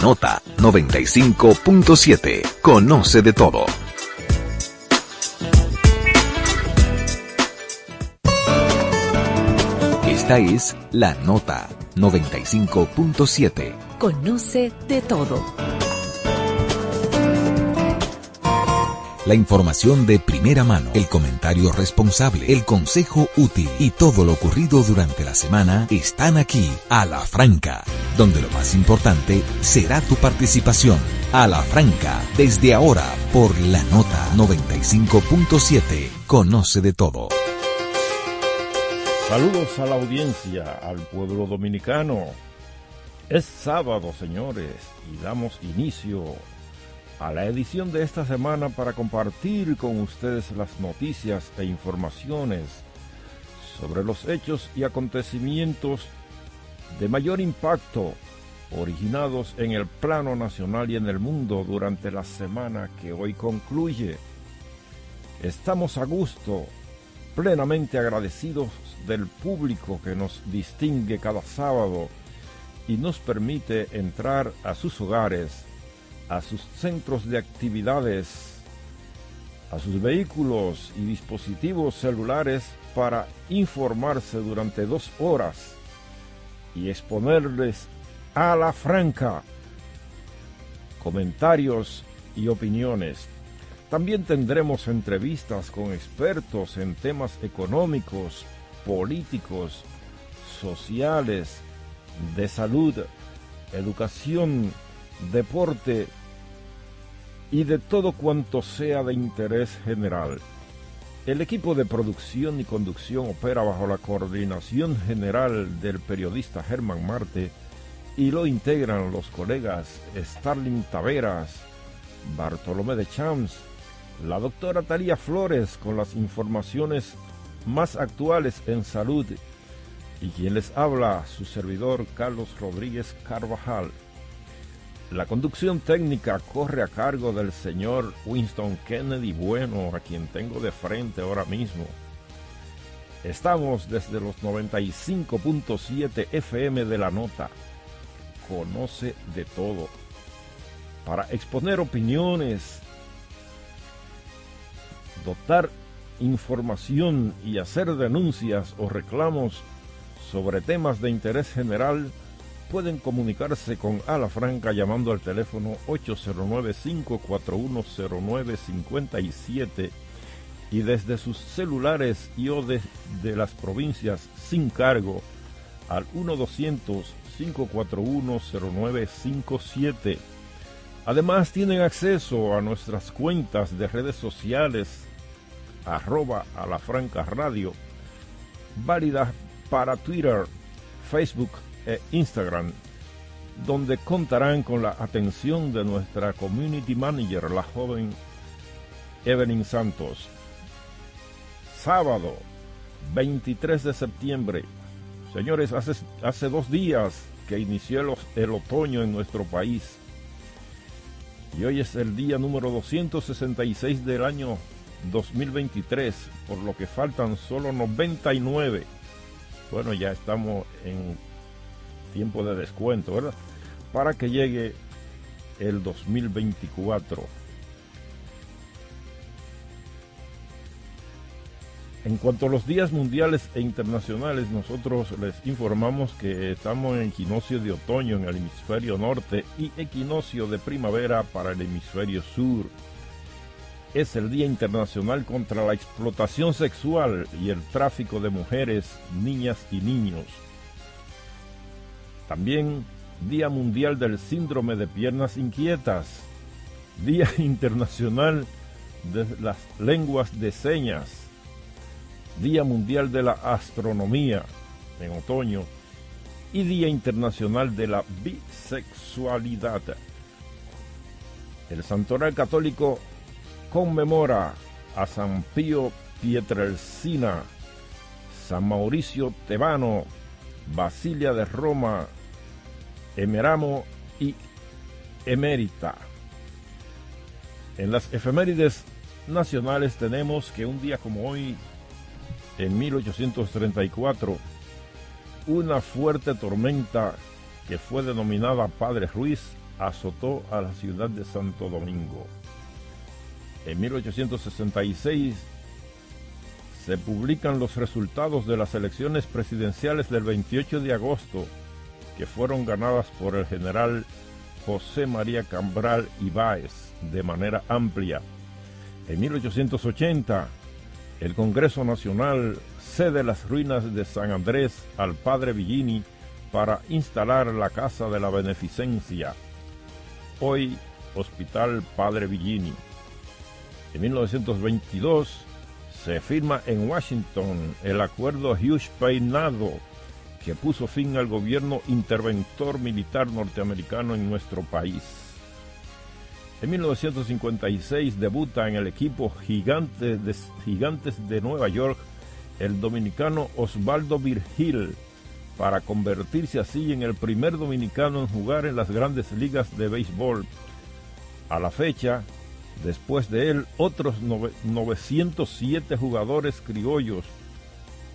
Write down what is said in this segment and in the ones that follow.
Nota 95.7. Conoce de todo. Esta es la Nota 95.7. Conoce de todo. La información de primera mano, el comentario responsable, el consejo útil y todo lo ocurrido durante la semana están aquí a la franca, donde lo más importante será tu participación. A la franca, desde ahora por la nota 95.7. Conoce de todo. Saludos a la audiencia, al pueblo dominicano. Es sábado, señores, y damos inicio a la edición de esta semana para compartir con ustedes las noticias e informaciones sobre los hechos y acontecimientos de mayor impacto originados en el plano nacional y en el mundo durante la semana que hoy concluye. Estamos a gusto, plenamente agradecidos del público que nos distingue cada sábado y nos permite entrar a sus hogares a sus centros de actividades, a sus vehículos y dispositivos celulares para informarse durante dos horas y exponerles a la franca comentarios y opiniones. También tendremos entrevistas con expertos en temas económicos, políticos, sociales, de salud, educación, deporte y de todo cuanto sea de interés general. El equipo de producción y conducción opera bajo la coordinación general del periodista Germán Marte y lo integran los colegas Starling Taveras, Bartolomé de Champs, la doctora Talía Flores con las informaciones más actuales en salud y quien les habla su servidor Carlos Rodríguez Carvajal. La conducción técnica corre a cargo del señor Winston Kennedy Bueno, a quien tengo de frente ahora mismo. Estamos desde los 95.7 FM de la nota. Conoce de todo. Para exponer opiniones, dotar información y hacer denuncias o reclamos sobre temas de interés general, pueden comunicarse con Ala Franca llamando al teléfono 809-541-0957 y desde sus celulares y o de, las provincias sin cargo al 1-200-541-0957. Además tienen acceso a nuestras cuentas de redes sociales arroba a franca radio, válidas para Twitter, Facebook e Instagram, donde contarán con la atención de nuestra community manager, la joven Evelyn Santos. Sábado, 23 de septiembre. Señores, hace, hace dos días que inició el, el otoño en nuestro país. Y hoy es el día número 266 del año 2023, por lo que faltan solo 99. Bueno, ya estamos en tiempo de descuento, ¿verdad? Para que llegue el 2024. En cuanto a los días mundiales e internacionales, nosotros les informamos que estamos en equinoccio de otoño en el hemisferio norte y equinoccio de primavera para el hemisferio sur. Es el Día Internacional contra la Explotación Sexual y el Tráfico de Mujeres, Niñas y Niños. También Día Mundial del Síndrome de Piernas Inquietas, Día Internacional de las Lenguas de Señas, Día Mundial de la Astronomía en otoño y Día Internacional de la Bisexualidad. El Santoral Católico conmemora a San Pío Pietrelcina, San Mauricio Tebano, Basilia de Roma, Emeramo y Emérita. En las efemérides nacionales tenemos que un día como hoy, en 1834, una fuerte tormenta que fue denominada Padre Ruiz azotó a la ciudad de Santo Domingo. En 1866 se publican los resultados de las elecciones presidenciales del 28 de agosto, que fueron ganadas por el general José María Cambral Ibáez de manera amplia. En 1880, el Congreso Nacional cede las ruinas de San Andrés al padre Villini para instalar la Casa de la Beneficencia, hoy Hospital Padre Villini. En 1922 se firma en Washington el acuerdo Hughes-Peinado que puso fin al gobierno interventor militar norteamericano en nuestro país. En 1956 debuta en el equipo Gigantes de, Gigantes de Nueva York el dominicano Osvaldo Virgil para convertirse así en el primer dominicano en jugar en las grandes ligas de béisbol. A la fecha, después de él, otros 907 jugadores criollos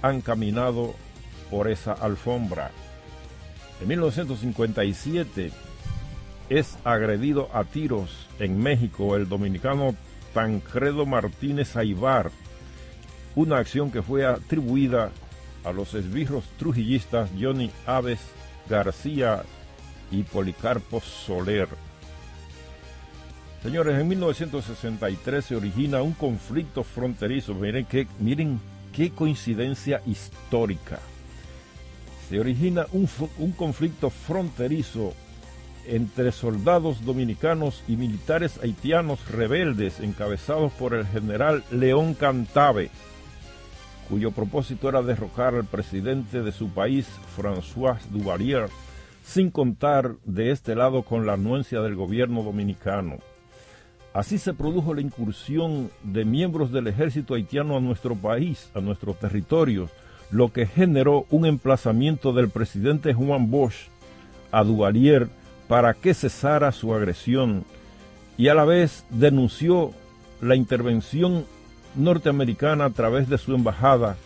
han caminado por esa alfombra. En 1957 es agredido a tiros en México el dominicano Tancredo Martínez Aibar, una acción que fue atribuida a los esbirros trujillistas Johnny Aves García y Policarpo Soler. Señores, en 1963 se origina un conflicto fronterizo. Miren qué, miren qué coincidencia histórica. Se origina un, conflicto fronterizo entre soldados dominicanos y militares haitianos rebeldes encabezados por el general León Cantave cuyo propósito era derrocar al presidente de su país, François Duvalier, sin contar de este lado con la anuencia del gobierno dominicano. Así se produjo la incursión de miembros del ejército haitiano a nuestro país, a nuestros territorios, lo que generó un emplazamiento del presidente Juan Bosch a Duvalier para que cesara su agresión y a la vez denunció la intervención norteamericana a través de su embajada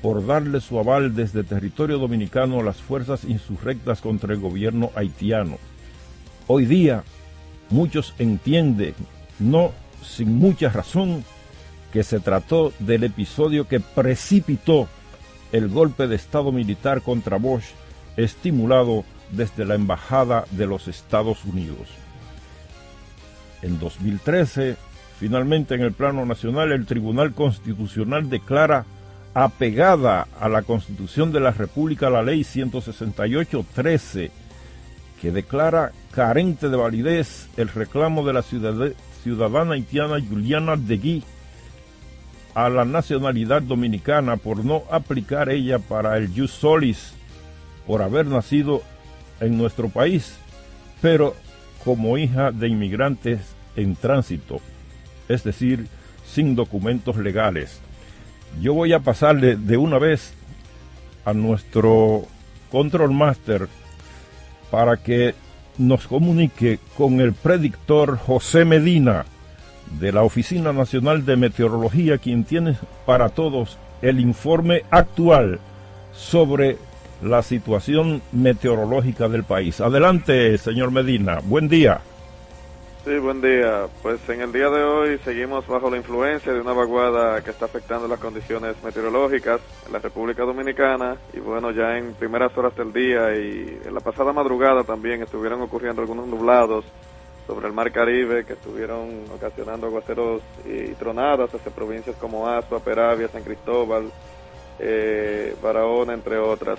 por darle su aval desde territorio dominicano a las fuerzas insurrectas contra el gobierno haitiano. Hoy día muchos entienden, no sin mucha razón, que se trató del episodio que precipitó el golpe de Estado militar contra Bosch, estimulado desde la Embajada de los Estados Unidos. En 2013, Finalmente, en el plano nacional, el Tribunal Constitucional declara apegada a la Constitución de la República la Ley 168-13, que declara carente de validez el reclamo de la ciudadana haitiana Juliana Degui a la nacionalidad dominicana por no aplicar ella para el jus solis por haber nacido en nuestro país, pero como hija de inmigrantes en tránsito es decir, sin documentos legales. Yo voy a pasarle de una vez a nuestro Control Master para que nos comunique con el predictor José Medina de la Oficina Nacional de Meteorología, quien tiene para todos el informe actual sobre la situación meteorológica del país. Adelante, señor Medina. Buen día. Sí, buen día. Pues en el día de hoy seguimos bajo la influencia de una vaguada que está afectando las condiciones meteorológicas en la República Dominicana y bueno, ya en primeras horas del día y en la pasada madrugada también estuvieron ocurriendo algunos nublados sobre el Mar Caribe que estuvieron ocasionando aguaceros y tronadas hacia provincias como Asua, Peravia, San Cristóbal, eh, Barahona, entre otras.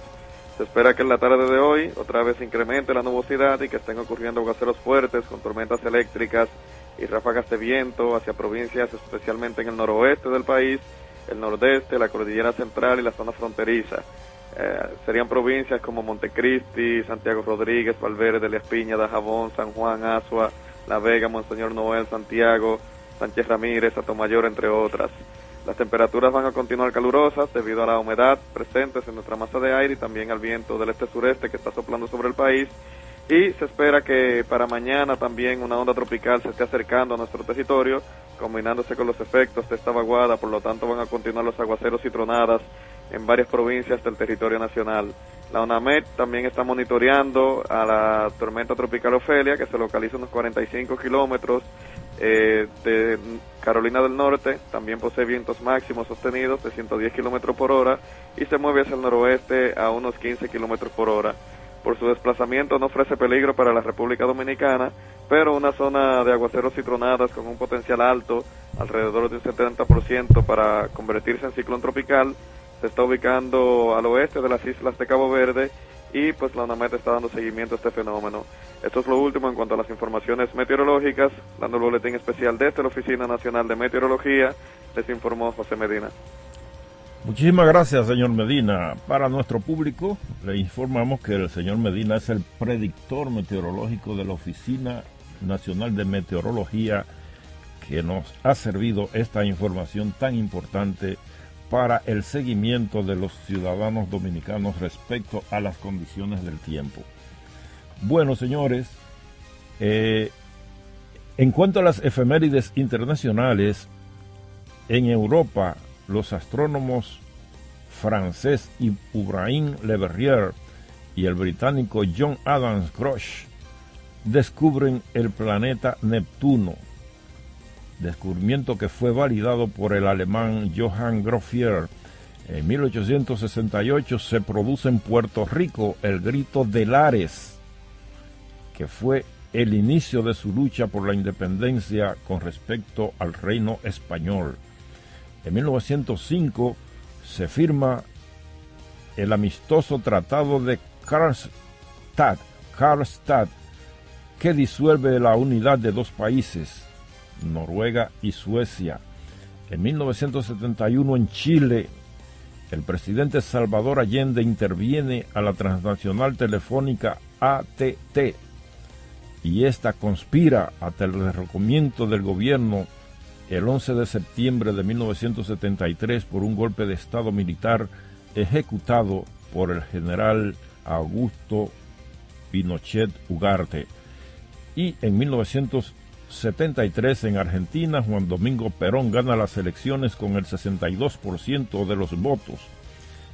Se espera que en la tarde de hoy otra vez incremente la nubosidad y que estén ocurriendo aguaceros fuertes con tormentas eléctricas y ráfagas de viento hacia provincias especialmente en el noroeste del país, el nordeste, la cordillera central y la zona fronteriza. Eh, serían provincias como Montecristi, Santiago Rodríguez, Valverde, La Espiña, Dajabón, San Juan, Asua, La Vega, Monseñor Noel, Santiago, Sánchez Ramírez, Atomayor, entre otras. Las temperaturas van a continuar calurosas debido a la humedad presente en nuestra masa de aire y también al viento del este-sureste que está soplando sobre el país. Y se espera que para mañana también una onda tropical se esté acercando a nuestro territorio, combinándose con los efectos de esta vaguada, por lo tanto van a continuar los aguaceros y tronadas en varias provincias del territorio nacional. La UNAMED también está monitoreando a la tormenta tropical Ofelia, que se localiza a unos 45 kilómetros eh, de Carolina del Norte. También posee vientos máximos sostenidos de 110 kilómetros por hora y se mueve hacia el noroeste a unos 15 kilómetros por hora. Por su desplazamiento no ofrece peligro para la República Dominicana, pero una zona de aguaceros y tronadas con un potencial alto, alrededor de un 70% para convertirse en ciclón tropical, se está ubicando al oeste de las islas de Cabo Verde y pues la UNAMED está dando seguimiento a este fenómeno. Esto es lo último en cuanto a las informaciones meteorológicas, dando el boletín especial desde la Oficina Nacional de Meteorología, les informó José Medina. Muchísimas gracias, señor Medina. Para nuestro público, le informamos que el señor Medina es el predictor meteorológico de la Oficina Nacional de Meteorología que nos ha servido esta información tan importante para el seguimiento de los ciudadanos dominicanos respecto a las condiciones del tiempo. Bueno, señores, eh, en cuanto a las efemérides internacionales, en Europa los astrónomos francés Ibrahim Le Verrier y el británico John Adams Grosh descubren el planeta Neptuno descubrimiento que fue validado por el alemán Johann Groffier. En 1868 se produce en Puerto Rico el grito de Lares, que fue el inicio de su lucha por la independencia con respecto al reino español. En 1905 se firma el amistoso Tratado de Karlstad, Karlstad que disuelve la unidad de dos países, Noruega y Suecia. En 1971 en Chile, el presidente Salvador Allende interviene a la transnacional telefónica ATT y esta conspira hasta el derrocamiento del gobierno el 11 de septiembre de 1973 por un golpe de Estado militar ejecutado por el general Augusto Pinochet Ugarte. Y en 1973 73 en Argentina, Juan Domingo Perón gana las elecciones con el 62% de los votos.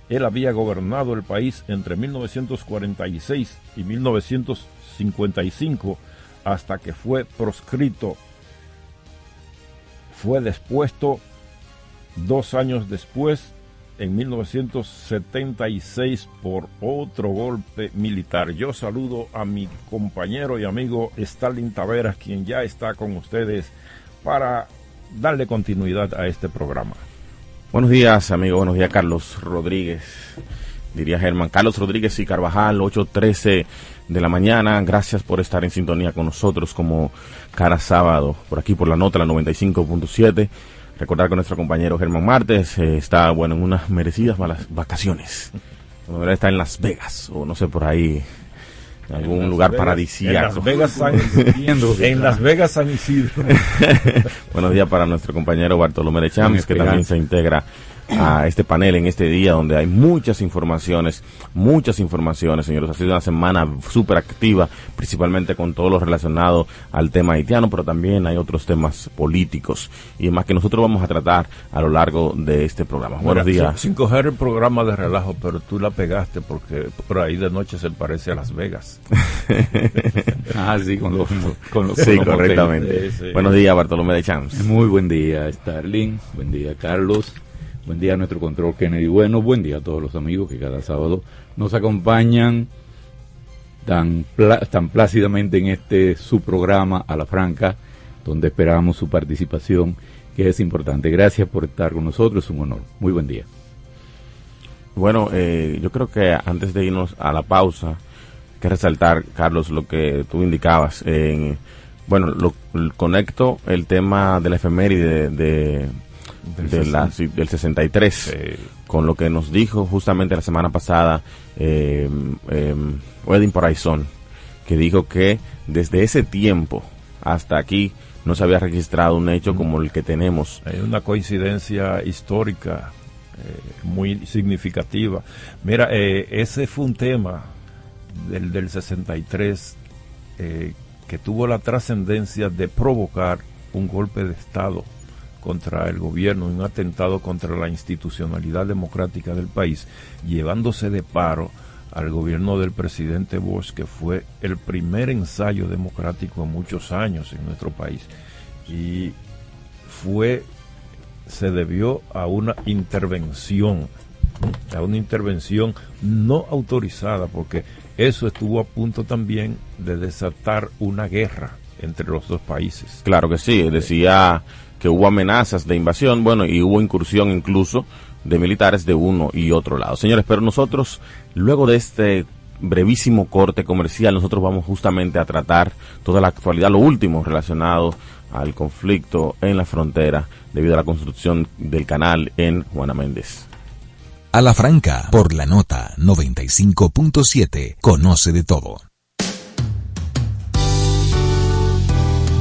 Él había gobernado el país entre 1946 y 1955 hasta que fue proscrito. Fue despuesto dos años después en 1976 por otro golpe militar. Yo saludo a mi compañero y amigo Stalin Taveras, quien ya está con ustedes para darle continuidad a este programa. Buenos días, amigo. Buenos días, Carlos Rodríguez. Diría Germán. Carlos Rodríguez y Carvajal, 8.13 de la mañana. Gracias por estar en sintonía con nosotros como cada sábado, por aquí por la nota, la 95.7 Recordar que nuestro compañero Germán Martes eh, está, bueno, en unas merecidas vacaciones. Bueno, está en Las Vegas, o no sé, por ahí, en algún lugar paradisíaco. En Las Vegas San Isidro. en Las Vegas San Isidro. Buenos días para nuestro compañero Bartolomé de que también se integra a este panel en este día donde hay muchas informaciones, muchas informaciones, señores. Ha sido una semana súper activa, principalmente con todo lo relacionado al tema haitiano, pero también hay otros temas políticos y más que nosotros vamos a tratar a lo largo de este programa. Buenos días. Sin, coger el programa de relajo, pero tú la pegaste porque por ahí de noche se parece a Las Vegas. ah, sí, con los, con sí, correctamente. Buenos días, Bartolomé de Champs. Muy buen día, Starling. Buen día, Carlos. Buen día a nuestro control Kennedy. Bueno, buen día a todos los amigos que cada sábado nos acompañan tan, tan plácidamente en este su programa a la franca, donde esperamos su participación, que es importante. Gracias por estar con nosotros, es un honor. Muy buen día. Bueno, eh, yo creo que antes de irnos a la pausa, hay que resaltar, Carlos, lo que tú indicabas. bueno, lo, conecto el tema de la efeméride de del, del 63, con lo que nos dijo justamente la semana pasada eh, eh, Wedding que dijo que desde ese tiempo hasta aquí no se había registrado un hecho como el que tenemos. Hay una coincidencia histórica eh, muy significativa. Mira, eh, ese fue un tema del, del 63 que tuvo la trascendencia de provocar un golpe de Estado contra el gobierno, un atentado contra la institucionalidad democrática del país, llevándose de paro al gobierno del presidente Bosch, que fue el primer ensayo democrático en muchos años en nuestro país. Y fue, se debió a una intervención, a una intervención no autorizada, porque eso estuvo a punto también de desatar una guerra entre los dos países. Claro que sí, decía que hubo amenazas de invasión, bueno, y hubo incursión incluso de militares de uno y otro lado. Señores, pero nosotros, luego de este brevísimo corte comercial, nosotros vamos justamente a tratar toda la actualidad, lo último relacionado al conflicto en la frontera debido a la construcción del canal en Juana Méndez. A la franca, por la nota 95.7, conoce de todo.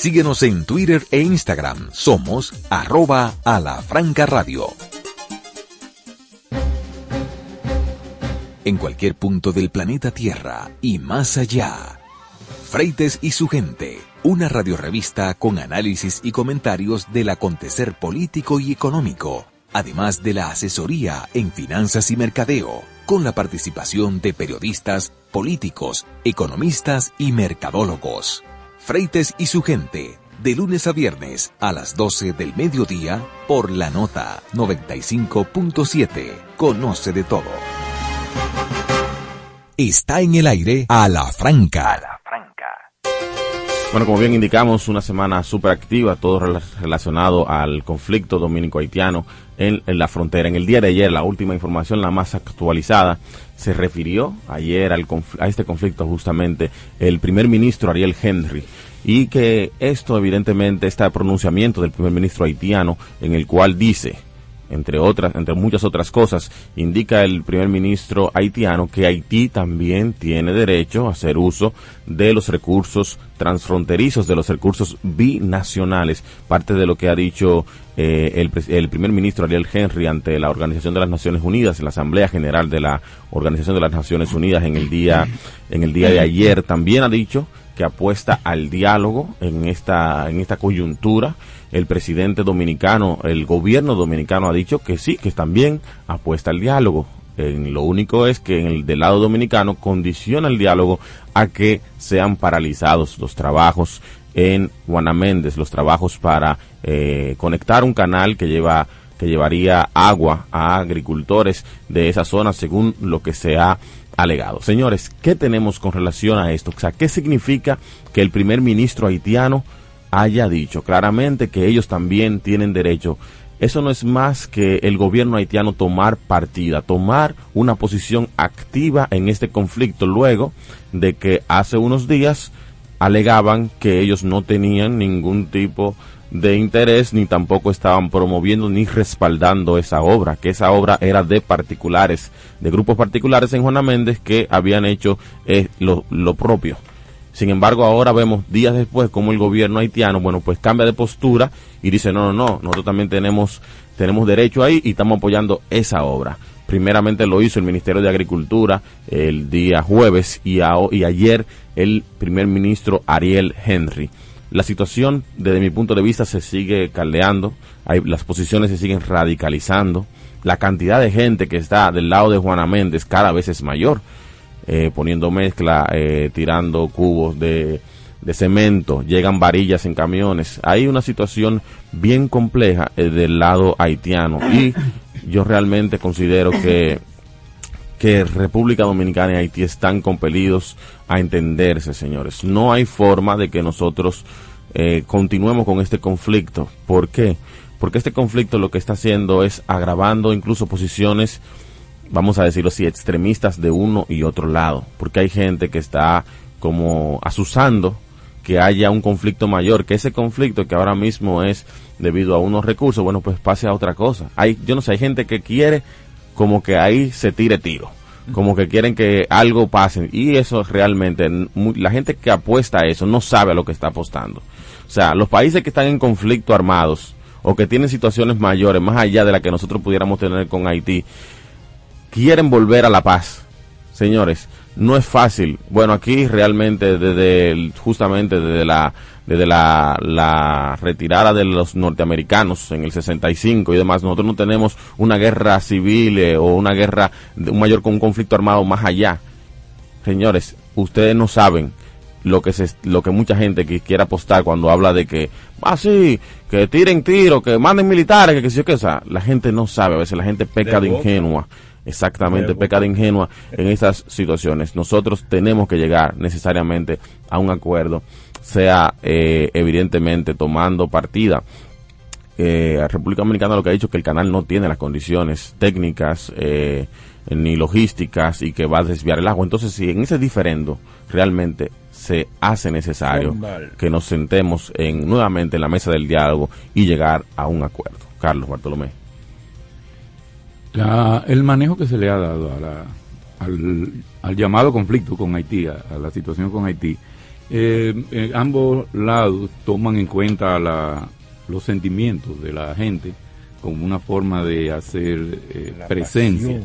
Síguenos en Twitter e Instagram. Somos arroba a la franca radio. en cualquier punto del planeta Tierra y más allá. Freites y su gente, una radiorevista con análisis y comentarios del acontecer político y económico, además de la asesoría en finanzas y mercadeo, con la participación de periodistas, políticos, economistas y mercadólogos. Freites y su gente, de lunes a viernes a las 12 del mediodía por la nota 95.7. Conoce de todo. Está en el aire a la franca. Bueno, como bien indicamos, una semana súper activa, todo relacionado al conflicto dominico-haitiano en, la frontera. En el día de ayer, la última información, la más actualizada, se refirió ayer al a este conflicto justamente el primer ministro Ariel Henry y que esto evidentemente, este pronunciamiento del primer ministro haitiano en el cual dice entre otras, entre muchas otras cosas, indica el primer ministro haitiano que Haití también tiene derecho a hacer uso de los recursos transfronterizos, de los recursos binacionales, parte de lo que ha dicho eh, el, el, primer ministro Ariel Henry ante la Organización de las Naciones Unidas, en la Asamblea General de la Organización de las Naciones Unidas en el día, en el día de ayer, también ha dicho que apuesta al diálogo en esta, en esta coyuntura el presidente dominicano, el gobierno dominicano ha dicho que sí, que también apuesta al diálogo. lo único es que en el del lado dominicano condiciona el diálogo a que sean paralizados los trabajos en Guanaméndez, los trabajos para eh, conectar un canal que lleva que llevaría agua a agricultores de esa zona según lo que se ha alegado. Señores, ¿qué tenemos con relación a esto? O sea, ¿qué significa que el primer ministro haitiano haya dicho claramente que ellos también tienen derecho. Eso no es más que el gobierno haitiano tomar partida, tomar una posición activa en este conflicto luego de que hace unos días alegaban que ellos no tenían ningún tipo de interés ni tampoco estaban promoviendo ni respaldando esa obra, que esa obra era de particulares, de grupos particulares en Juana Méndez que habían hecho eh, lo, lo propio sin embargo, ahora vemos días después como el gobierno haitiano, bueno, pues cambia de postura y dice, no, no, no, nosotros también tenemos, tenemos derecho ahí y estamos apoyando esa obra. Primeramente lo hizo el Ministerio de Agricultura el día jueves y, y ayer el primer ministro Ariel Henry. La situación, desde mi punto de vista, se sigue caldeando, hay, las posiciones se siguen radicalizando, la cantidad de gente que está del lado de Juana Méndez cada vez es mayor eh, poniendo mezcla, eh, tirando cubos de, de, cemento, llegan varillas en camiones. Hay una situación bien compleja eh, del lado haitiano y yo realmente considero que que República Dominicana y Haití están compelidos a entenderse, señores. No hay forma de que nosotros continuemos con este conflicto. ¿Por qué? Porque este conflicto lo que está haciendo es agravando incluso posiciones vamos a decirlo así, extremistas de uno y otro lado, porque hay gente que está como asusando que haya un conflicto mayor, que ese conflicto que ahora mismo es debido a unos recursos, bueno, pues pase a otra cosa. Hay, yo no sé, hay gente que quiere como que ahí se tire tiro. como que quieren que algo pase y eso realmente la gente que apuesta a eso no sabe a lo que está apostando. O sea, los países que están en conflicto armados o que tienen situaciones mayores más allá de la que nosotros pudiéramos tener con Haití quieren volver a la paz. Señores, no es fácil. Bueno, aquí realmente desde justamente desde la desde la, la, retirada de los norteamericanos en el 65 y demás, nosotros no tenemos una guerra civil eh, o una guerra, un mayor con un conflicto armado más allá. Señores, ustedes no saben lo que se, lo que mucha gente que quiere apostar cuando habla de que, ah, sí, que tiren tiro, que manden militares, que que sí, que esa. La gente no sabe, a veces la gente peca de, ingenua. Exactamente, peca de ingenua en estas situaciones. Nosotros tenemos que llegar necesariamente a un acuerdo sea eh, evidentemente tomando partida. Eh, República Dominicana lo que ha dicho es que el canal no tiene las condiciones técnicas eh, ni logísticas y que va a desviar el agua. Entonces, si en ese diferendo realmente se hace necesario que nos sentemos en, nuevamente en la mesa del diálogo y llegar a un acuerdo. Carlos Bartolomé. El manejo que se le ha dado al, llamado conflicto con Haití, a la situación con Haití, eh, eh, ambos lados toman en cuenta los sentimientos de la gente como una forma de hacer eh, presencia.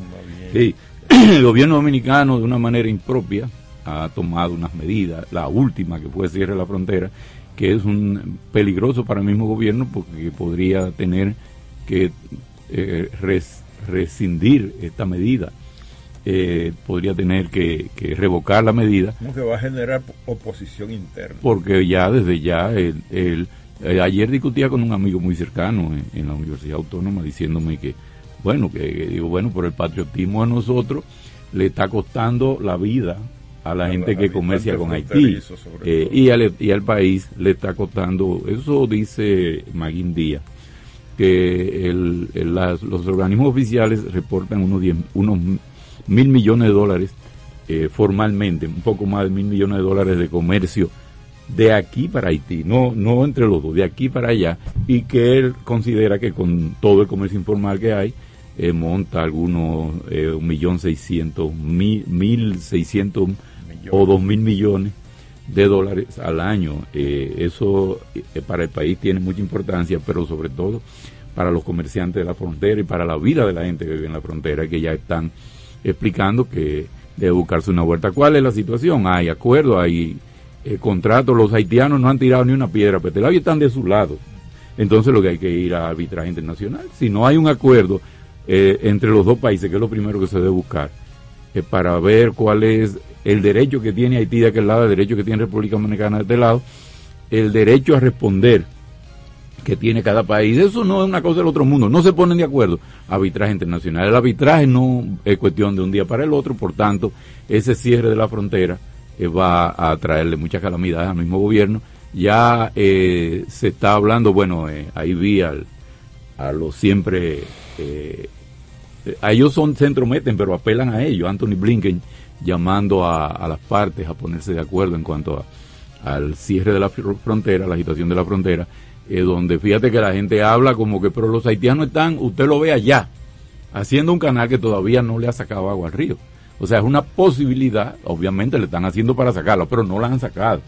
El gobierno dominicano de una manera impropia ha tomado unas medidas, la última que puede cierre la frontera, que es un peligroso para el mismo gobierno porque podría tener que eh, rescindir esta medida eh, podría tener que, revocar la medida. ¿Cómo que va a generar oposición interna? Porque ya desde ya, el, eh, ayer discutía con un amigo muy cercano en, la Universidad Autónoma diciéndome que, bueno, que, digo, bueno, por el patriotismo a nosotros le está costando la vida a la gente que comercia con Haití eh, y, al, y al país le está costando, eso dice Maguín Díaz, que el, los organismos oficiales reportan unos, unos mil millones de dólares eh, formalmente, un poco más de mil millones de dólares de comercio de aquí para Haití, no, no entre los dos, de aquí para allá, y que él considera que con todo el comercio informal que hay, eh, monta algunos eh, un millón seiscientos, mil, seiscientos o dos mil millones de dólares al año. eso para el país tiene mucha importancia, pero sobre todo para los comerciantes de la frontera y para la vida de la gente que vive en la frontera, que ya están explicando que debe buscarse una vuelta. ¿Cuál es la situación? Hay acuerdos, hay eh, contratos, los haitianos no han tirado ni una piedra pero y están de su lado. Entonces lo que hay que ir a arbitraje internacional. Si no hay un acuerdo eh, entre los dos países, que es lo primero que se debe buscar, eh, para ver cuál es el derecho que tiene Haití de aquel lado, el derecho que tiene República Dominicana de este lado, el derecho a responder que tiene cada país. Eso no es una cosa del otro mundo. No se ponen de acuerdo. Arbitraje internacional. El arbitraje no es cuestión de un día para el otro. Por tanto, ese cierre de la frontera eh, va a traerle muchas calamidades al mismo gobierno. Ya eh, se está hablando, bueno, eh, ahí vi al, a los siempre... a ellos son centrometen, pero apelan a ellos. Anthony Blinken llamando a, a las partes a ponerse de acuerdo en cuanto a, al cierre de la frontera, la situación de la frontera eh, donde fíjate que la gente habla como que, pero los haitianos están, usted lo ve allá, haciendo un canal que todavía no le ha sacado agua al río. O sea, es una posibilidad, obviamente le están haciendo para sacarlo, pero no la han sacado.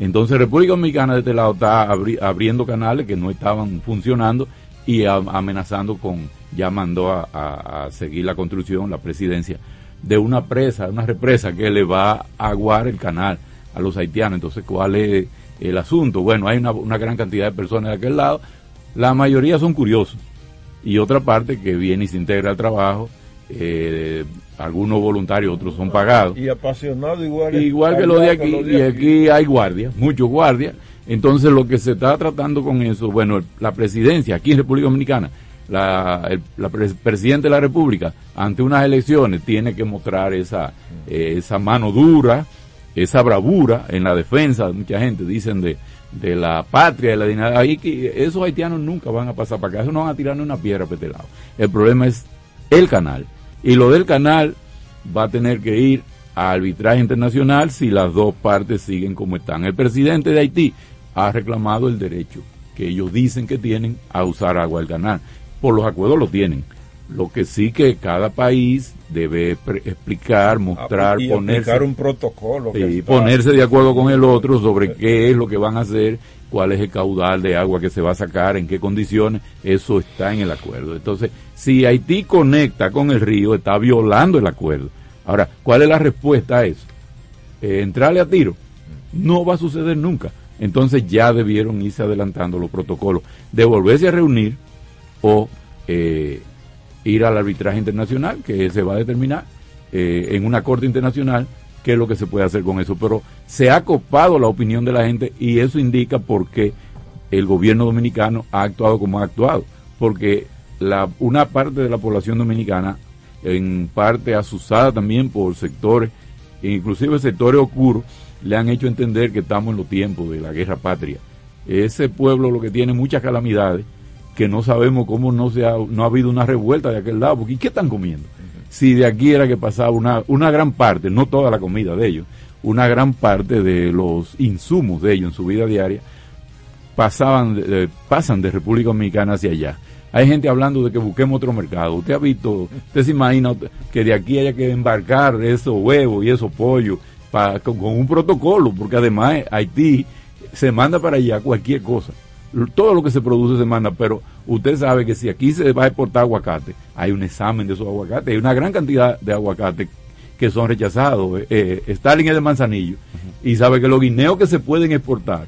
Entonces República Dominicana de este lado está abriendo canales que no estaban funcionando y amenazando con, ya mandó a, a, seguir la construcción, la presidencia, de una presa, una represa que le va a aguar el canal a los haitianos. Entonces, ¿cuál es el asunto. Bueno, hay una, gran cantidad de personas de aquel lado, la mayoría son curiosos. Y otra parte que viene y se integra al trabajo, eh, algunos voluntarios, otros son pagados. Y apasionados igual. Igual que los de aquí, y aquí hay guardias, muchos guardias. Entonces lo que se está tratando con eso, bueno, la presidencia aquí en República Dominicana, la, el presidente de la República, ante unas elecciones, tiene que mostrar esa, eh, esa mano dura, esa bravura en la defensa de mucha gente, dicen de, de la patria, de la dignidad. Ahí que esos haitianos nunca van a pasar para acá, esos no van a tirar ni una piedra para este lado. El problema es el canal. Y lo del canal va a tener que ir a arbitraje internacional si las dos partes siguen como están. El presidente de Haití ha reclamado el derecho que ellos dicen que tienen a usar agua del canal. Por los acuerdos lo tienen. Lo que sí que cada país debe explicar, mostrar, y ponerse un protocolo y ponerse de acuerdo con el otro sobre qué es lo que van a hacer, cuál es el caudal de agua que se va a sacar, en qué condiciones, eso está en el acuerdo. Entonces, si Haití conecta con el río, está violando el acuerdo. Ahora, ¿cuál es la respuesta a eso? Eh, entrarle a tiro. No va a suceder nunca. Entonces ya debieron irse adelantando los protocolos, de volverse a reunir o eh, ir al arbitraje internacional, que se va a determinar eh, en una corte internacional qué es lo que se puede hacer con eso. Pero se ha copado la opinión de la gente y eso indica por qué el gobierno dominicano ha actuado como ha actuado. Porque la, una parte de la población dominicana, en parte asusada también por sectores, inclusive sectores oscuros, le han hecho entender que estamos en los tiempos de la guerra patria. Ese pueblo lo que tiene muchas calamidades, que no sabemos cómo no, se ha, no ha habido una revuelta de aquel lado, porque ¿qué están comiendo? Si de aquí era que pasaba una, una gran parte, no toda la comida de ellos, una gran parte de los insumos de ellos en su vida diaria, pasaban, pasan de República Dominicana hacia allá. Hay gente hablando de que busquemos otro mercado. Usted ha visto, usted se imagina que de aquí haya que embarcar esos huevos y esos pollos con, un protocolo, porque además Haití se manda para allá cualquier cosa. Todo lo que se produce se manda, pero usted sabe que si aquí se va a exportar aguacate, hay un examen de esos aguacates, hay una gran cantidad de aguacates que son rechazados. Eh, eh, Stalin es de Manzanillo y sabe que los guineos que se pueden exportar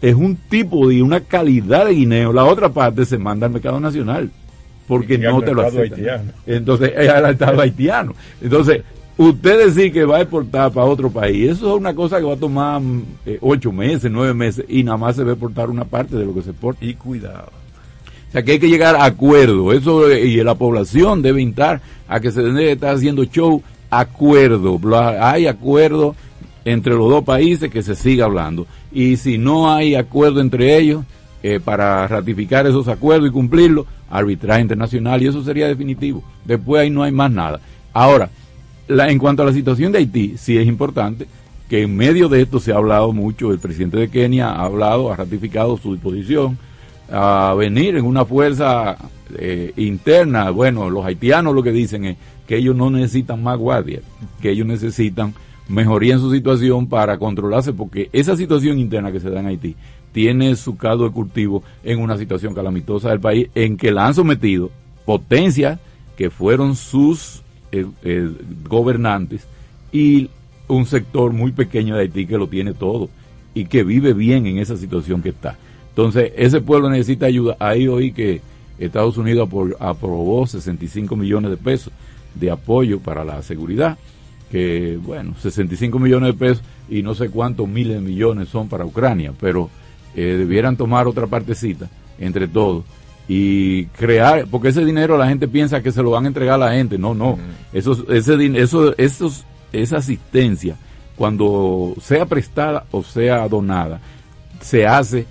es un tipo de una calidad de guineo. La otra parte se manda al mercado nacional porque no te lo aceptan. Entonces, es al Estado haitiano. Entonces, usted decir que va a exportar para otro país, eso es una cosa que va a tomar eh, ocho meses, nueve meses, y nada más se va a exportar una parte de lo que se exporta. Y cuidado. O sea que hay que llegar a acuerdo, eso y la población debe instar a que se debe estar haciendo show acuerdo, hay acuerdo entre los dos países que se siga hablando. Y si no hay acuerdo entre ellos eh, para ratificar esos acuerdos y cumplirlos, arbitraje internacional y eso sería definitivo. Después ahí no hay más nada. Ahora, en cuanto a la situación de Haití, sí es importante que en medio de esto se ha hablado mucho, el presidente de Kenia ha hablado, ha ratificado su disposición a venir en una fuerza eh, interna. Bueno, los haitianos lo que dicen es que ellos no necesitan más guardias, que ellos necesitan mejoría en su situación para controlarse, porque esa situación interna que se da en Haití tiene su caldo de cultivo en una situación calamitosa del país en que la han sometido potencias que fueron sus eh, eh, gobernantes y un sector muy pequeño de Haití que lo tiene todo y que vive bien en esa situación que está. Entonces, ese pueblo necesita ayuda. Ahí oí que Estados Unidos aprobó 65 millones de pesos de apoyo para la seguridad, que bueno, 65 millones de pesos y no sé cuántos miles de millones son para Ucrania, pero eh, debieran tomar otra partecita entre todos y crear, porque ese dinero la gente piensa que se lo van a entregar a la gente, no, no, eso, ese, eso, esos, esa asistencia, cuando sea prestada o sea donada, se hace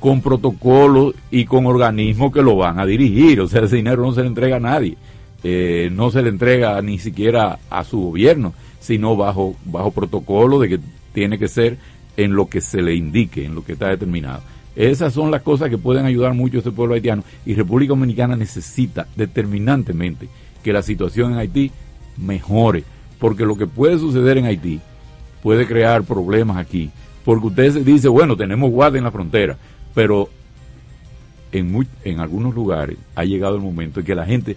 con protocolos y con organismos que lo van a dirigir, o sea, ese dinero no se le entrega a nadie, eh, no se le entrega ni siquiera a su gobierno, sino bajo, bajo protocolo de que tiene que ser en lo que se le indique, en lo que está determinado. Esas son las cosas que pueden ayudar mucho a este pueblo haitiano. Y República Dominicana necesita determinantemente que la situación en Haití mejore, porque lo que puede suceder en Haití puede crear problemas aquí, porque usted se dice, bueno, tenemos guardia en la frontera, pero en, en algunos lugares ha llegado el momento en que la gente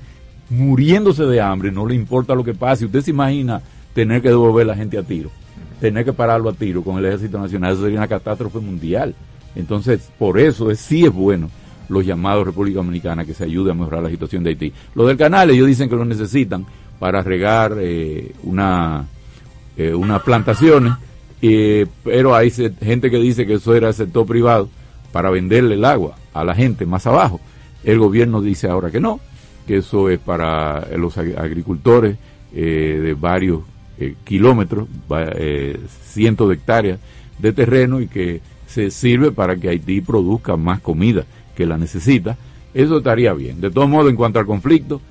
muriéndose de hambre, no le importa lo que pase, usted se imagina tener que devolver a la gente a tiro, tener que pararlo a tiro con el ejército nacional, eso sería una catástrofe mundial. Entonces, por eso es, sí es bueno los llamados República Dominicana que se ayude a mejorar la situación de Haití. Lo del canal, ellos dicen que lo necesitan para regar eh, una, eh, unas plantaciones, eh, pero hay gente que dice que eso era el sector privado para venderle el agua a la gente más abajo. El gobierno dice ahora que no, que eso es para los agricultores de varios kilómetros, cientos de hectáreas de terreno y que se sirve para que Haití produzca más comida que la necesita, eso estaría bien. De todos modos, en cuanto al conflicto,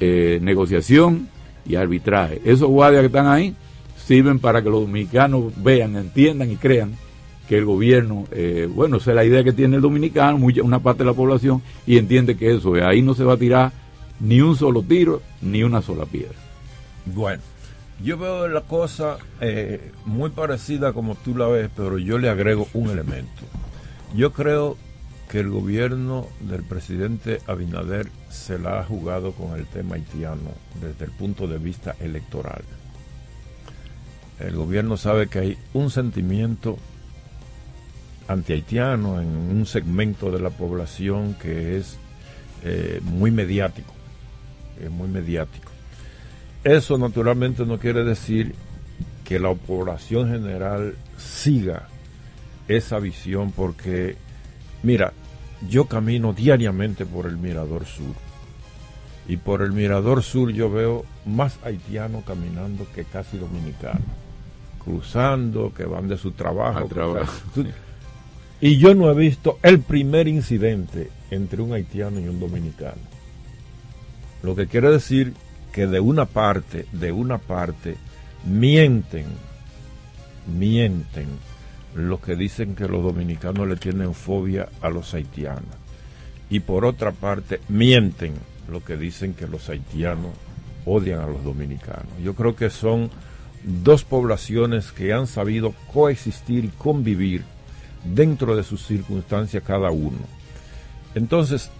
eh, negociación y arbitraje. Esos guardias que están ahí sirven para que los dominicanos vean, entiendan y crean que el gobierno, eh, bueno, esa es la idea que tiene el dominicano, una parte de la población, y entiende que eso, ahí no se va a tirar ni un solo tiro, ni una sola piedra. Bueno, yo veo la cosa eh, muy parecida como tú la ves, pero yo le agrego un elemento. Yo creo que el gobierno del presidente Abinader se la ha jugado con el tema haitiano desde el punto de vista electoral. El gobierno sabe que hay un sentimiento anti-haitiano en un segmento de la población que es eh, muy mediático, es muy mediático. Eso naturalmente no quiere decir que la población general siga esa visión porque, mira, yo camino diariamente por el Mirador Sur y por el Mirador Sur yo veo más haitianos caminando que casi dominicanos, cruzando, que van de su trabajo. Y yo no he visto el primer incidente entre un haitiano y un dominicano. Lo que quiere decir que de una parte, de una parte, mienten, mienten los que dicen que los dominicanos le tienen fobia a los haitianos. Y por otra parte, mienten los que dicen que los haitianos odian a los dominicanos. Yo creo que son dos poblaciones que han sabido coexistir y convivir dentro de sus circunstancias cada uno. Entonces,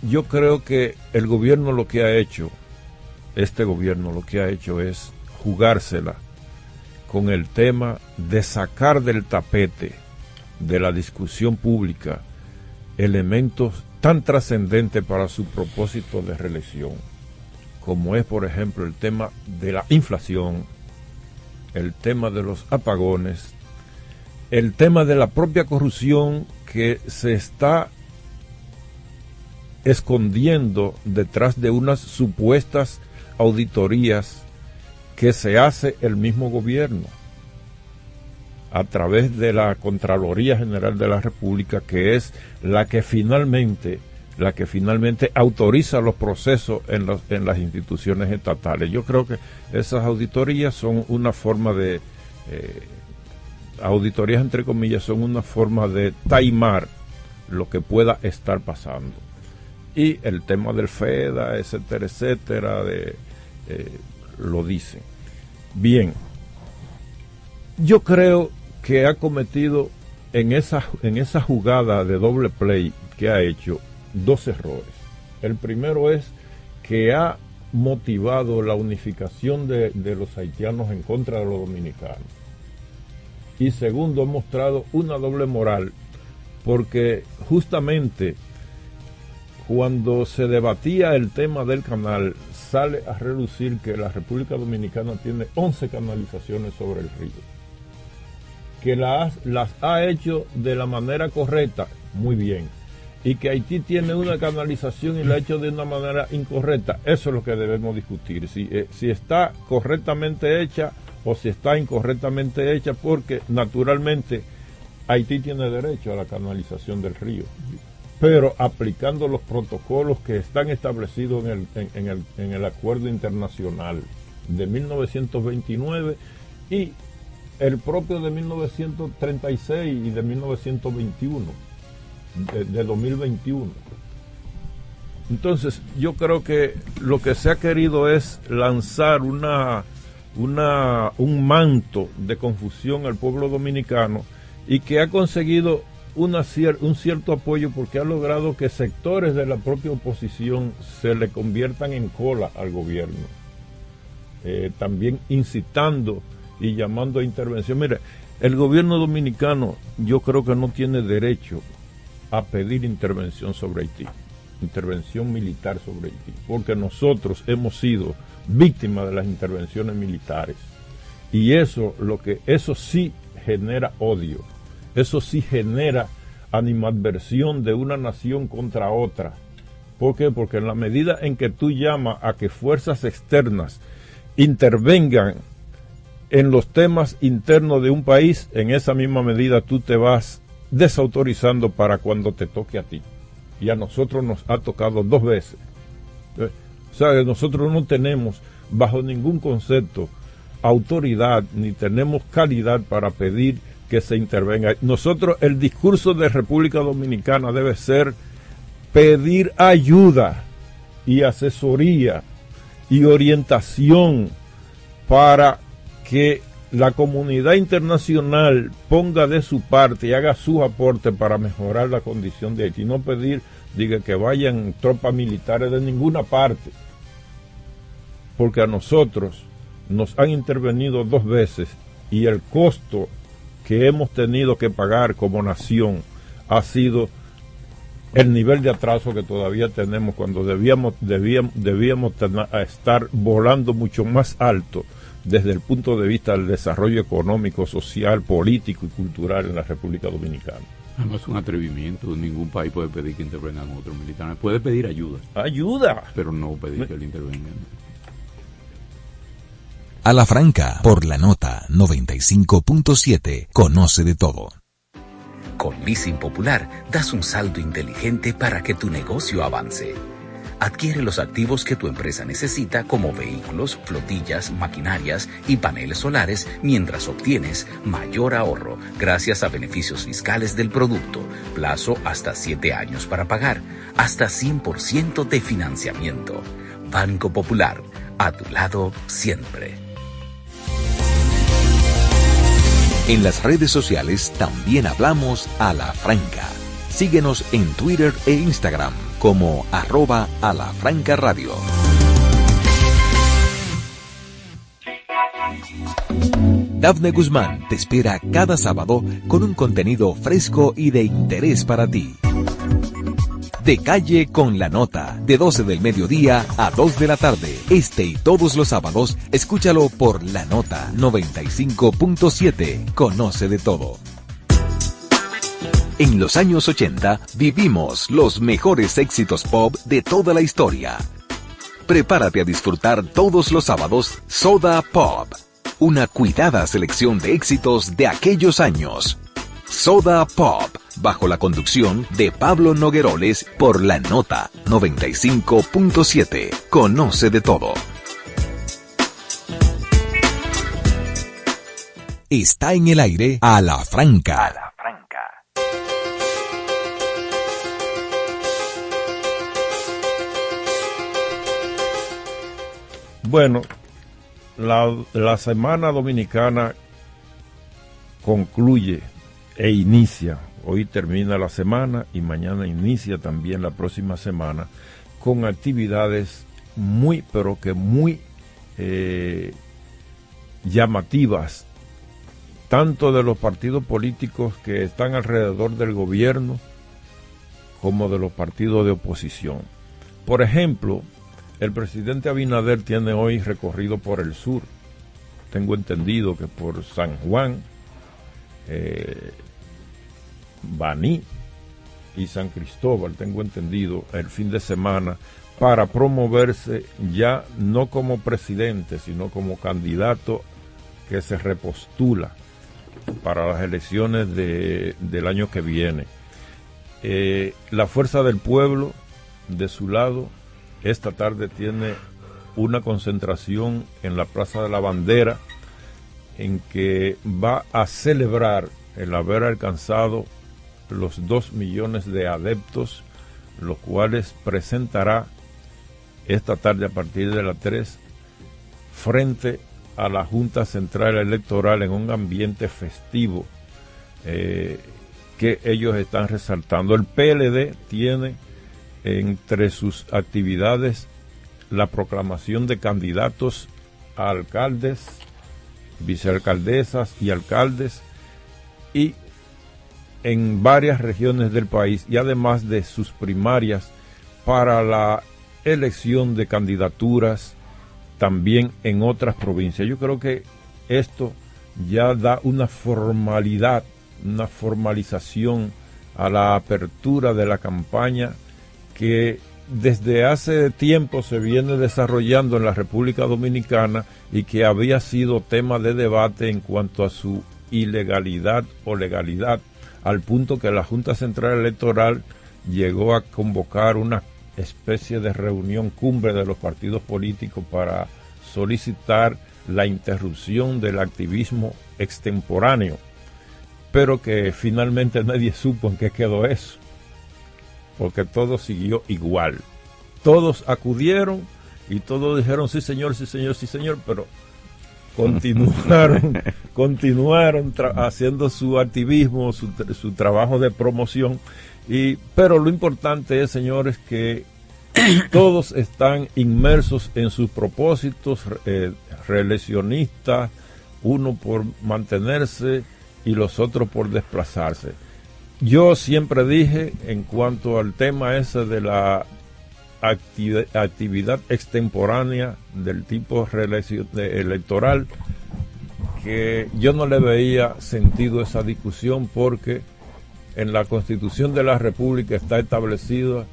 yo creo que el gobierno lo que ha hecho, este gobierno lo que ha hecho es jugársela con el tema de sacar del tapete de la discusión pública elementos tan trascendentes para su propósito de reelección, como es por ejemplo el tema de la inflación, el tema de los apagones, el tema de la propia corrupción que se está escondiendo detrás de unas supuestas auditorías que se hace el mismo gobierno a través de la Contraloría General de la República, que es la que finalmente la que finalmente autoriza los procesos en, las instituciones estatales. Yo creo que esas auditorías son una forma de, eh, auditorías entre comillas, son una forma de taimar lo que pueda estar pasando. Y el tema del FEDA, etcétera, etcétera, de, eh, lo dicen. Bien, yo creo que ha cometido en esa, en esa jugada de doble play que ha hecho dos errores. El primero es que ha motivado la unificación de, de los haitianos en contra de los dominicanos. Y segundo, ha mostrado una doble moral, porque justamente cuando se debatía el tema del canal, sale a relucir que la República Dominicana tiene 11 canalizaciones sobre el río. Que las, ha hecho de la manera correcta, muy bien. Y que Haití tiene una canalización y la ha hecho de una manera incorrecta, eso es lo que debemos discutir. Si, eh, si está correctamente hecha o si está incorrectamente hecha, porque naturalmente Haití tiene derecho a la canalización del río pero aplicando los protocolos que están establecidos en el, en, el, en el acuerdo internacional de 1929 y el propio de 1936 y de 1921, de, 2021. Entonces, yo creo que lo que se ha querido es lanzar una, una, un manto de confusión al pueblo dominicano y que ha conseguido un cierto apoyo porque ha logrado que sectores de la propia oposición se le conviertan en cola al gobierno. Eh, también incitando y llamando a intervención. Mire, el gobierno dominicano yo creo que no tiene derecho a pedir intervención sobre Haití, intervención militar sobre Haití, porque nosotros hemos sido víctimas de las intervenciones militares. Y eso, lo que, eso sí genera odio eso sí genera animadversión de una nación contra otra. ¿Por qué? Porque en la medida en que tú llamas a que fuerzas externas intervengan en los temas internos de un país, en esa misma medida tú te vas desautorizando para cuando te toque a ti. Y a nosotros nos ha tocado dos veces. O sea, nosotros no tenemos bajo ningún concepto autoridad ni tenemos calidad para pedir que se intervenga. Nosotros, el discurso de República Dominicana debe ser pedir ayuda y asesoría y orientación para que la comunidad internacional ponga de su parte y haga su aporte para mejorar la condición de Haití. No pedir diga, que vayan tropas militares de ninguna parte, porque a nosotros nos han intervenido dos veces y el costo que hemos tenido que pagar como nación ha sido el nivel de atraso que todavía tenemos cuando debíamos, debíamos, debíamos estar volando mucho más alto desde el punto de vista del desarrollo económico, social, político y cultural en la República Dominicana. No es un atrevimiento, ningún país puede pedir que intervengan otros militares, puede pedir ayuda. Ayuda. Pero no pedir que le intervengan. A la franca, por la nota 95.7, conoce de todo. Con Leasing Popular, das un salto inteligente para que tu negocio avance Adquiere los activos que tu empresa necesita como vehículos, flotillas, maquinarias y paneles solares mientras obtienes mayor ahorro gracias a beneficios fiscales del producto, plazo hasta 7 años para pagar, hasta 100% de financiamiento. Banco Popular, a tu lado siempre. En las redes sociales también hablamos a la franca. Síguenos en Twitter e Instagram como arroba a la franca radio. Dafne Guzmán te espera cada sábado con un contenido fresco y de interés para ti. De calle con la nota, de 12 del mediodía a 2 de la tarde. Este y todos los sábados, escúchalo por la nota 95.7. Conoce de todo. En los años 80 vivimos los mejores éxitos pop de toda la historia. Prepárate a disfrutar todos los sábados Soda Pop, una cuidada selección de éxitos de aquellos años. Soda Pop, bajo la conducción de Pablo Nogueroles por la nota 95.7. Conoce de todo. Está en el aire a la franca. Bueno, la, Semana Dominicana concluye e inicia. Hoy termina la semana y mañana inicia también la próxima semana con actividades muy, pero que muy eh, llamativas, tanto de los partidos políticos que están alrededor del gobierno como de los partidos de oposición. Por ejemplo, el presidente Abinader tiene hoy recorrido por el sur. Tengo entendido que por San Juan, eh, Baní y San Cristóbal, tengo entendido, el fin de semana, para promoverse ya no como presidente, sino como candidato que se repostula para las elecciones del año que viene. Eh, la fuerza del pueblo, de su lado, esta tarde tiene una concentración en la Plaza de la Bandera en que va a celebrar el haber alcanzado los dos millones de adeptos, los cuales presentará esta tarde a partir de las 3 frente a la Junta Central Electoral en un ambiente festivo eh, que ellos están resaltando. El PLD tiene entre sus actividades la proclamación de candidatos a alcaldes, vicealcaldesas y alcaldes y en varias regiones del país y además de sus primarias para la elección de candidaturas también en otras provincias. Yo creo que esto ya da una formalidad, una formalización a la apertura de la campaña que desde hace tiempo se viene desarrollando en la República Dominicana y que había sido tema de debate en cuanto a su ilegalidad o legalidad, al punto que la Junta Central Electoral llegó a convocar una especie de reunión cumbre de los partidos políticos para solicitar la interrupción del activismo extemporáneo, pero que finalmente nadie supo en qué quedó eso porque todo siguió igual. todos acudieron y todos dijeron sí señor, sí señor, sí señor, pero continuaron, continuaron haciendo su activismo, su, su, trabajo de promoción. Y, pero lo importante es, señores, que todos están inmersos en sus propósitos eh, reeleccionistas, uno por mantenerse y los otros por desplazarse. Yo siempre dije en cuanto al tema ese de la actividad extemporánea del tipo electoral que yo no le veía sentido esa discusión porque en la constitución de la república está establecido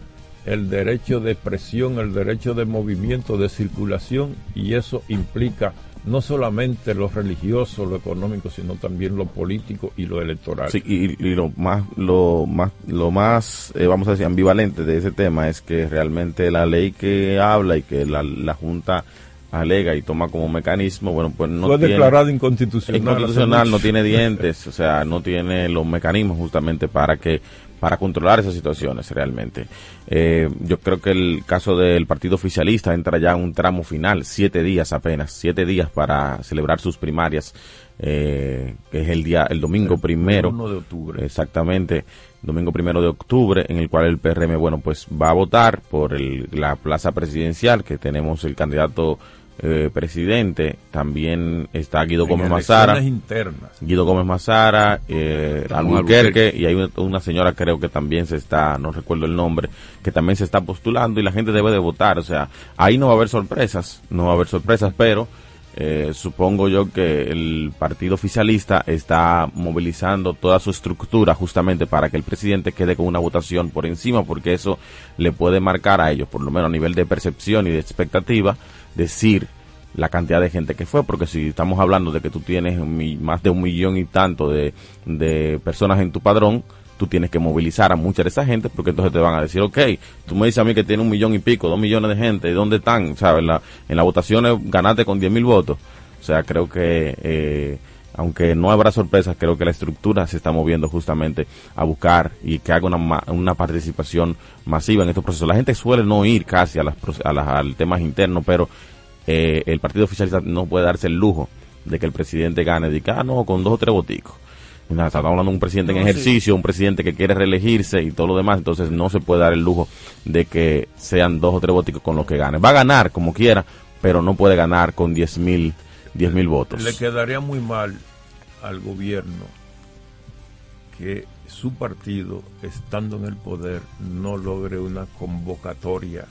el derecho de expresión, el derecho de movimiento, de circulación y eso implica no solamente lo religioso, lo económico, sino también lo político y lo electoral. Sí, y, lo más, lo más, lo más, eh, vamos a decir, ambivalente de ese tema es que realmente la ley que habla y que la, la Junta alega y toma como mecanismo, bueno, pues no Fue declarado inconstitucional. Inconstitucional, no tiene dientes, o sea, no tiene los mecanismos justamente para que para controlar esas situaciones realmente. Eh, yo creo que el caso del partido oficialista entra ya en un tramo final, siete días apenas, siete días para celebrar sus primarias, eh, que es el día, el domingo primero. de octubre. Exactamente, domingo primero de octubre, en el cual el PRM, bueno, pues va a votar por el, la plaza presidencial, que tenemos el candidato eh, presidente, también está Guido Gómez Mazara, Guido Gómez Mazara, eh, Albuquerque, y hay una señora creo que también se está, no recuerdo el nombre, que también se está postulando y la gente debe de votar, o sea, ahí no va a haber sorpresas, no va a haber sorpresas, pero eh, supongo yo que el partido oficialista está movilizando toda su estructura justamente para que el presidente quede con una votación por encima, porque eso le puede marcar a ellos, por lo menos a nivel de percepción y de expectativa, decir la cantidad de gente que fue, porque si estamos hablando de que tú tienes más de un millón y tanto de, de personas en tu padrón, tú tienes que movilizar a mucha de esa gente porque entonces te van a decir, ok, tú me dices a mí que tiene un millón y pico, dos millones de gente, ¿dónde están? ¿Sabes? En la, en las votaciones ganaste con diez mil votos. O sea, creo que, eh, aunque no habrá sorpresas, creo que la estructura se está moviendo justamente a buscar y que haga una, una participación masiva en estos procesos. La gente suele no ir casi a las, a las, al temas internos, pero eh, el partido oficialista no puede darse el lujo de que el presidente gane, de que, ah, no, con dos o tres boticos. Estamos hablando de un presidente en ejercicio, un presidente que quiere reelegirse y todo lo demás, entonces no se puede dar el lujo de que sean dos o tres boticos con los que gane. Va a ganar como quiera, pero no puede ganar con diez mil, diez mil votos. Le quedaría muy mal al gobierno que su partido, estando en el poder, no logre una convocatoria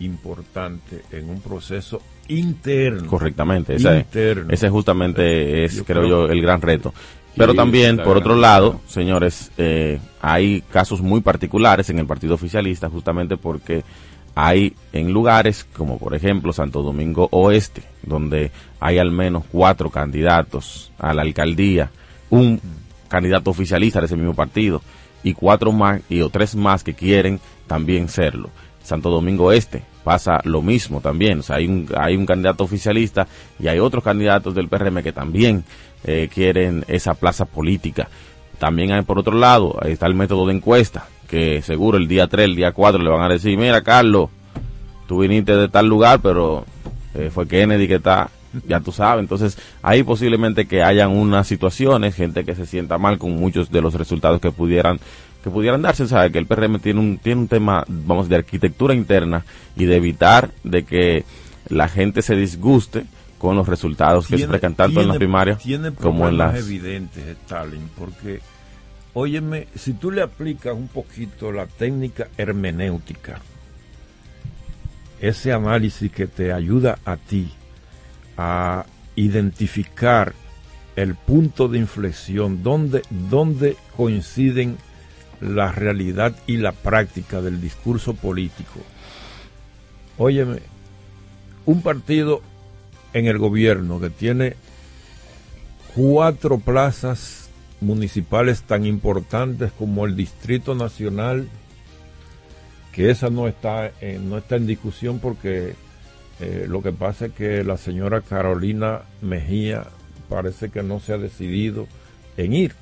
importante en un proceso interno. Correctamente, ese, ese justamente es, creo yo, el gran reto. Pero también, por otro lado, señores, eh, hay casos muy particulares en el partido oficialista justamente porque hay en lugares como por ejemplo Santo Domingo Oeste, donde hay al menos cuatro candidatos a la alcaldía, un candidato oficialista de ese mismo partido y cuatro más y o tres más que quieren también serlo. Santo Domingo Este pasa lo mismo también, o sea, hay un, hay un candidato oficialista y hay otros candidatos del PRM que también eh, quieren esa plaza política. También hay por otro lado, está el método de encuesta, que seguro el día 3, el día 4 le van a decir, mira Carlos, tú viniste de tal lugar, pero eh, fue Kennedy que está, ya tú sabes. Entonces, ahí posiblemente que hayan unas situaciones, gente que se sienta mal con muchos de los resultados que pudieran que pudieran darse, sabe que el PRM tiene un tiene un tema, vamos, de arquitectura interna y de evitar de que la gente se disguste con los resultados que se presentan tanto en las primarias como en las evidentes Stalin porque óyeme si tú le aplicas un poquito la técnica hermenéutica ese análisis que te ayuda a ti a identificar el punto de inflexión donde, donde coinciden la realidad y la práctica del discurso político. Óyeme, un partido en el gobierno que tiene cuatro plazas municipales tan importantes como el Distrito Nacional, que esa no está, no está en discusión porque eh, lo que pasa es que la señora Carolina Mejía parece que no se ha decidido en ir.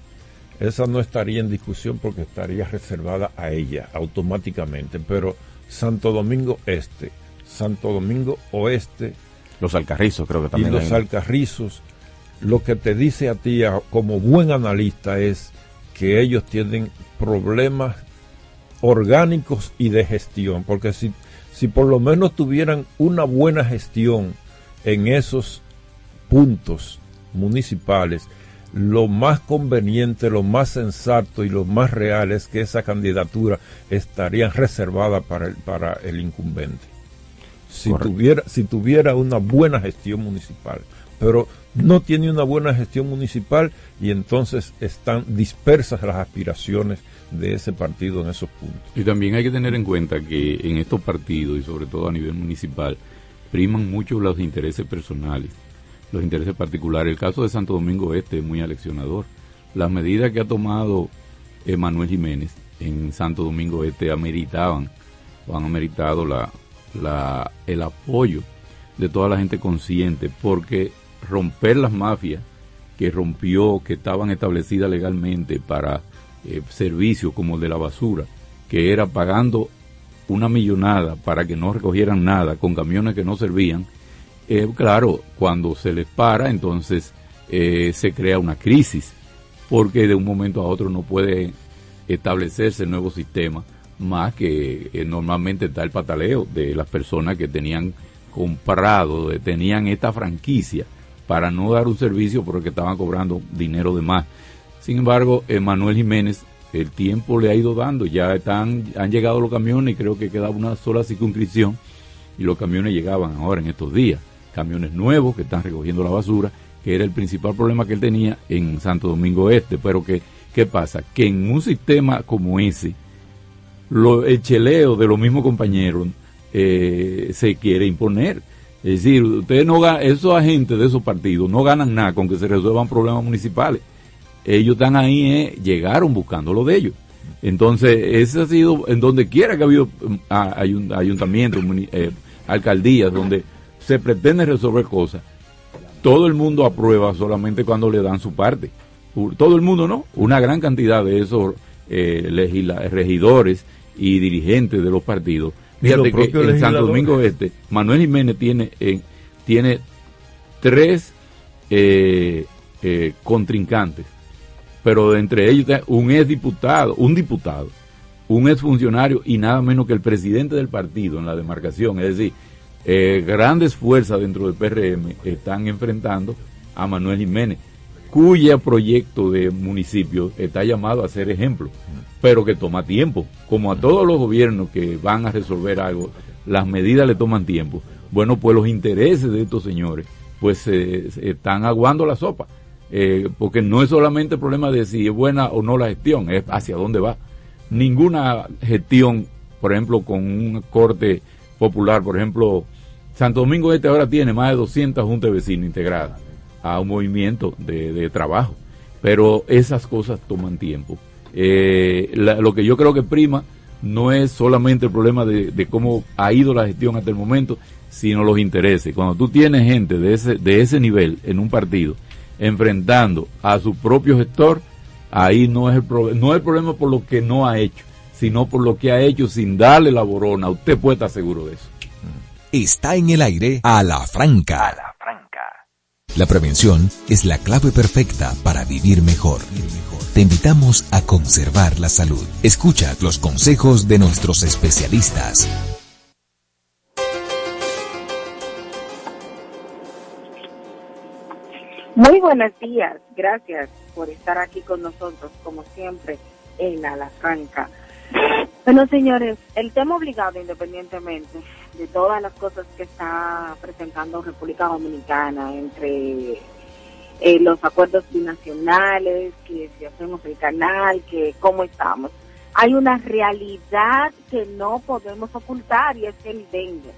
Esa no estaría en discusión porque estaría reservada a ella automáticamente, pero Santo Domingo Este, Santo Domingo Oeste. Los Alcarrizos creo que también. Y los Alcarrizos. Lo que te dice a ti como buen analista es que ellos tienen problemas orgánicos y de gestión, porque si, si por lo menos tuvieran una buena gestión en esos puntos municipales, lo más conveniente, lo más sensato y lo más real es que esa candidatura estaría reservada para el, para el incumbente. Si tuviera, si tuviera una buena gestión municipal. Pero no tiene una buena gestión municipal y entonces están dispersas las aspiraciones de ese partido en esos puntos. Y también hay que tener en cuenta que en estos partidos y sobre todo a nivel municipal priman mucho los intereses personales los intereses particulares. El caso de Santo Domingo Este es muy aleccionador. Las medidas que ha tomado Manuel Jiménez en Santo Domingo Este ameritaban o han ameritado la, la, el apoyo de toda la gente consciente, porque romper las mafias que rompió, que estaban establecidas legalmente para eh, servicios como el de la basura, que era pagando una millonada para que no recogieran nada con camiones que no servían, eh, claro, cuando se les para, entonces eh, se crea una crisis, porque de un momento a otro no puede establecerse el nuevo sistema, más que eh, normalmente está el pataleo de las personas que tenían comprado, tenían esta franquicia para no dar un servicio porque estaban cobrando dinero de más. Sin embargo, Manuel Jiménez, el tiempo le ha ido dando, ya están, han llegado los camiones y creo que quedaba una sola circunscripción y los camiones llegaban ahora en estos días camiones nuevos que están recogiendo la basura, que era el principal problema que él tenía en Santo Domingo Este. Pero que, ¿qué pasa? Que en un sistema como ese, lo, el cheleo de los mismos compañeros eh, se quiere imponer. Es decir, ustedes no esos agentes de esos partidos no ganan nada con que se resuelvan problemas municipales. Ellos están ahí, eh, llegaron buscando lo de ellos. Entonces, ese ha sido, en donde quiera que ha habido mm, ayuntamientos, eh, alcaldías, donde se pretende resolver cosas, todo el mundo aprueba solamente cuando le dan su parte. Todo el mundo no, una gran cantidad de esos eh, regidores y dirigentes de los partidos. Fíjate que en Santo Domingo Este, Manuel Jiménez tiene, eh, tiene tres eh, contrincantes, pero entre ellos un ex diputado, un diputado, un ex funcionario y nada menos que el presidente del partido en la demarcación. Es decir, eh, grandes fuerzas dentro del PRM están enfrentando a Manuel Jiménez, cuyo proyecto de municipio está llamado a ser ejemplo, pero que toma tiempo. Como a todos los gobiernos que van a resolver algo, las medidas le toman tiempo. Bueno, pues los intereses de estos señores pues están aguando la sopa. Eh, porque no es solamente el problema de si es buena o no la gestión, es hacia dónde va. Ninguna gestión, por ejemplo, con un corte popular. Por ejemplo, Santo Domingo Este ahora tiene más de 200 juntas de vecinos integradas a un movimiento de, trabajo. Pero esas cosas toman tiempo. Eh, lo que yo creo que prima no es solamente el problema de, cómo ha ido la gestión hasta el momento, sino los intereses. Cuando tú tienes gente de ese, de ese nivel en un partido enfrentando a su propio gestor, ahí no es el, no es el problema por lo que no ha hecho, sino por lo que ha hecho sin darle la borona. Usted puede estar seguro de eso. Está en el aire. A la franca. La prevención es la clave perfecta para vivir mejor. Te invitamos a conservar la salud. Escucha los consejos de nuestros especialistas. Muy buenos días, gracias por estar aquí con nosotros, como siempre, en A la Franca. Bueno, señores, el tema obligado, independientemente de todas las cosas que está presentando República Dominicana, entre eh, los acuerdos binacionales, que si hacemos el canal, que cómo estamos, hay una realidad que no podemos ocultar y es el dengue.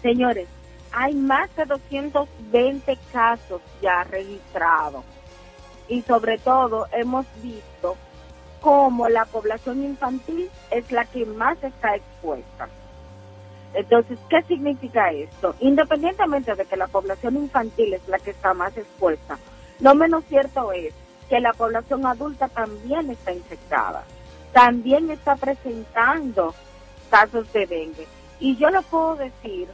Señores, hay más de 220 casos ya registrados y sobre todo hemos visto como la población infantil es la que más está expuesta. Entonces, ¿qué significa esto? Independientemente de que la población infantil es la que está más expuesta, lo menos cierto es que la población adulta también está infectada, también está presentando casos de dengue. Y yo lo puedo decir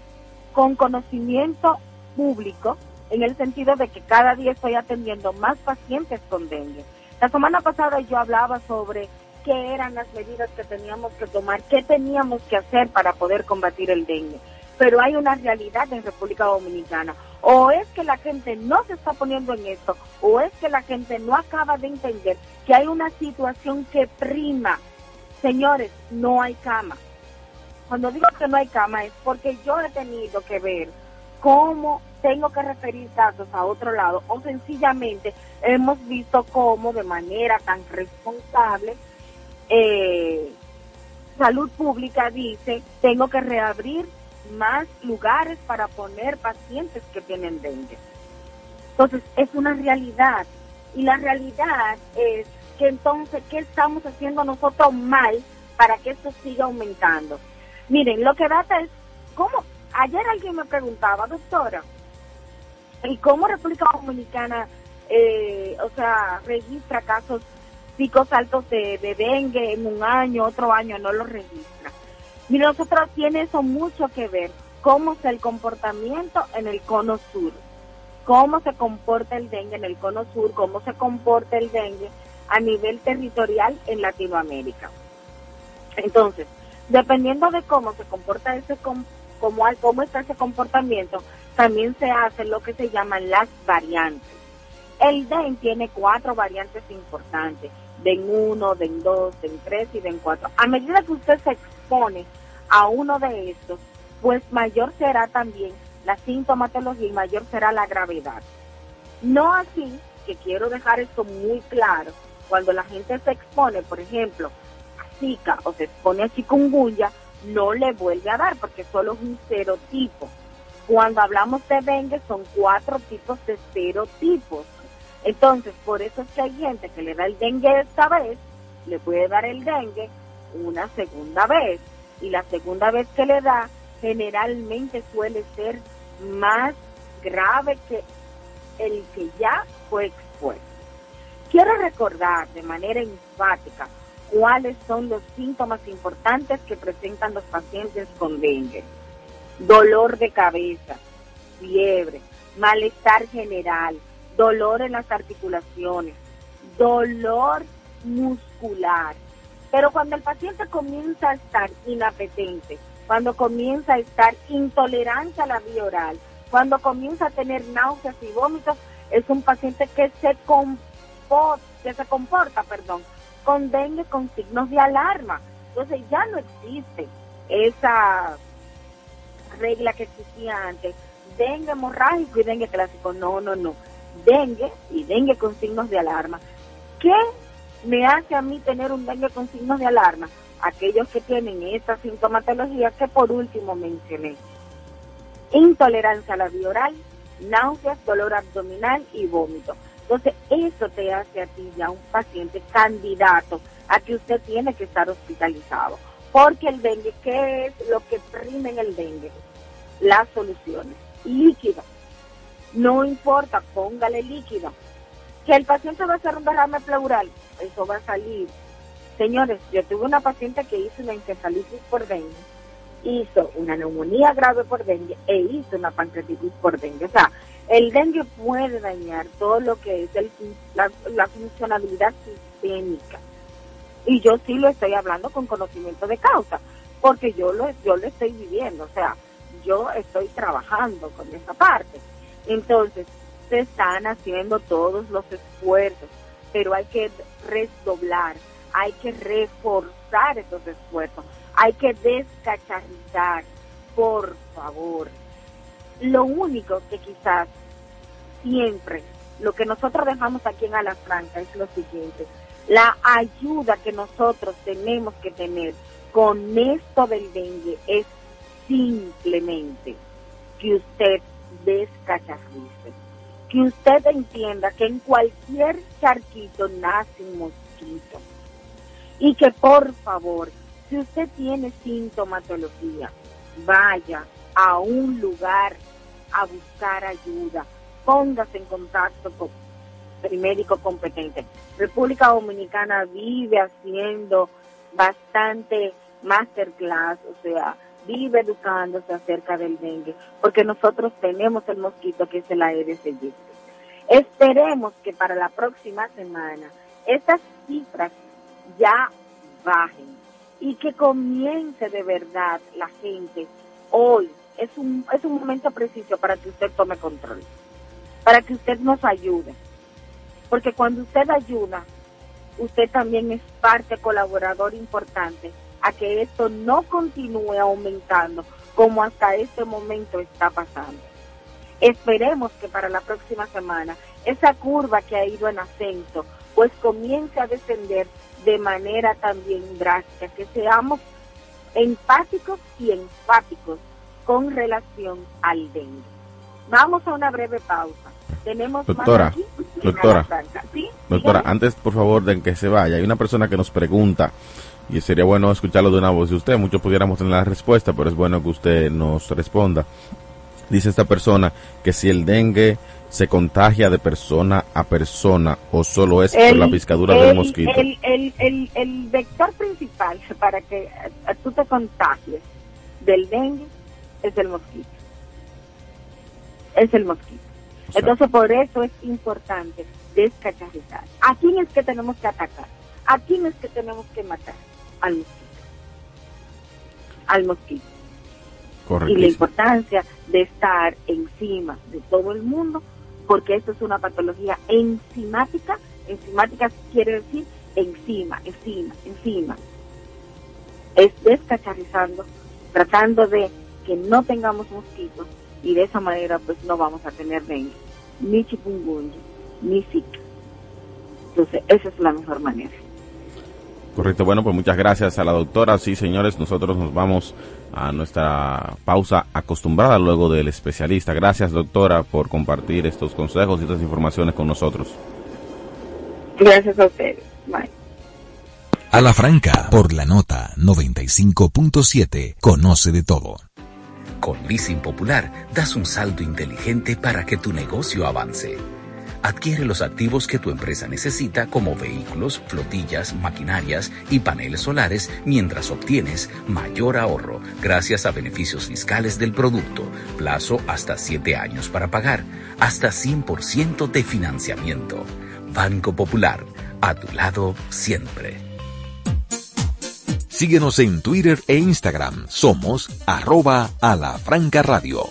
con conocimiento público, en el sentido de que cada día estoy atendiendo más pacientes con dengue. La semana pasada yo hablaba sobre qué eran las medidas que teníamos que tomar, qué teníamos que hacer para poder combatir el dengue. Pero hay una realidad en República Dominicana. O es que la gente no se está poniendo en esto, o es que la gente no acaba de entender que hay una situación que prima. Señores, no hay cama. Cuando digo que no hay cama es porque yo he tenido que ver cómo tengo que referir datos a otro lado o sencillamente hemos visto cómo de manera tan responsable eh, salud pública dice tengo que reabrir más lugares para poner pacientes que tienen dengue. Entonces es una realidad y la realidad es que entonces, ¿qué estamos haciendo nosotros mal para que esto siga aumentando? Miren, lo que data es, ¿cómo? Ayer alguien me preguntaba, doctora, ¿y cómo República Dominicana, eh, o sea, registra casos picos altos de, de dengue en un año, otro año no lo registra? Mire, nosotros tiene eso mucho que ver, cómo es el comportamiento en el cono sur, cómo se comporta el dengue en el cono sur, cómo se comporta el dengue a nivel territorial en Latinoamérica. Entonces, dependiendo de cómo se comporta ese cómo, cómo está ese comportamiento, también se hacen lo que se llaman las variantes. El DEN tiene cuatro variantes importantes, DEN 1, DEN 2, DEN 3 y DEN 4. A medida que usted se expone a uno de estos, pues mayor será también la sintomatología y mayor será la gravedad. No así, que quiero dejar esto muy claro, cuando la gente se expone, por ejemplo, a Zika o se expone a chikungunya, no le vuelve a dar porque solo es un serotipo. Cuando hablamos de dengue son cuatro tipos de serotipos. Entonces, por eso es que hay gente que le da el dengue esta vez, le puede dar el dengue una segunda vez y la segunda vez que le da generalmente suele ser más grave que el que ya fue expuesto. Quiero recordar de manera enfática cuáles son los síntomas importantes que presentan los pacientes con dengue. Dolor de cabeza, fiebre, malestar general, dolor en las articulaciones, dolor muscular, pero cuando el paciente comienza a estar inapetente, cuando comienza a estar intolerante a la vía oral, cuando comienza a tener náuseas y vómitos, es un paciente que se comporta, que se comporta, perdón, con dengue con signos de alarma. Entonces ya no existe esa regla que existía antes, dengue hemorrágico y dengue clásico. No, no, no. Dengue y dengue con signos de alarma. ¿Qué me hace a mí tener un dengue con signos de alarma, aquellos que tienen esta sintomatología que por último mencioné. Intolerancia a la vía oral, náuseas, dolor abdominal y vómito. Entonces, eso te hace a ti ya un paciente candidato a que usted tiene que estar hospitalizado. Porque el dengue, ¿qué es lo que prime en el dengue? Las soluciones. Líquido. No importa, póngale líquido. Que el paciente va a hacer un derrame pleural, eso va a salir. Señores, yo tuve una paciente que hizo una encefalitis por dengue, hizo una neumonía grave por dengue e hizo una pancreatitis por dengue. O sea, el dengue puede dañar todo lo que es el, la, la funcionalidad sistémica. Y yo sí lo estoy hablando con conocimiento de causa, porque yo lo, yo lo estoy viviendo, o sea, yo estoy trabajando con esa parte. Entonces, se están haciendo todos los esfuerzos pero hay que redoblar, hay que reforzar esos esfuerzos, hay que descacharrizar, por favor. Lo único que quizás siempre, lo que nosotros dejamos aquí en Alafranca es lo siguiente, la ayuda que nosotros tenemos que tener con esto del dengue es simplemente que usted descacharrice que usted entienda que en cualquier charquito nace un mosquito. Y que por favor, si usted tiene sintomatología, vaya a un lugar a buscar ayuda, póngase en contacto con el médico competente. República Dominicana vive haciendo bastante masterclass, o sea, vive educándose acerca del dengue, porque nosotros tenemos el mosquito que es el Aedes aegypti. Esperemos que para la próxima semana estas cifras ya bajen y que comience de verdad la gente hoy. Es un, es un momento preciso para que usted tome control, para que usted nos ayude. Porque cuando usted ayuda, usted también es parte colaborador importante a que esto no continúe aumentando como hasta este momento está pasando. Esperemos que para la próxima semana esa curva que ha ido en ascenso pues comience a descender de manera también drástica, que seamos empáticos y enfáticos con relación al dengue. Vamos a una breve pausa. Tenemos doctora, doctora, doctora, antes por favor de que se vaya, hay una persona que nos pregunta y sería bueno escucharlo de una voz de usted. Muchos pudiéramos tener la respuesta, pero es bueno que usted nos responda. Dice esta persona que si el dengue se contagia de persona a persona o solo es por la piscadura del mosquito? El, el, el, vector principal para que tú te contagies del dengue es el mosquito. Es el mosquito. Entonces, por eso es importante descacharrizar. ¿A quién es que tenemos que atacar? ¿A quién es que tenemos que matar? Al mosquito. Al mosquito. Y la importancia de estar encima de todo el mundo porque esto es una patología enzimática. Enzimática quiere decir encima, encima, encima. Es descacharrizando, tratando de que no tengamos mosquitos y de esa manera pues no vamos a tener dengue, ni chikungunya, ni zika. Entonces, esa es la mejor manera. Correcto, bueno, pues muchas gracias a la doctora. Sí, señores, nosotros nos vamos a nuestra pausa acostumbrada luego del especialista. Gracias, doctora, por compartir estos consejos y estas informaciones con nosotros. Gracias a ustedes. Bye. A la franca, por la nota 95.7, conoce de todo. Con Leasing Popular, das un salto inteligente para que tu negocio avance adquiere los activos que tu empresa necesita como vehículos, flotillas, maquinarias y paneles solares mientras obtienes mayor ahorro gracias a beneficios fiscales del producto, plazo hasta 7 años para pagar, hasta 100% de financiamiento. Banco Popular, a tu lado siempre. Síguenos en Twitter e Instagram. Somos arroba a la franca radio.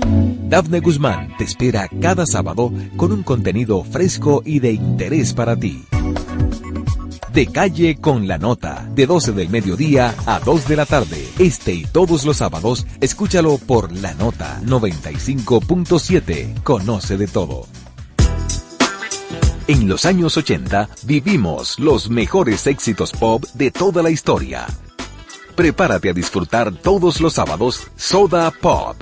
Dafne Guzmán te espera cada sábado con un contenido fresco y de interés para ti. De calle con la nota, de 12 del mediodía a 2 de la tarde. Este y todos los sábados, escúchalo por la nota 95.7. Conoce de todo. En los años 80 vivimos los mejores éxitos pop de toda la historia. Prepárate a disfrutar todos los sábados Soda Pop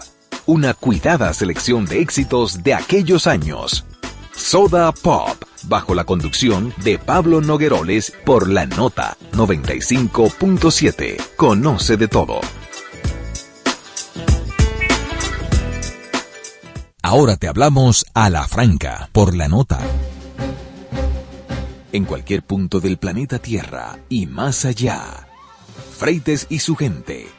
una cuidada selección de éxitos de aquellos años. Soda Pop, bajo la conducción de Pablo Nogueroles por la nota 95.7. Conoce de todo. Ahora te hablamos a la franca por la nota. En cualquier punto del planeta Tierra y más allá. Freites y su gente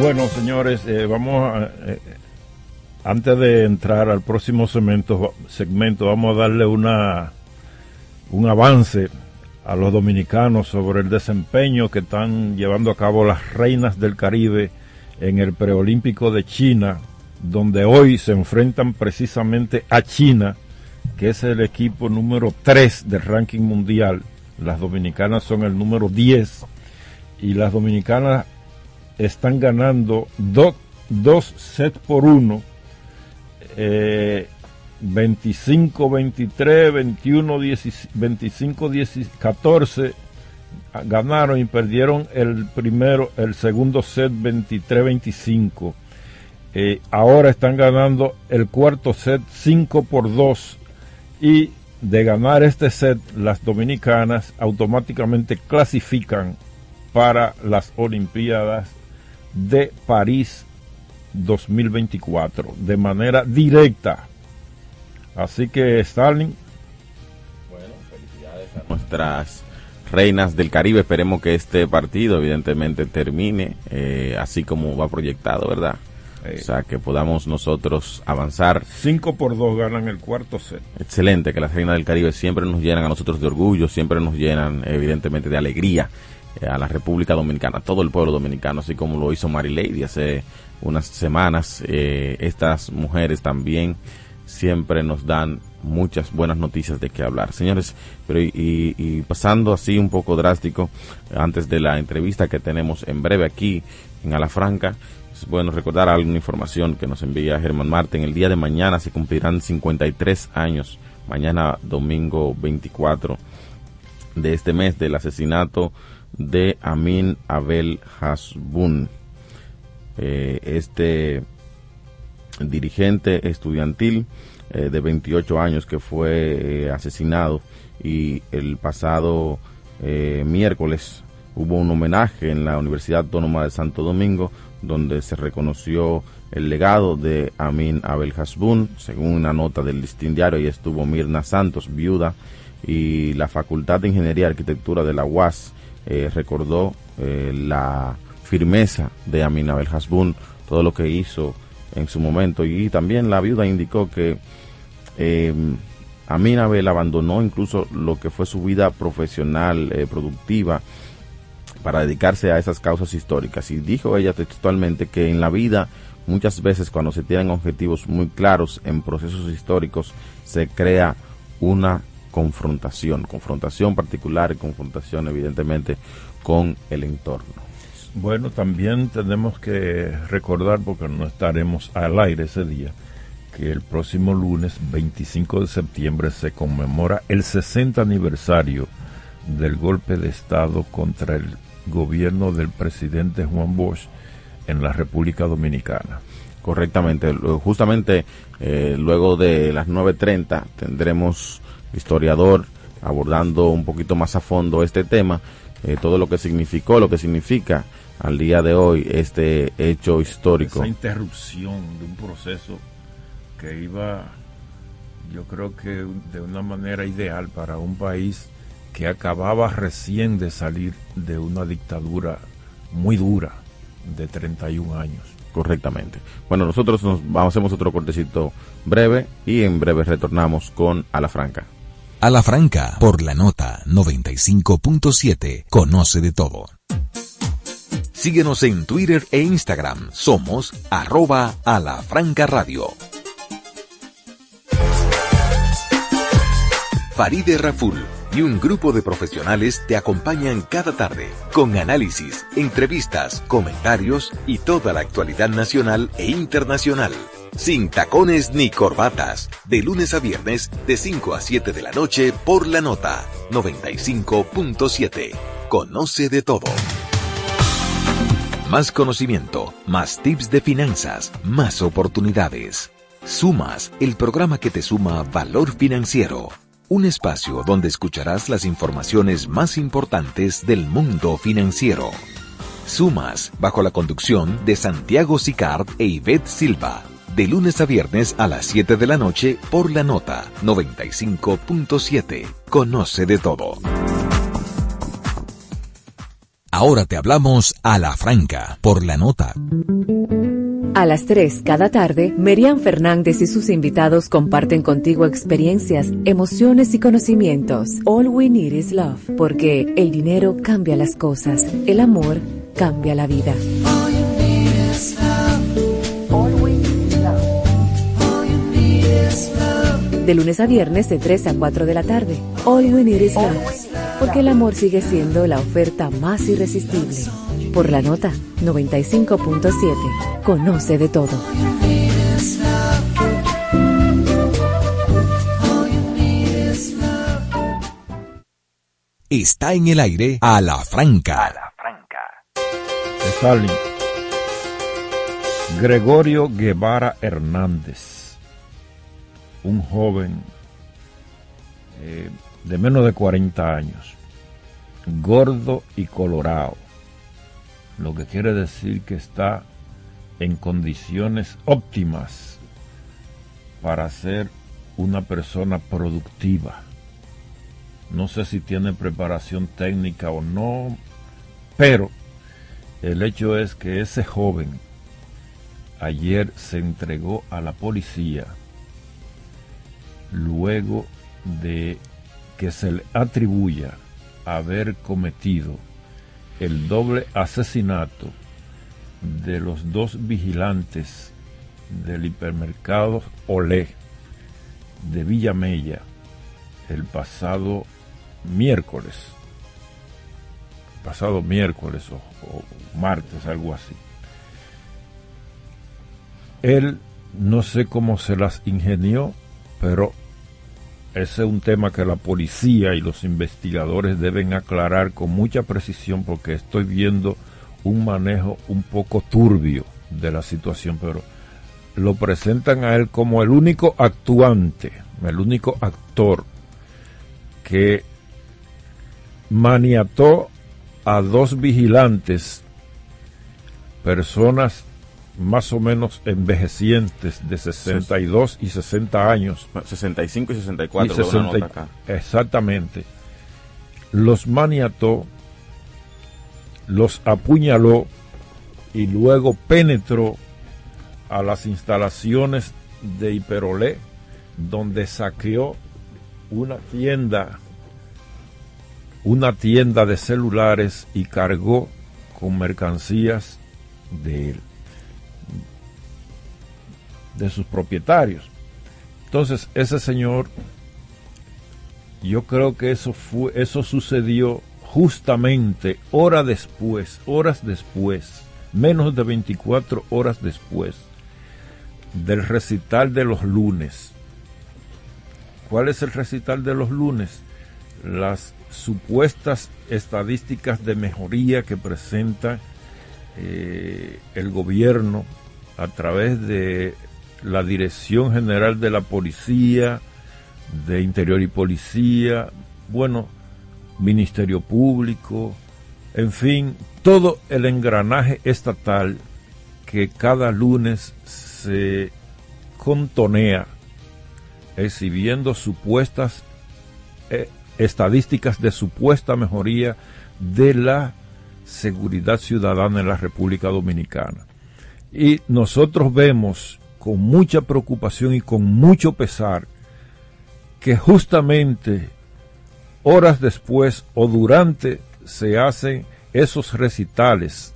Bueno, señores, eh, vamos a, eh, antes de entrar al próximo segmento, segmento, vamos a darle una un avance a los dominicanos sobre el desempeño que están llevando a cabo las reinas del Caribe en el preolímpico de China, donde hoy se enfrentan precisamente a China, que es el equipo número 3 del ranking mundial. Las dominicanas son el número 10 y las dominicanas están ganando dos sets por uno. Eh, 25, 23, 21, 25, 10, 14 ganaron y perdieron el primero, el segundo set 23, 25. Eh, ahora están ganando el cuarto set 5 por 2 y de ganar este set las dominicanas automáticamente clasifican para las Olimpiadas de París 2024 de manera directa Así que Stalin. Bueno, felicidades a nuestras reinas del Caribe. Esperemos que este partido evidentemente termine eh, así como va proyectado, ¿verdad? O sea, que podamos nosotros avanzar. 5 por 2 ganan el cuarto set. Excelente, que las reinas del Caribe siempre nos llenan a nosotros de orgullo, siempre nos llenan evidentemente de alegría a la República Dominicana, todo el pueblo dominicano, así como lo hizo Mary Lady hace unas semanas. Eh, estas mujeres también siempre nos dan muchas buenas noticias de qué hablar. Señores, pero y, pasando así un poco drástico, antes de la entrevista que tenemos en breve aquí en Alafranca, es bueno recordar alguna información que nos envía Germán Martín. El día de mañana se cumplirán 53 años, mañana domingo 24 de este mes, del asesinato de Amin Abel Hasbun. Eh, este dirigente estudiantil eh, de 28 años que fue eh, asesinado y el pasado miércoles hubo un homenaje en la Universidad Autónoma de Santo Domingo donde se reconoció el legado de Amin Abel Hasbun, según una nota del listín diario, y estuvo Mirna Santos, viuda, y la Facultad de Ingeniería y Arquitectura de la UAS recordó la firmeza de Amin Abel Hasbun, todo lo que hizo en su momento. Y también la viuda indicó que eh, Aminabel abandonó incluso lo que fue su vida profesional, eh, productiva, para dedicarse a esas causas históricas. Y dijo ella textualmente que en la vida muchas veces cuando se tienen objetivos muy claros en procesos históricos se crea una confrontación, confrontación particular y confrontación evidentemente con el entorno. Bueno, también tenemos que recordar, porque no estaremos al aire ese día, que el próximo lunes 25 de septiembre se conmemora el 60 aniversario del golpe de Estado contra el gobierno del presidente Juan Bosch en la República Dominicana. Correctamente, justamente eh, luego de las 9.30 tendremos historiador abordando un poquito más a fondo este tema, eh, todo lo que significó, lo que significa al día de hoy este hecho histórico. Esa interrupción de un proceso que iba, yo creo que de una manera ideal para un país que acababa recién de salir de una dictadura muy dura de 31 años. Correctamente. Bueno, nosotros nos vamos, hacemos otro cortecito breve y en breve retornamos con A la Franca. A la Franca, por la nota 95.7, conoce de todo. Síguenos en Twitter e Instagram. Somos arroba radio. Faride Raful y un grupo de profesionales te acompañan cada tarde con análisis, entrevistas, comentarios y toda la actualidad nacional e internacional. Sin tacones ni corbatas, de lunes a viernes de 5 a 7 de la noche por la nota 95.7. Conoce de todo. Más conocimiento, más tips de finanzas, más oportunidades. Sumas, el programa que te suma valor financiero. Un espacio donde escucharás las informaciones más importantes del mundo financiero. Sumas, bajo la conducción de Santiago Sicard e Ivette Silva. De lunes a viernes a las 7 de la noche por la nota 95.7. Conoce de todo. Ahora te hablamos a la franca por la nota. A las 3 cada tarde, Merian Fernández y sus invitados comparten contigo experiencias, emociones y conocimientos. All we need is love, porque el dinero cambia las cosas, el amor cambia la vida. De lunes a viernes de 3 a 4 de la tarde. All we need is love, porque el amor sigue siendo la oferta más irresistible. Por la nota 95.7. Conoce de todo. Está en el aire a la franca. A la franca. Gregorio Guevara Hernández, un joven eh, de menos de 40 años, gordo y colorado lo que quiere decir que está en condiciones óptimas para ser una persona productiva. No sé si tiene preparación técnica o no, pero el hecho es que ese joven ayer se entregó a la policía luego de que se le atribuya haber cometido el doble asesinato de los dos vigilantes del hipermercado Olé de Villamella el pasado miércoles, pasado miércoles o, o martes, algo así. Él no sé cómo se las ingenió, pero ese es un tema que la policía y los investigadores deben aclarar con mucha precisión porque estoy viendo un manejo un poco turbio de la situación, pero lo presentan a él como el único actuante, el único actor que maniató a dos vigilantes, personas más o menos envejecientes de 62 y 60 años. 65 y 64. Y exactamente. Los maniató, los apuñaló y luego penetró a las instalaciones de Hiperolé, donde saqueó una tienda, una tienda de celulares y cargó con mercancías de él de sus propietarios. Entonces, ese señor, yo creo que eso fue, eso sucedió justamente hora después, horas después, menos de 24 horas después del recital de los lunes. ¿Cuál es el recital de los lunes? Las supuestas estadísticas de mejoría que presenta eh, el gobierno a través de la Dirección General de la Policía, de Interior y Policía, bueno, Ministerio Público, en fin, todo el engranaje estatal que cada lunes se contonea exhibiendo supuestas eh, estadísticas de supuesta mejoría de la seguridad ciudadana en la República Dominicana. Y nosotros vemos con mucha preocupación y con mucho pesar que justamente horas después o durante se hacen esos recitales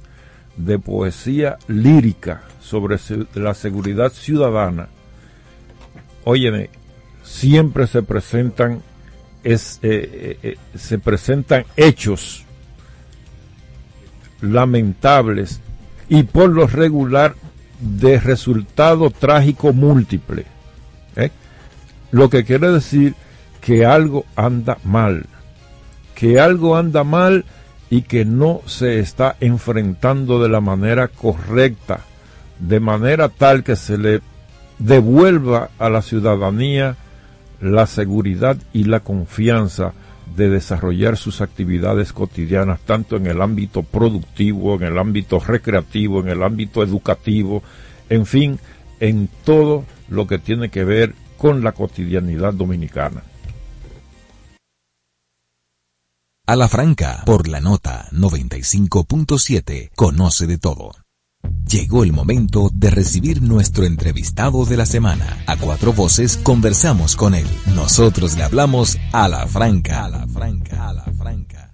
de poesía lírica sobre la seguridad ciudadana, óyeme, siempre se presentan, es, eh, eh, eh, se presentan hechos lamentables y por lo regular de resultado trágico múltiple. ¿eh? Lo que quiere decir que algo anda mal, que algo anda mal y que no se está enfrentando de la manera correcta, de manera tal que se le devuelva a la ciudadanía la seguridad y la confianza de desarrollar sus actividades cotidianas, tanto en el ámbito productivo, en el ámbito recreativo, en el ámbito educativo, en fin, en todo lo que tiene que ver con la cotidianidad dominicana. A la franca, por la nota 95.7, conoce de todo. Llegó el momento de recibir nuestro entrevistado de la semana. A cuatro voces conversamos con él. Nosotros le hablamos a la franca. A la franca, a la franca.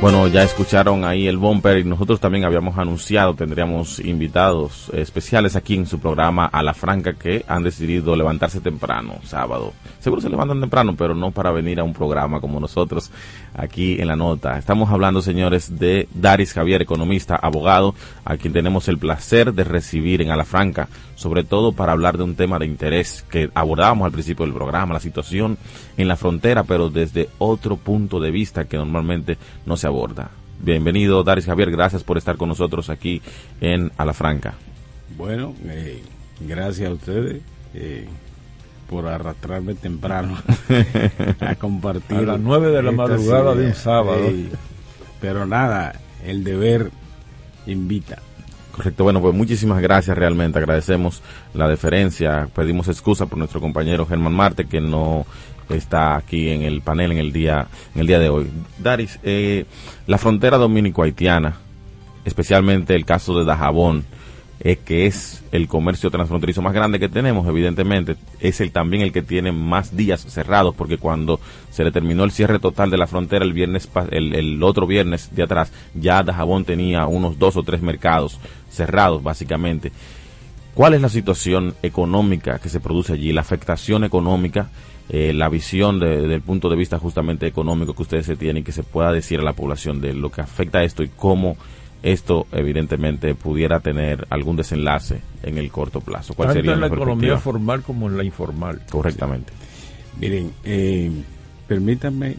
Bueno, ya escucharon ahí el bumper y nosotros también habíamos anunciado, tendríamos invitados especiales aquí en su programa a la franca que han decidido levantarse temprano, sábado. Seguro se levantan temprano, pero no para venir a un programa como nosotros aquí en la nota. Estamos hablando, señores, de Daris Javier, economista, abogado, a quien tenemos el placer de recibir en a la franca, sobre todo para hablar de un tema de interés que abordábamos al principio del programa, la situación en la frontera, pero desde otro punto de vista que normalmente no se aborda. Bienvenido, Daris Javier, gracias por estar con nosotros aquí en A la Franca. Bueno, eh, gracias a ustedes eh, por arrastrarme temprano a compartir. A las nueve de la madrugada de un sábado. Pero nada, el deber invita. Correcto, bueno, pues muchísimas gracias realmente, agradecemos la deferencia, pedimos excusa por nuestro compañero Germán Marte que no está aquí en el panel en el día en el día de hoy. Daris, eh, la frontera dominico-haitiana, especialmente el caso de Dajabón, eh, que es el comercio transfronterizo más grande que tenemos, evidentemente, es el también el que tiene más días cerrados, porque cuando se le terminó el cierre total de la frontera el viernes, el, el otro viernes de atrás, ya Dajabón tenía unos dos o tres mercados cerrados, básicamente. ¿Cuál es la situación económica que se produce allí, la afectación económica, eh, la visión de- desde el punto de vista justamente económico que ustedes se tienen y que se pueda decir a la población de lo que afecta esto y cómo esto evidentemente pudiera tener algún desenlace en el corto plazo? ¿Cuál Tanto sería en la economía formal como en la informal. Correctamente. Miren, eh, permítanme,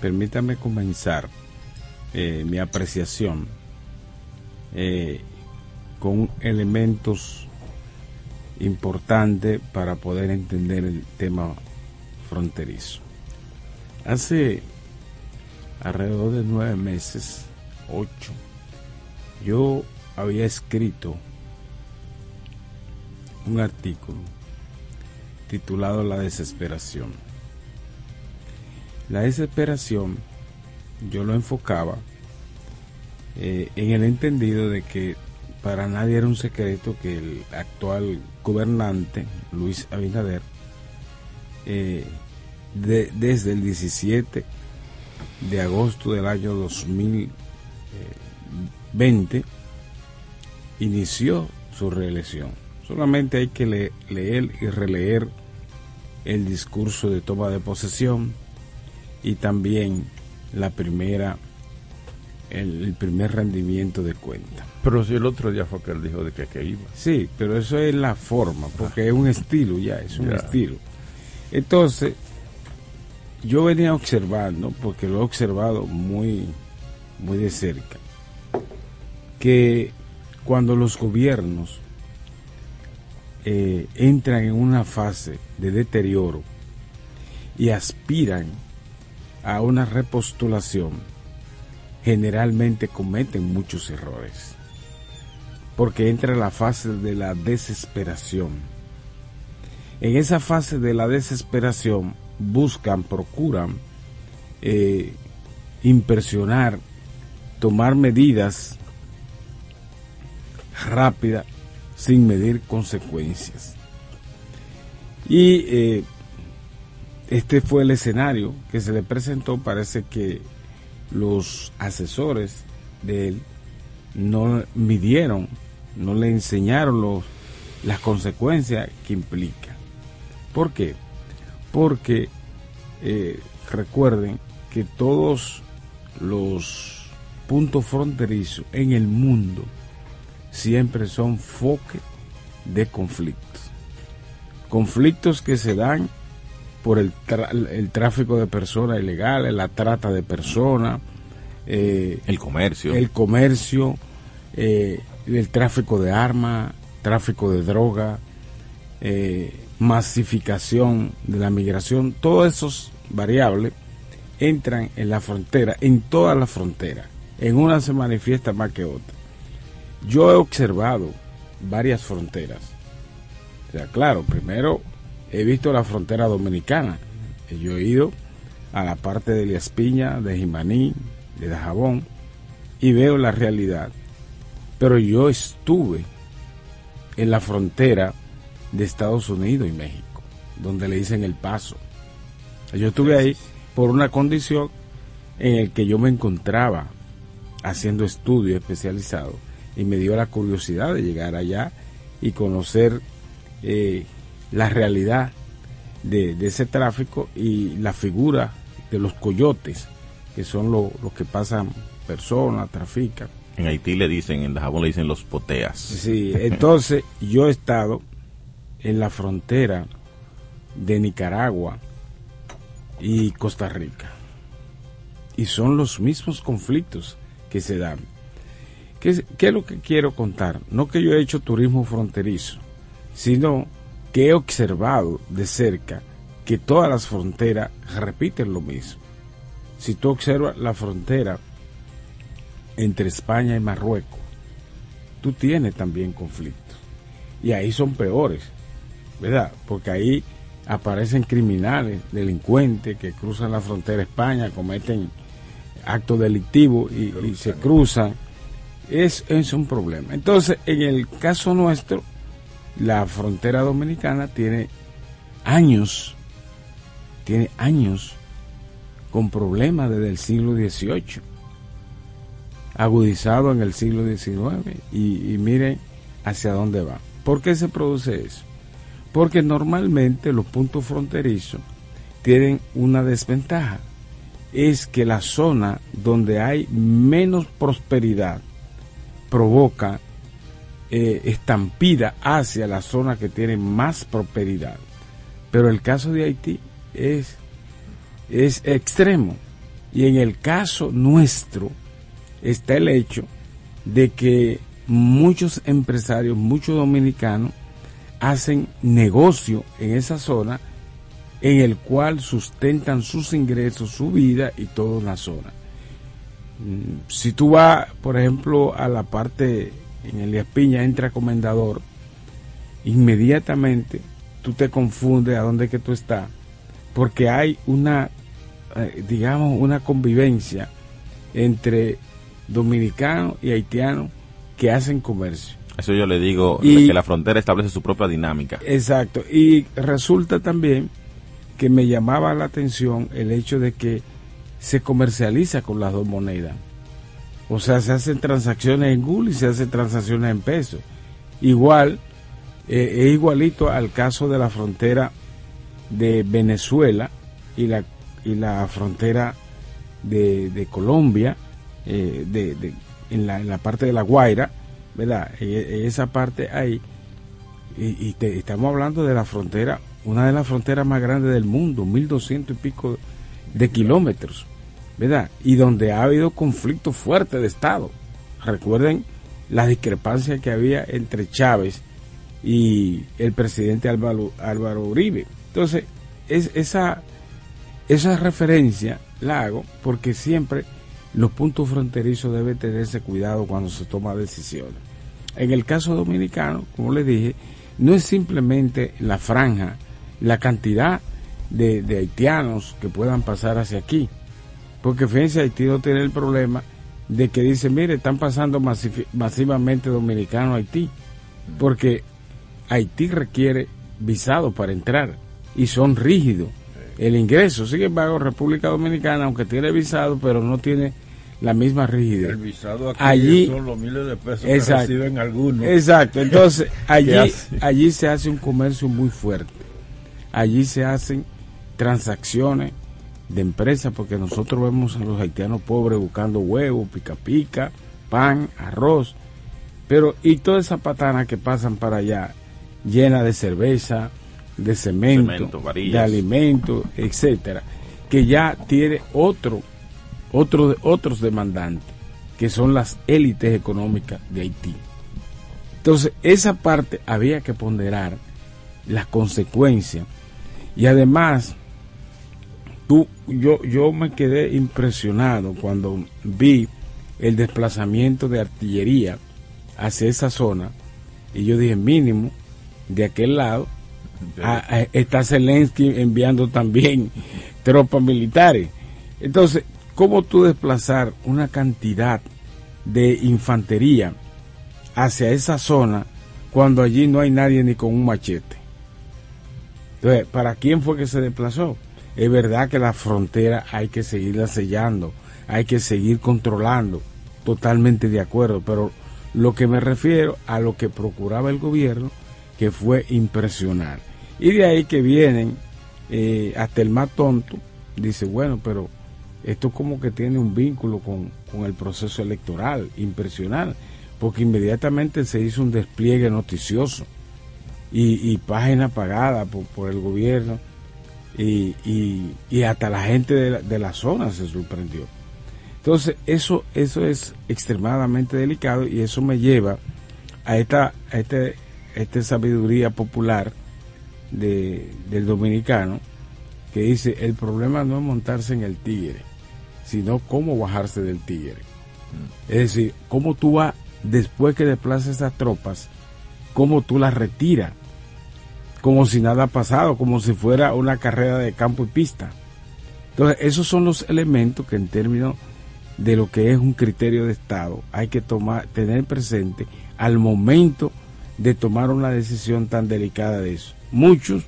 permítanme comenzar eh, mi apreciación eh, con elementos importantes para poder entender el tema fronterizo. Hace alrededor de nueve meses, ocho, yo había escrito un artículo titulado La desesperación. La desesperación yo lo enfocaba eh, en el entendido de que para nadie era un secreto que el actual gobernante, Luis Abinader, eh, de- desde el 17 de agosto del año 2020 inició su reelección. Solamente hay que le- leer y releer el discurso de toma de posesión y también la primera el, el primer rendimiento de cuenta. Pero si el otro día fue que él dijo de que, que iba. Sí, pero eso es la forma, porque es un estilo ya, es un Ya. estilo. Entonces, yo venía observando, porque lo he observado muy, muy de cerca, que cuando los gobiernos eh, entran en una fase de deterioro y aspiran a una repostulación, generalmente cometen muchos errores porque entra la fase de la desesperación. En esa fase de la desesperación buscan, procuran eh, impresionar, tomar medidas rápidas sin medir consecuencias. Y eh, este fue el escenario que se le presentó. Parece que los asesores de él no midieron, no le enseñaron los, las consecuencias que implica. ¿Por qué? Porque eh, recuerden que todos los puntos fronterizos en el mundo siempre son foque de conflictos. Conflictos que se dan por el, el tráfico de personas ilegales, la trata de personas, eh, El comercio. el comercio, eh, el tráfico de armas, tráfico de droga, eh, masificación de la migración, todas esas variables entran en la frontera, en toda la frontera. En una se manifiesta más que otra. Yo he observado varias fronteras. O sea, claro, primero he visto la frontera dominicana. Yo he ido a la parte de Elías Piña, de Jimaní, de Dajabón, y veo la realidad. Pero yo estuve en la frontera de Estados Unidos y México, donde le dicen el paso. Yo estuve ahí por una condición en el que yo me encontraba haciendo estudio especializado y me dio la curiosidad de llegar allá y conocer eh, la realidad de, ese tráfico y la figura de los coyotes, que son los que pasan personas, trafican. En Haití le dicen, en Dajabón le dicen los poteas. Sí, entonces yo he estado en la frontera de Nicaragua y Costa Rica. Y son los mismos conflictos que se dan. ¿Qué, ¿Qué, es lo que quiero contar? No que yo he hecho turismo fronterizo, sino que he observado de cerca que todas las fronteras repiten lo mismo. Si tú observas la frontera entre España y Marruecos, tú tienes también conflictos. Y ahí son peores, ¿verdad? Porque ahí aparecen criminales, delincuentes que cruzan la frontera España, cometen actos delictivos y, se cruzan. Es, es un problema. Entonces, en el caso nuestro, la frontera dominicana tiene años, tiene años con problemas desde el siglo XVIII, agudizado en el siglo XIX y, y miren hacia dónde va. ¿Por qué se produce eso? Porque normalmente los puntos fronterizos tienen una desventaja. Es que la zona donde hay menos prosperidad provoca eh, estampida hacia la zona que tiene más prosperidad. Pero el caso de Haití es, es extremo. Y en el caso nuestro está el hecho de que muchos empresarios, muchos dominicanos, hacen negocio en esa zona en el cual sustentan sus ingresos, su vida y toda la zona. Mm, si tú vas, por ejemplo, a la parte en Elías Piña entra comendador, inmediatamente tú te confundes a dónde que tú estás, porque hay una, eh, digamos, una convivencia entre dominicanos y haitianos que hacen comercio. Eso yo le digo, que la frontera establece su propia dinámica. Exacto, y resulta también que me llamaba la atención el hecho de que se comercializa con las dos monedas. O sea, se hacen transacciones en Google y se hacen transacciones en pesos. Igual, eh, es igualito al caso de la frontera de Venezuela y la, y la frontera de, Colombia, eh, de, en, la, en la parte de La Guaira, ¿verdad? E, esa parte ahí. Y, estamos hablando de la frontera, una de las fronteras más grandes del mundo, 1200 y pico de kilómetros. ¿verdad? Y donde ha habido conflicto fuerte de Estado. Recuerden la discrepancia que había entre Chávez y el presidente Álvaro, Álvaro Uribe. Entonces, es, esa, esa referencia la hago porque siempre los puntos fronterizos deben tenerse cuidado cuando se toma decisiones. En el caso dominicano, como les dije, no es simplemente la franja, la cantidad de, de haitianos que puedan pasar hacia aquí, porque fíjense, Haití no tiene el problema de que dice, mire, están pasando masivamente dominicanos a Haití, porque Haití requiere visado para entrar y son rígidos el ingreso. Sin embargo, República Dominicana, aunque tiene visado, pero no tiene la misma rigidez. El visado aquí allí, son los miles de pesos que reciben algunos. Exacto, entonces allí, allí se hace un comercio muy fuerte. Allí se hacen transacciones de empresas, porque nosotros vemos a los haitianos pobres buscando huevos, pica pica, pan, arroz, pero y toda esa patana que pasan para allá, llena de cerveza, de cemento, de alimentos, etcétera, que ya tiene otro, otro otros demandantes, que son las élites económicas de Haití. Entonces, esa parte había que ponderar las consecuencias. Y además yo, yo me quedé impresionado cuando vi el desplazamiento de artillería hacia esa zona y yo dije mínimo de aquel lado está Zelensky enviando también tropas militares entonces cómo tú desplazar una cantidad de infantería hacia esa zona cuando allí no hay nadie ni con un machete. Entonces, ¿para quién fue que se desplazó? Es verdad que la frontera hay que seguirla sellando, hay que seguir controlando, totalmente de acuerdo, pero lo que me refiero a lo que procuraba el gobierno, que fue impresionar. Y de ahí que vienen eh, hasta el más tonto, dice, bueno, pero esto como que tiene un vínculo con, el proceso electoral, impresionante, porque inmediatamente se hizo un despliegue noticioso y, página pagada por, el gobierno y, y, hasta la gente de la, zona se sorprendió. Entonces, eso, eso es extremadamente delicado y eso me lleva a esta, a este, esta sabiduría popular de, del dominicano que dice, el problema no es montarse en el tigre, sino cómo bajarse del tigre. Mm. Es decir, cómo tú vas, después que desplazas esas tropas, cómo tú las retiras, como si nada ha pasado, como si fuera una carrera de campo y pista. Entonces, esos son los elementos que en términos de lo que es un criterio de Estado hay que tomar, tener presente al momento de tomar una decisión tan delicada de eso. Muchos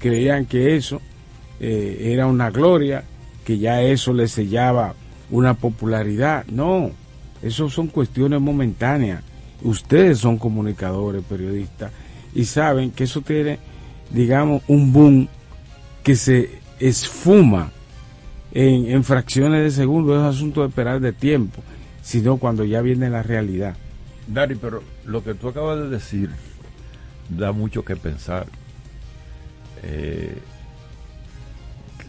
creían que eso eh, era una gloria, que ya eso le sellaba una popularidad. No, eso son cuestiones momentáneas. Ustedes son comunicadores, periodistas, y saben que eso tiene, digamos, un boom que se esfuma en, en fracciones de segundo. Es asunto de esperar de tiempo, sino cuando ya viene la realidad. Dari, pero lo que tú acabas de decir da mucho que pensar. Eh,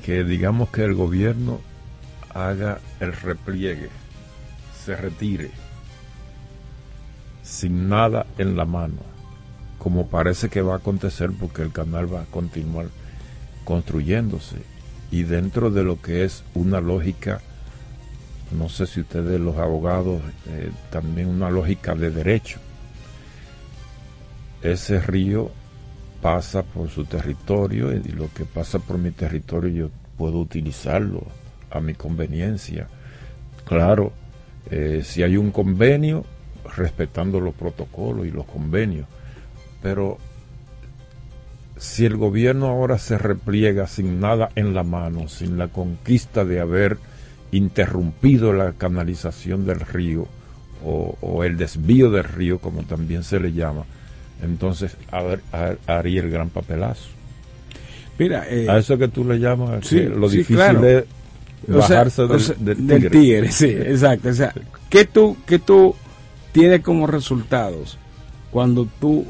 que digamos que el gobierno haga el repliegue, se retire, sin nada en la mano, como parece que va a acontecer porque el canal va a continuar construyéndose y dentro de lo que es una lógica, no sé si ustedes los abogados, eh, también una lógica de derecho. Ese río pasa por su territorio y lo que pasa por mi territorio yo puedo utilizarlo a mi conveniencia. Claro, eh, si hay un convenio, respetando los protocolos y los convenios, pero si el gobierno ahora se repliega sin nada en la mano, sin la conquista de haber interrumpido la canalización del río o, o el desvío del río, como también se le llama, entonces haría el gran papelazo. Mira, eh, a eso que tú le llamas lo difícil de bajarse del, tigre. Sí, exacto. O sea, ¿qué tú, qué tú tienes como resultados cuando tú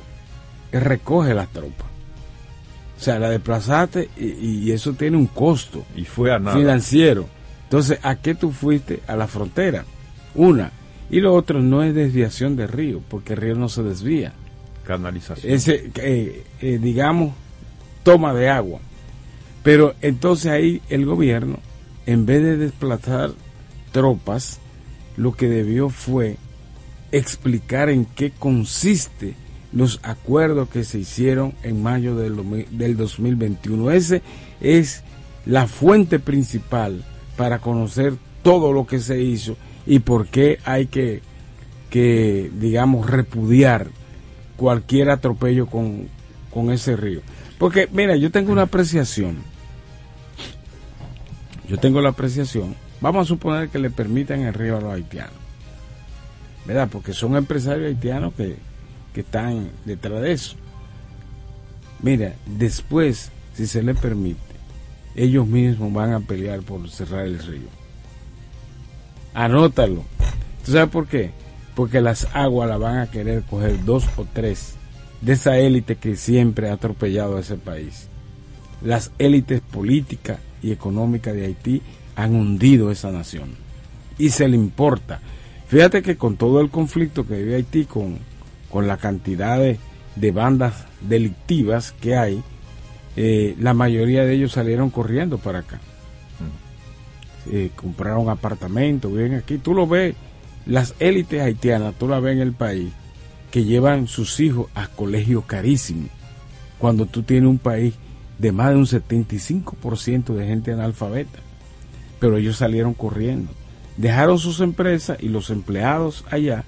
recoges las tropas? O sea, la desplazaste y, eso tiene un costo y fue a financiero. Entonces, ¿a qué tú fuiste? A la frontera. Una. Y lo otro no es desviación de río, porque el río no se desvía canalización. Ese, eh, eh, digamos, toma de agua. Pero entonces ahí el gobierno, en vez de desplazar tropas, lo que debió fue explicar en qué consiste los acuerdos que se hicieron en mayo del, del 2021. Ese es la fuente principal para conocer todo lo que se hizo y por qué hay que, que digamos, repudiar cualquier atropello con, ese río. Porque, mira, yo tengo una apreciación. Yo tengo la apreciación. Vamos a suponer que le permitan el río a los haitianos. ¿Verdad? Porque son empresarios haitianos que, que están detrás de eso. Mira, después, si se les permite, ellos mismos van a pelear por cerrar el río. Anótalo. ¿Tú sabes por qué? porque las aguas la van a querer coger dos o tres de esa élite que siempre ha atropellado a ese país. Las élites políticas y económicas de Haití han hundido esa nación y se le importa. Fíjate que con todo el conflicto que vive Haití, con, con la cantidad de, bandas delictivas que hay, eh, la mayoría de ellos salieron corriendo para acá. Mm. Eh, compraron apartamentos, viven aquí. Tú lo ves las élites haitianas, tú la ves en el país, que llevan sus hijos a colegios carísimos. Cuando tú tienes un país de más de un 75% de gente analfabeta. Pero ellos salieron corriendo. dejaron sus empresas y los empleados allá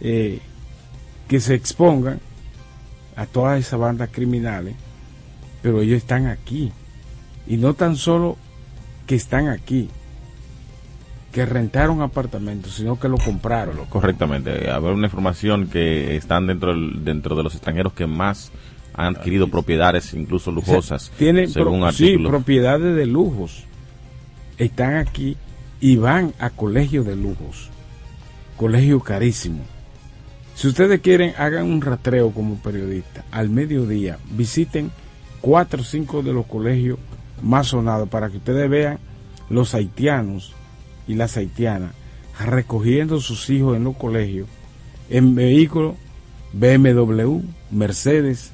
eh, que se expongan a todas esas bandas criminales, pero ellos están aquí. Y no tan solo que están aquí, que rentaron apartamentos, sino que lo compraron. Correctamente. Haber una información que están dentro, dentro de los extranjeros que más han adquirido propiedades, incluso lujosas. tienen sí, propiedades de lujos. Están aquí y van a colegios de lujos. Colegio carísimo. Si ustedes quieren, hagan un rastreo como periodista. Al mediodía, visiten cuatro o cinco de los colegios más sonados para que ustedes vean los haitianos y las haitianas recogiendo sus hijos en los colegios en vehículos BMW, Mercedes,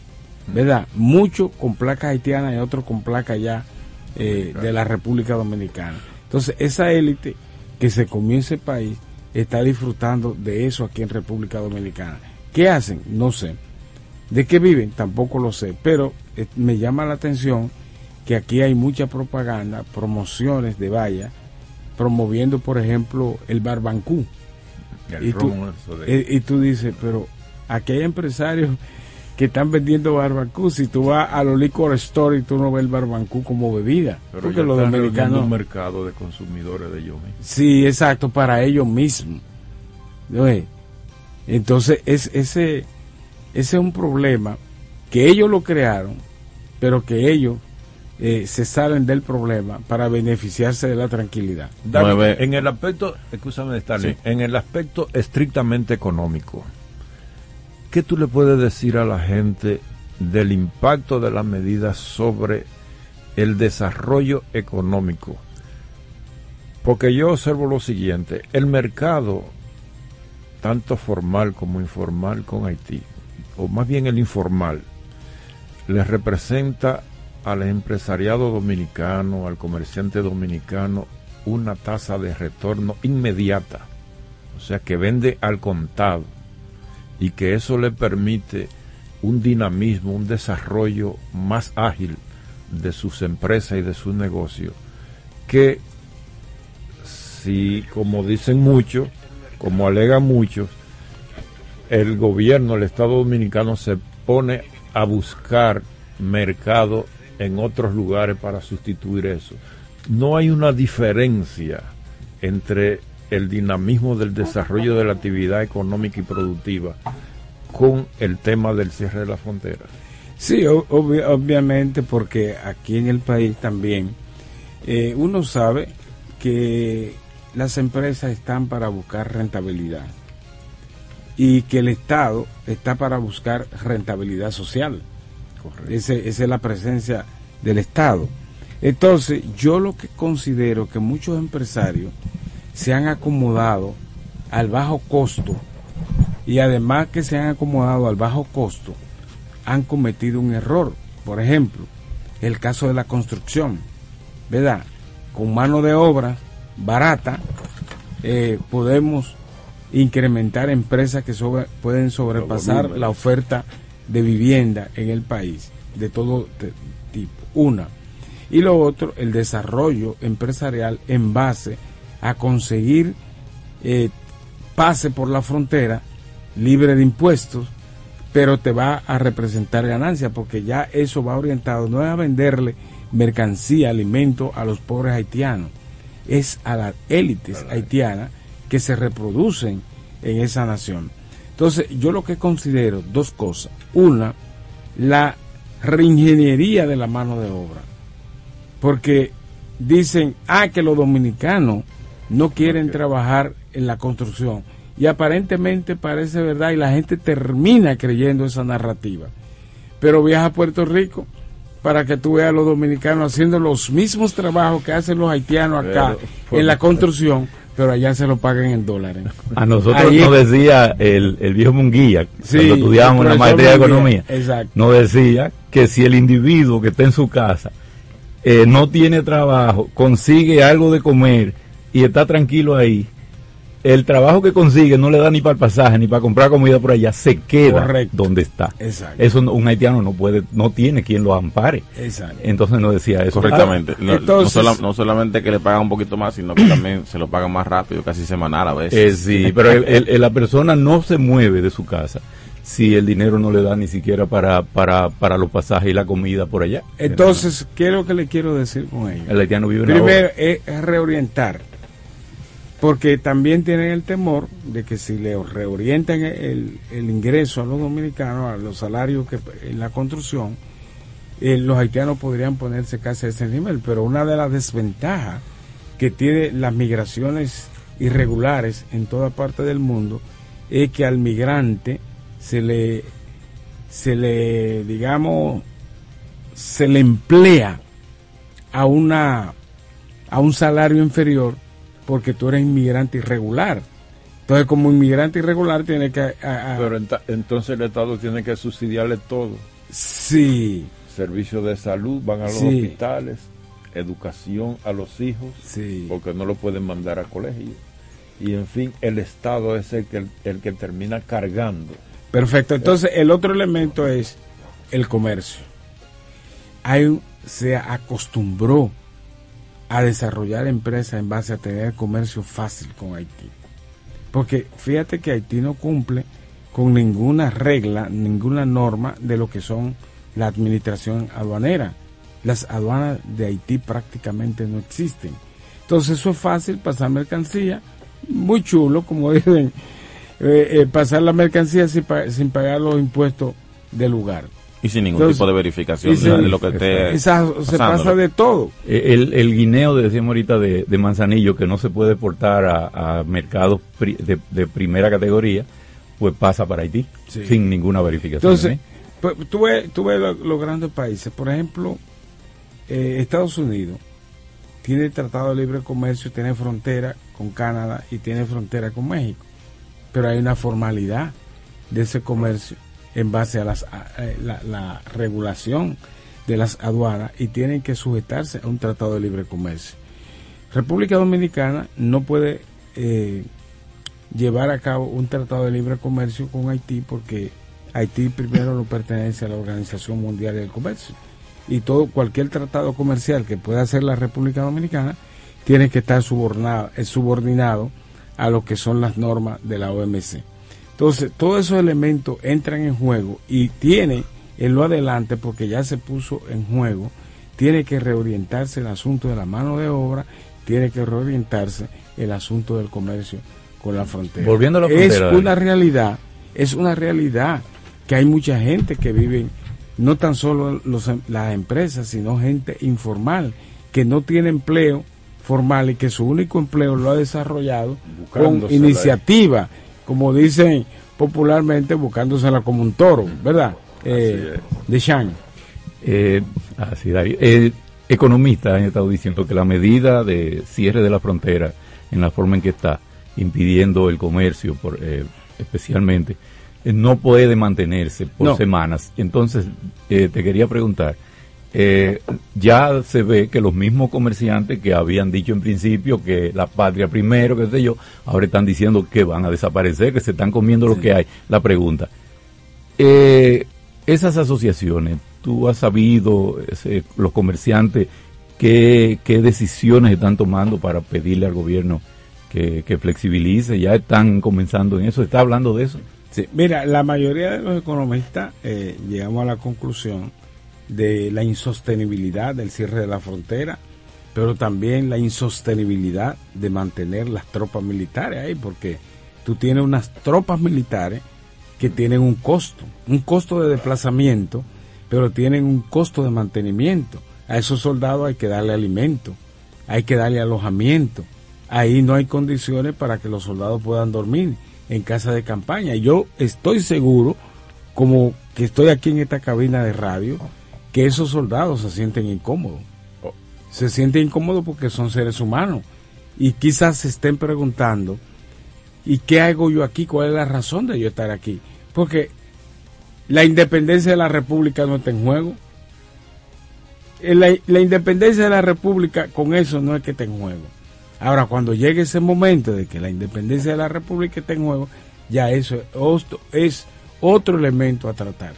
¿verdad? Muchos con placa haitiana y otros con placa ya eh, de la República Dominicana. Entonces, esa élite que se comienza el país está disfrutando de eso aquí en República Dominicana. ¿Qué hacen? No sé. ¿De qué viven? Tampoco lo sé. Pero eh, me llama la atención que aquí hay mucha propaganda, promociones de valla, promoviendo, por ejemplo, el barbancú. Y tú, eh, y tú dices, pero aquí hay empresarios que están vendiendo barbancú. Si tú vas a los liquor store y tú no ves el barbancú como bebida. porque los dominicanos. un mercado de consumidores de ellos mismos. Sí, exacto, para ellos mismos. Entonces, es, ese, ese es un problema que ellos lo crearon, pero que ellos eh, se salen del problema para beneficiarse de la tranquilidad. en el aspecto, escúchame, Stalin, en el aspecto estrictamente económico, ¿qué tú le puedes decir a la gente del impacto de las medidas sobre el desarrollo económico? Porque yo observo lo siguiente, el mercado, tanto formal como informal con Haití, o más bien el informal, les representa al empresariado dominicano, al comerciante dominicano, una tasa de retorno inmediata, o sea que vende al contado y que eso le permite un dinamismo, un desarrollo más ágil de sus empresas y de sus negocios, que si, como dicen muchos, como alegan muchos, el gobierno, el Estado dominicano se pone a buscar mercado en otros lugares para sustituir eso. No hay una diferencia entre el dinamismo del desarrollo de la actividad económica y productiva con el tema del cierre de la frontera. Sí, obviamente porque aquí en el país también eh, uno sabe que las empresas están para buscar rentabilidad y que el Estado está para buscar rentabilidad social. esa es la presencia del Estado. Entonces, yo lo que considero que muchos empresarios se han acomodado al bajo costo y además que se han acomodado al bajo costo, han cometido un error. Por ejemplo, el caso de la construcción, ¿verdad? Con mano de obra barata eh, podemos incrementar empresas que pueden sobrepasar la oferta de vivienda en el país de todo tipo. Una. Y lo otro, el desarrollo empresarial en base a conseguir eh, pase por la frontera libre de impuestos, pero te va a representar ganancia porque ya eso va orientado no es a venderle mercancía, alimento a los pobres haitianos, es a las élites haitianas que se reproducen en esa nación. Entonces, yo lo que considero dos cosas. Una, la reingeniería de la mano de obra. Porque dicen, ah, que los dominicanos no quieren trabajar en la construcción. Y aparentemente parece verdad y la gente termina creyendo esa narrativa. Pero viaja a Puerto Rico para que tú veas a los dominicanos haciendo los mismos trabajos que hacen los haitianos acá en la construcción, pero allá se lo pagan en dólares. A nosotros nos decía el, el viejo Munguía, cuando estudiábamos la maestría de economía, nos decía que si el individuo que está en su casa eh, no tiene trabajo, consigue algo de comer y está tranquilo ahí, el trabajo que consigue no le da ni para el pasaje ni para comprar comida por allá, se queda Correcto. donde está. Exacto. Eso no- un haitiano no puede, no tiene quien lo ampare. Exacto. Entonces no decía eso. Correctamente. Ah, no, no entonces- sola- no solamente que le pagan un poquito más, sino que también se lo pagan más rápido, casi semanal a Eh, veces. sí, pero el- el- el- la persona no se mueve de su casa si el dinero no le da ni siquiera para, para, para los pasajes y la comida por allá. Entonces, ¿qué es lo que le quiero decir con ello? el haitiano vive en la Primero es reorientar, porque también tienen el temor de que si le reorientan el, ingreso a los dominicanos, a los salarios que en la construcción, eh, los haitianos podrían ponerse casi a ese nivel. Pero una de las desventajas que tiene las migraciones irregulares en toda parte del mundo es que al migrante se le, se le, digamos, se le emplea a una a un salario inferior porque tú eres inmigrante irregular. Entonces, como inmigrante irregular, tiene que... a- a- Pero enta- entonces el Estado tiene que subsidiarle todo. sí, Servicios de salud, van a los Sí. hospitales, educación a los hijos, sí. porque no lo pueden mandar a colegio. Y en fin, el Estado es el que, el que termina cargando. Perfecto. Entonces, el otro elemento es el comercio. Hay se acostumbró a desarrollar empresas en base a tener comercio fácil con Haití. Porque fíjate que Haití no cumple con ninguna regla, ninguna norma de lo que son la administración aduanera. Las aduanas de Haití prácticamente no existen. Entonces eso es fácil, pasar mercancía, muy chulo, como dicen, eh, eh, pasar la mercancía sin, sin pagar los impuestos del lugar. Y sin ningún Entonces, tipo de verificación de, lo que esté Esa- se pasa de todo. Eh, El, el guineo, de- decíamos ahorita, de, de Manzanillo, que no se puede exportar a, a mercados pri- de, de primera categoría, pues pasa para Haití, Sí. sin ninguna verificación. Entonces, pues, tú ves, tú ves lo- los grandes países. Por ejemplo, eh, Estados Unidos tiene tratado de libre comercio, tiene frontera con Canadá y tiene frontera con México. Pero hay una formalidad de ese comercio en base a las, a- eh, la, la regulación de las aduanas y tienen que sujetarse a un tratado de libre comercio. República Dominicana no puede eh, llevar a cabo un tratado de libre comercio con Haití porque Haití primero no pertenece a la Organización Mundial del Comercio y todo cualquier tratado comercial que pueda hacer la República Dominicana tiene que estar es subordinado a lo que son las normas de la OMC. Entonces, todos esos elementos entran en juego y tiene en lo adelante, porque ya se puso en juego, tiene que reorientarse el asunto de la mano de obra, tiene que reorientarse el asunto del comercio con la frontera. Volviendo a la es frontera, una realidad, es una realidad que hay mucha gente que vive, no tan solo los, em- las empresas, sino gente informal, que no tiene empleo formal y que su único empleo lo ha desarrollado con iniciativa, como dicen popularmente, buscándosela como un toro, ¿verdad? Eh, de Shang. Eh, así, David. Eh, economistas han estado diciendo que la medida de cierre de la frontera, en la forma en que está, impidiendo el comercio, por, eh, especialmente, eh, no puede mantenerse por No. semanas. Entonces, eh, te quería preguntar, eh, ya se ve que los mismos comerciantes que habían dicho en principio que la patria primero, qué sé yo, ahora están diciendo que van a desaparecer, que se están comiendo lo que hay. La pregunta, eh, esas asociaciones, tú has sabido, ese, los comerciantes, qué, qué decisiones están tomando para pedirle al gobierno que, que flexibilice, ya están comenzando en eso, está hablando de eso. Sí, mira, la mayoría de los economistas eh, llegamos a la conclusión de la insostenibilidad del cierre de la frontera, pero también la insostenibilidad de mantener las tropas militares ahí, porque tú tienes unas tropas militares que tienen un costo, un costo de desplazamiento, pero tienen un costo de mantenimiento. A esos soldados hay que darle alimento, hay que darle alojamiento. Ahí no hay condiciones para que los soldados puedan dormir en casa de campaña. Yo estoy seguro, como que estoy aquí en esta cabina de radio, que esos soldados se sienten incómodos. Se sienten incómodos porque son seres humanos. Y quizás se estén preguntando, ¿y qué hago yo aquí? ¿Cuál es la razón de yo estar aquí? Porque la independencia de la República no está en juego. Eh, La, independencia de la República con eso no es que esté en juego. Ahora, cuando llegue ese momento de que la independencia de la República esté en juego, ya eso es otro elemento a tratar.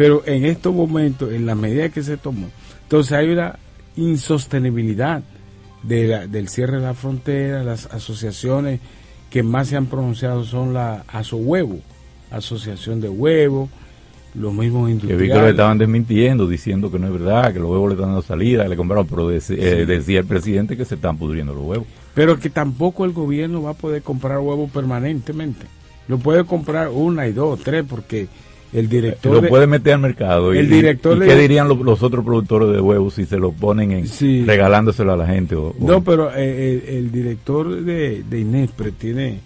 Pero en estos momentos, en la medida que se tomó, entonces hay una insostenibilidad de del cierre de la frontera, las asociaciones que más se han pronunciado son la ASO Huevo, Asociación de Huevo, los mismos industriales. Que vi que lo estaban desmintiendo, diciendo que no es verdad, que los huevos le están dando salida, que le compraron, pero eh, decía el presidente que se están pudriendo los huevos. Pero que tampoco el gobierno va a poder comprar huevos permanentemente. Lo puede comprar una y dos, tres, porque el director lo puede meter al mercado el y, director qué dirían los, otros productores de huevos si se lo ponen en regalándoselo a la gente no pero eh, el, director de, de Inespre tiene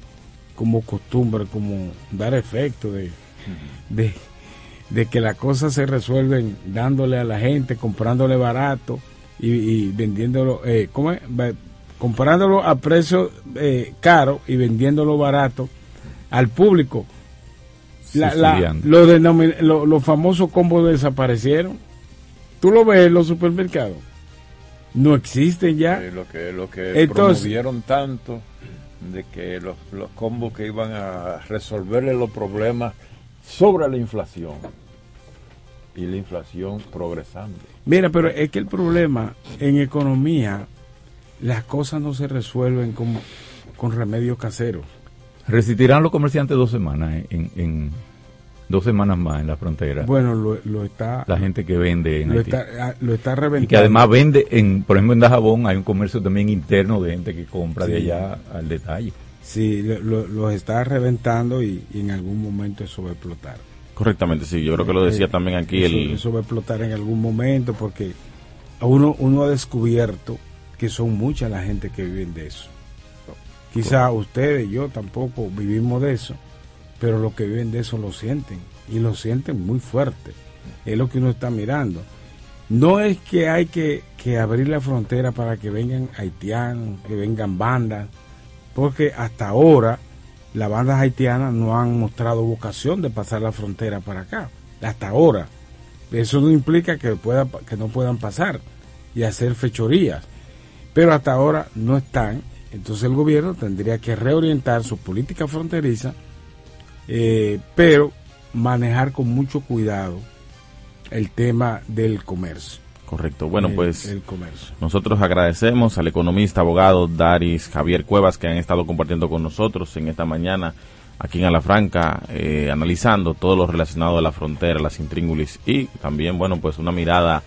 como costumbre como dar efecto de, de, que las cosas se resuelven dándole a la gente comprándole barato y, vendiéndolo eh, ¿cómo es? comprándolo a precio eh, caro y vendiéndolo barato al público los famosos combos desaparecieron. ¿Tú lo ves en los supermercados? No existen ya. lo que, lo que promovieron tanto de que los, los combos que iban a resolverle los problemas sobre la inflación y la inflación progresando. Mira, pero es que el problema en economía, las cosas no se resuelven con, con remedios caseros. Resistirán los comerciantes dos semanas en, dos semanas más en la frontera. Bueno, lo, está. La gente que vende en lo Está, ah, lo está reventando. Y que además vende, en, por ejemplo, en Dajabón hay un comercio también interno de gente que compra de allá al detalle. Sí, lo, está reventando y, en algún momento eso va a explotar. Correctamente, sí, yo creo que lo decía eh, también aquí. Eso, el... eso va a explotar en algún momento porque uno, uno ha descubierto que son mucha la gente que vive de eso. Quizá ustedes, yo tampoco vivimos de eso, pero los que viven de eso lo sienten y lo sienten muy fuerte. Es lo que uno está mirando. No es que hay que, abrir la frontera para que vengan haitianos, que vengan bandas, porque hasta ahora las bandas haitianas no han mostrado vocación de pasar la frontera para acá, hasta ahora. Eso no implica que, pueda, que no puedan pasar y hacer fechorías, pero hasta ahora no están entonces el gobierno tendría que reorientar su política fronteriza, eh, pero manejar con mucho cuidado el tema del comercio. Correcto. Bueno, pues el comercio. nosotros agradecemos al economista, abogado Daris Javier Cuevas que han estado compartiendo con nosotros en esta mañana aquí en Alafranca, eh, analizando todo lo relacionado a la frontera, las intríngulis y también, bueno, pues una mirada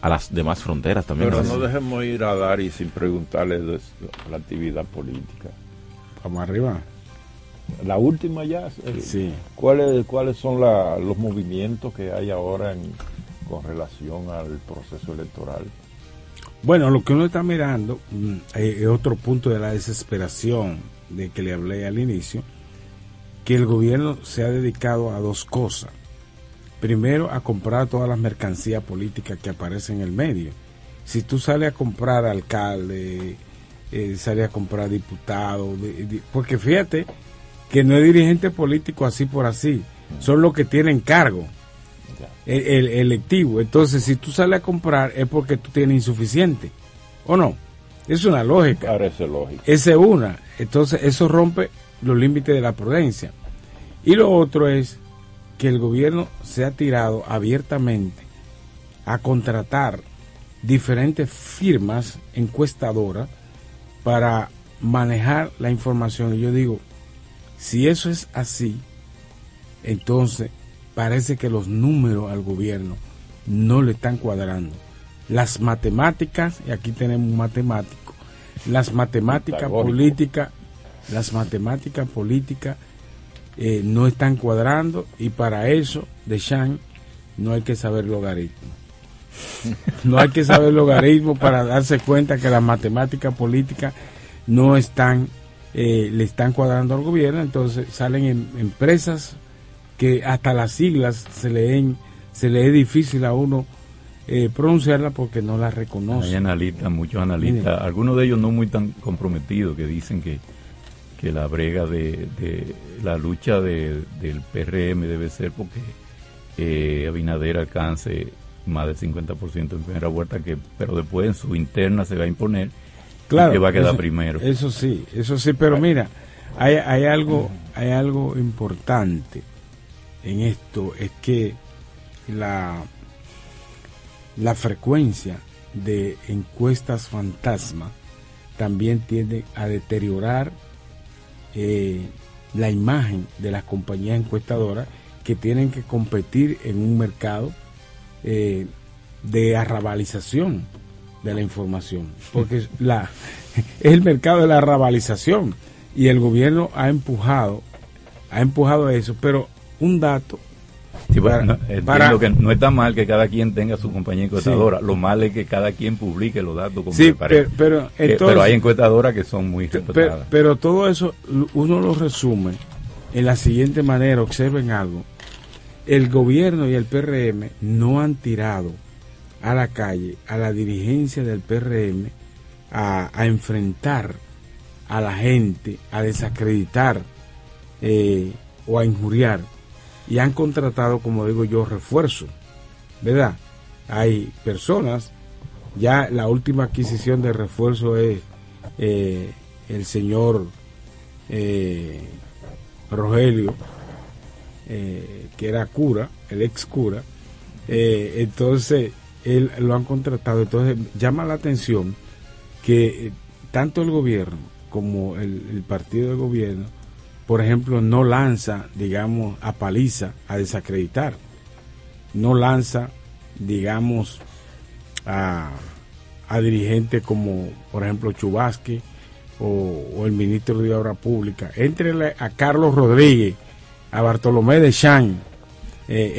a las demás fronteras también. Pero no dejemos ir a Dari sin preguntarle de la actividad política. Vamos arriba. La última ya. Eh, sí. ¿Cuáles, cuáles son los movimientos que hay ahora en, con relación al proceso electoral? Bueno, lo que uno está mirando mm, es otro punto de la desesperación de que le hablé al inicio, que el gobierno se ha dedicado a dos cosas primero a comprar todas las mercancías políticas que aparecen en el medio. Si tú sales a comprar alcalde, eh, sales a comprar diputado, porque fíjate que no es dirigente político así por así, son los que tienen cargo el, electivo. Entonces, si tú sales a comprar es porque tú tienes insuficiente, ¿o no? Es una lógica. Parece lógico. Esa es una. Entonces, eso rompe los límites de la prudencia. Y lo otro es que el gobierno se ha tirado abiertamente a contratar diferentes firmas encuestadoras para manejar la información. Y yo digo, si eso es así, entonces parece que los números al gobierno no le están cuadrando. Las matemáticas, y aquí tenemos un matemático, las matemáticas políticas, las matemáticas políticas eh, no están cuadrando y para eso de Shan no hay que saber logaritmo. No hay que saber logaritmo para darse cuenta que las matemáticas políticas no están, eh, le están cuadrando al gobierno, entonces salen en, empresas que hasta las siglas se leen, se le es difícil a uno eh, pronunciarla porque no las reconoce. Hay analistas, muchos analistas, algunos de ellos no muy tan comprometidos, que dicen que que la brega de, la lucha del PRM debe ser porque eh, Abinader alcance más del 50% en primera vuelta, que, pero después en su interna se va a imponer Claro, que va a quedar eso- primero. Eso sí, eso sí, pero mira, hay, hay algo, hay algo importante en esto, es que la, la frecuencia de encuestas fantasma también tiende a deteriorar eh, la imagen de las compañías encuestadoras que tienen que competir en un mercado eh, de arrabalización de la información, porque la, es el mercado de la arrabalización y el gobierno ha empujado, ha empujado eso, pero un dato Sí, bueno, para- no, para- que no está mal que cada quien tenga su compañía encuestadora. Lo mal es que cada quien publique los datos como Sí, parece. pero- pero Eh, pero hay encuestadoras que son muy Pero, respetadas. pero todo eso uno lo resume en la siguiente manera, observen algo. El gobierno y el PRM no han tirado a la calle a la dirigencia del PRM a, enfrentar a la gente, a desacreditar eh, o a injuriar. Y han contratado, como digo yo, refuerzo. ¿Verdad? Hay personas, ya la última adquisición de refuerzo es eh, el señor eh, Rogelio, que era cura, el ex cura, entonces él lo han contratado, entonces llama la atención que eh, tanto el gobierno como el, partido de gobierno, por ejemplo, no lanza, digamos, a paliza, a desacreditar, no lanza, digamos, a, dirigentes como, por ejemplo, Chubasque o, el ministro de Obra Pública. Éntrenle a Carlos Rodríguez, a Bartolomé de Chan, eh,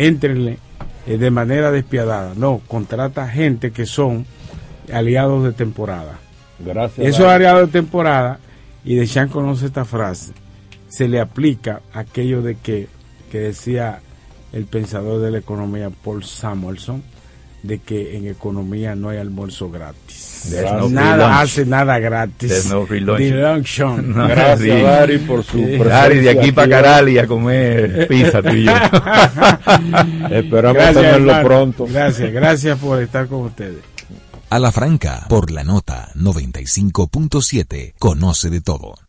eh, de manera despiadada. No, contrata gente que son aliados de temporada. Gracias. Esos aliados de temporada, y de Chan conoce esta frase, se le aplica aquello de que, que decía el pensador de la economía Paul Samuelson, de que en economía no hay almuerzo gratis. There's no nada hace nada gratis. No free lunch. The luncheon. No, Gracias. Dari, por su. Dari, de aquí para. Carali a comer pizza tú y yo. Esperamos Gracias, tenerlo hermano. pronto. Gracias, gracias por estar con ustedes. A la franca, por la nota 95.7, conoce de todo.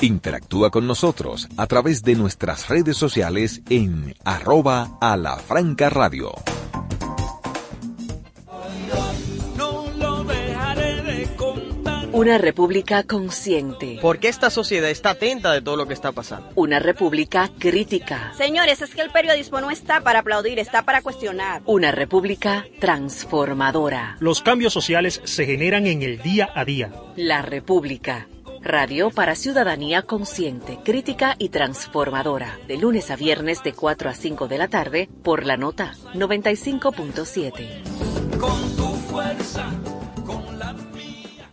Interactúa con nosotros a través de nuestras redes sociales en arroba a la franca radio. Una república consciente. Porque esta sociedad está atenta de todo lo que está pasando. Una república crítica. Señores, es que el periodismo no está para aplaudir, está para cuestionar. Una república transformadora. Los cambios sociales se generan en el día a día. La República. Radio para ciudadanía consciente, crítica y transformadora. De lunes a viernes de 4 a 5 de la tarde por la nota 95.7. Con tu fuerza, con la mía.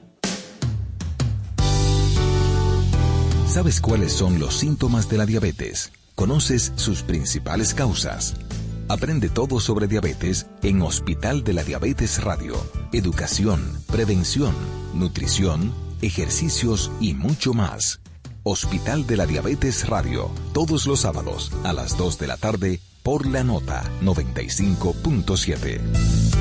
¿Sabes cuáles son los síntomas de la diabetes? ¿Conoces sus principales causas? Aprende todo sobre diabetes en Hospital de la Diabetes Radio. Educación, prevención, nutrición, ejercicios y mucho más. Hospital de la Diabetes Radio, todos los sábados a las 2 de la tarde por la nota 95.7.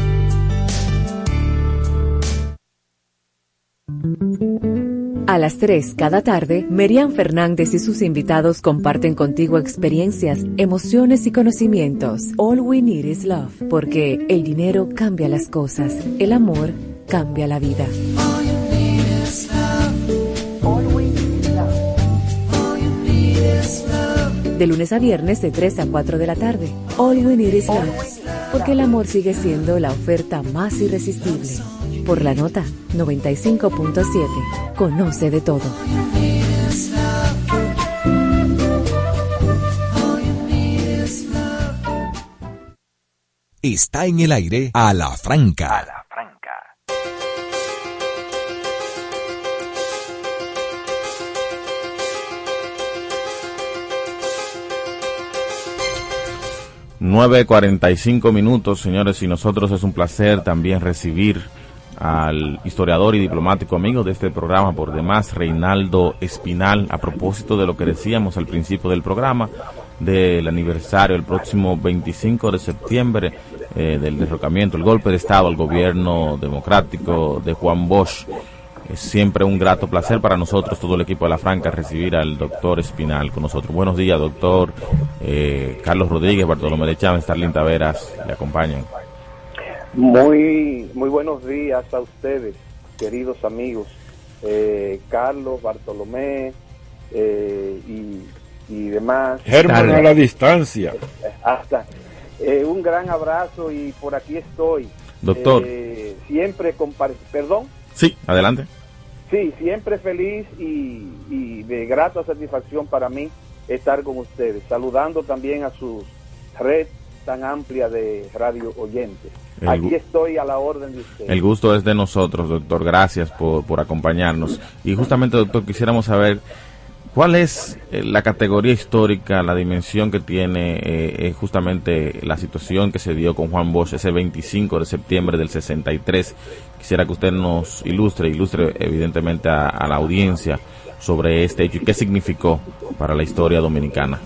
A las 3 cada tarde, Merian Fernández y sus invitados comparten contigo experiencias, emociones y conocimientos. All we need is love, porque el dinero cambia las cosas, el amor cambia la vida. De lunes a viernes de 3 a 4 de la tarde. All We Need Is Love. Porque el amor sigue siendo la oferta más irresistible. Por la nota 95.7. Conoce de todo. Está en el aire a la franca. A la franca. Nueve cuarenta y cinco minutos, señores, y nosotros es un placer también recibir al historiador y diplomático amigo de este programa por demás, Reinaldo Espinal, a propósito de lo que decíamos al principio del programa, del aniversario, el próximo 25 de septiembre, eh, del derrocamiento, el golpe de Estado al gobierno democrático de Juan Bosch. Es siempre un grato placer para nosotros, todo el equipo de La Franca, recibir al doctor Espinal con nosotros. Buenos días, doctor eh, Carlos Rodríguez, Bartolomé de Chávez, Starlin Taveras, le acompañan. Muy, muy buenos días a ustedes, queridos amigos. Eh, Carlos, Bartolomé eh, y, y, demás. Germán a la distancia. Hasta eh, un gran abrazo y por aquí estoy. Doctor. Eh, siempre compare Perdón. Sí, adelante. Sí, siempre feliz y, y de grata satisfacción para mí estar con ustedes. Saludando también a su red tan amplia de radio oyentes. El Aquí estoy a la orden de ustedes. El gusto es de nosotros, doctor. Gracias por, por acompañarnos. Y justamente, doctor, quisiéramos saber cuál es eh, la categoría histórica, la dimensión que tiene eh, eh, justamente la situación que se dio con Juan Bosch ese 25 de septiembre del 63. Quisiera que usted nos ilustre, ilustre evidentemente a, a la audiencia sobre este hecho y qué significó para la historia dominicana.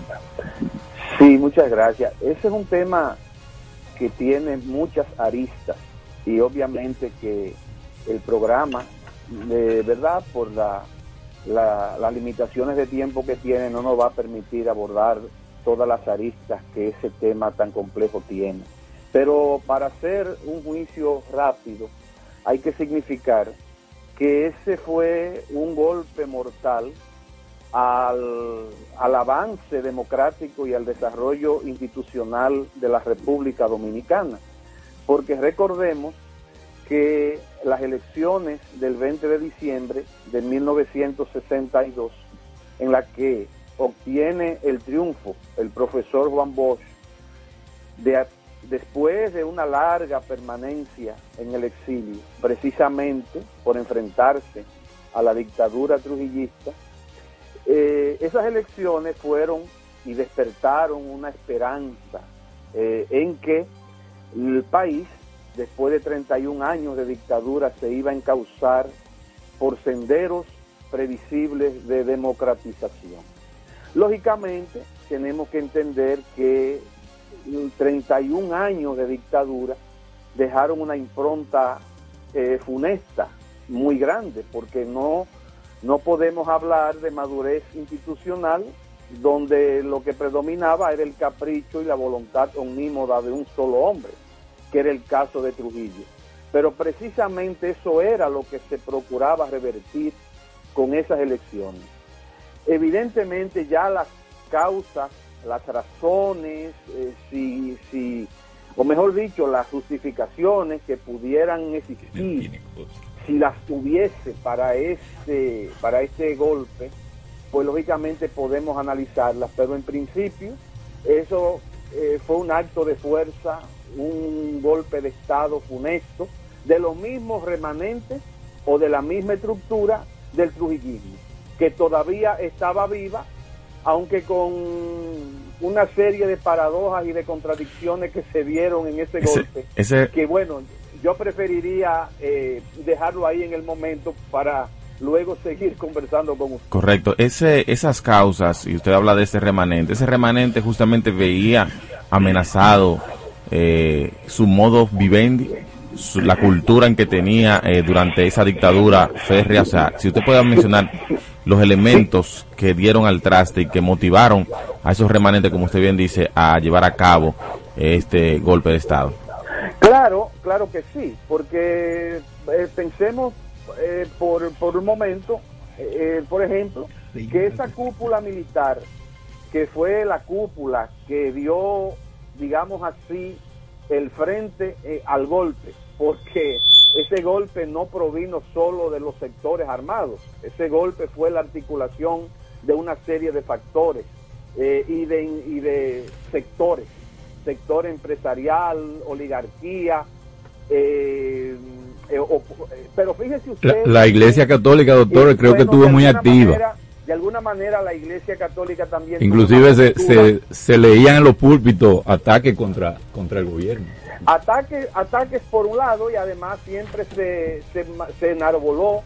Sí, muchas gracias. Ese es un tema que tiene muchas aristas y obviamente que el programa, de verdad, por la, la- las limitaciones de tiempo que tiene, no nos va a permitir abordar todas las aristas que ese tema tan complejo tiene. Pero para hacer un juicio rápido, hay que significar que ese fue un golpe mortal al, al avance democrático y al desarrollo institucional de la República Dominicana. Porque recordemos que las elecciones del 20 de diciembre de 1962, en la que obtiene el triunfo el profesor Juan Bosch, de, después de una larga permanencia en el exilio, precisamente por enfrentarse a la dictadura trujillista, eh, esas elecciones fueron y despertaron una esperanza eh, en que el país, después de 31 años de dictadura, se iba a encauzar por senderos previsibles de democratización. Lógicamente, tenemos que entender que 31 años de dictadura dejaron una impronta eh, funesta muy grande, porque no, no podemos hablar de madurez institucional donde lo que predominaba era el capricho y la voluntad omnímoda de un solo hombre, que era el caso de Trujillo. Pero precisamente eso era lo que se procuraba revertir con esas elecciones. Evidentemente ya las causas, las razones, eh, si, si, o mejor dicho, las justificaciones que pudieran existir, si las tuviese para este, para este golpe, pues lógicamente podemos analizarlas, pero en principio eso eh, fue un acto de fuerza, un golpe de Estado funesto, de los mismos remanentes o de la misma estructura del trujillismo, que todavía estaba viva, aunque con una serie de paradojas y de contradicciones que se dieron en ese Ese- golpe, ese- que bueno, yo preferiría eh, dejarlo ahí en el momento para luego seguir conversando con usted. Correcto. Ese, esas causas, y usted habla de ese remanente, ese remanente justamente veía amenazado eh, su modo vivendi, su- la cultura en que tenía eh, durante esa dictadura férrea. O sea, si usted puede mencionar los elementos que dieron al traste y que motivaron a esos remanentes, como usted bien dice, a llevar a cabo este golpe de Estado. Claro, claro que sí, porque eh, pensemos eh, por, por un momento, eh, por ejemplo, que esa cúpula militar que fue la cúpula que dio, digamos así, el frente eh, al golpe, porque ese golpe no provino solo de los sectores armados, ese golpe fue la articulación de una serie de factores eh, y, de, y de sectores, sector empresarial, oligarquía, eh, eh, o- eh, pero fíjese usted... La, la Iglesia Católica, doctor, creo que estuvo muy activa. manera- de alguna manera la Iglesia Católica también... Inclusive se, se, se leían en los púlpitos ataques contra, contra el gobierno. Ataques, ataques por un lado y además siempre se, se, se enarboló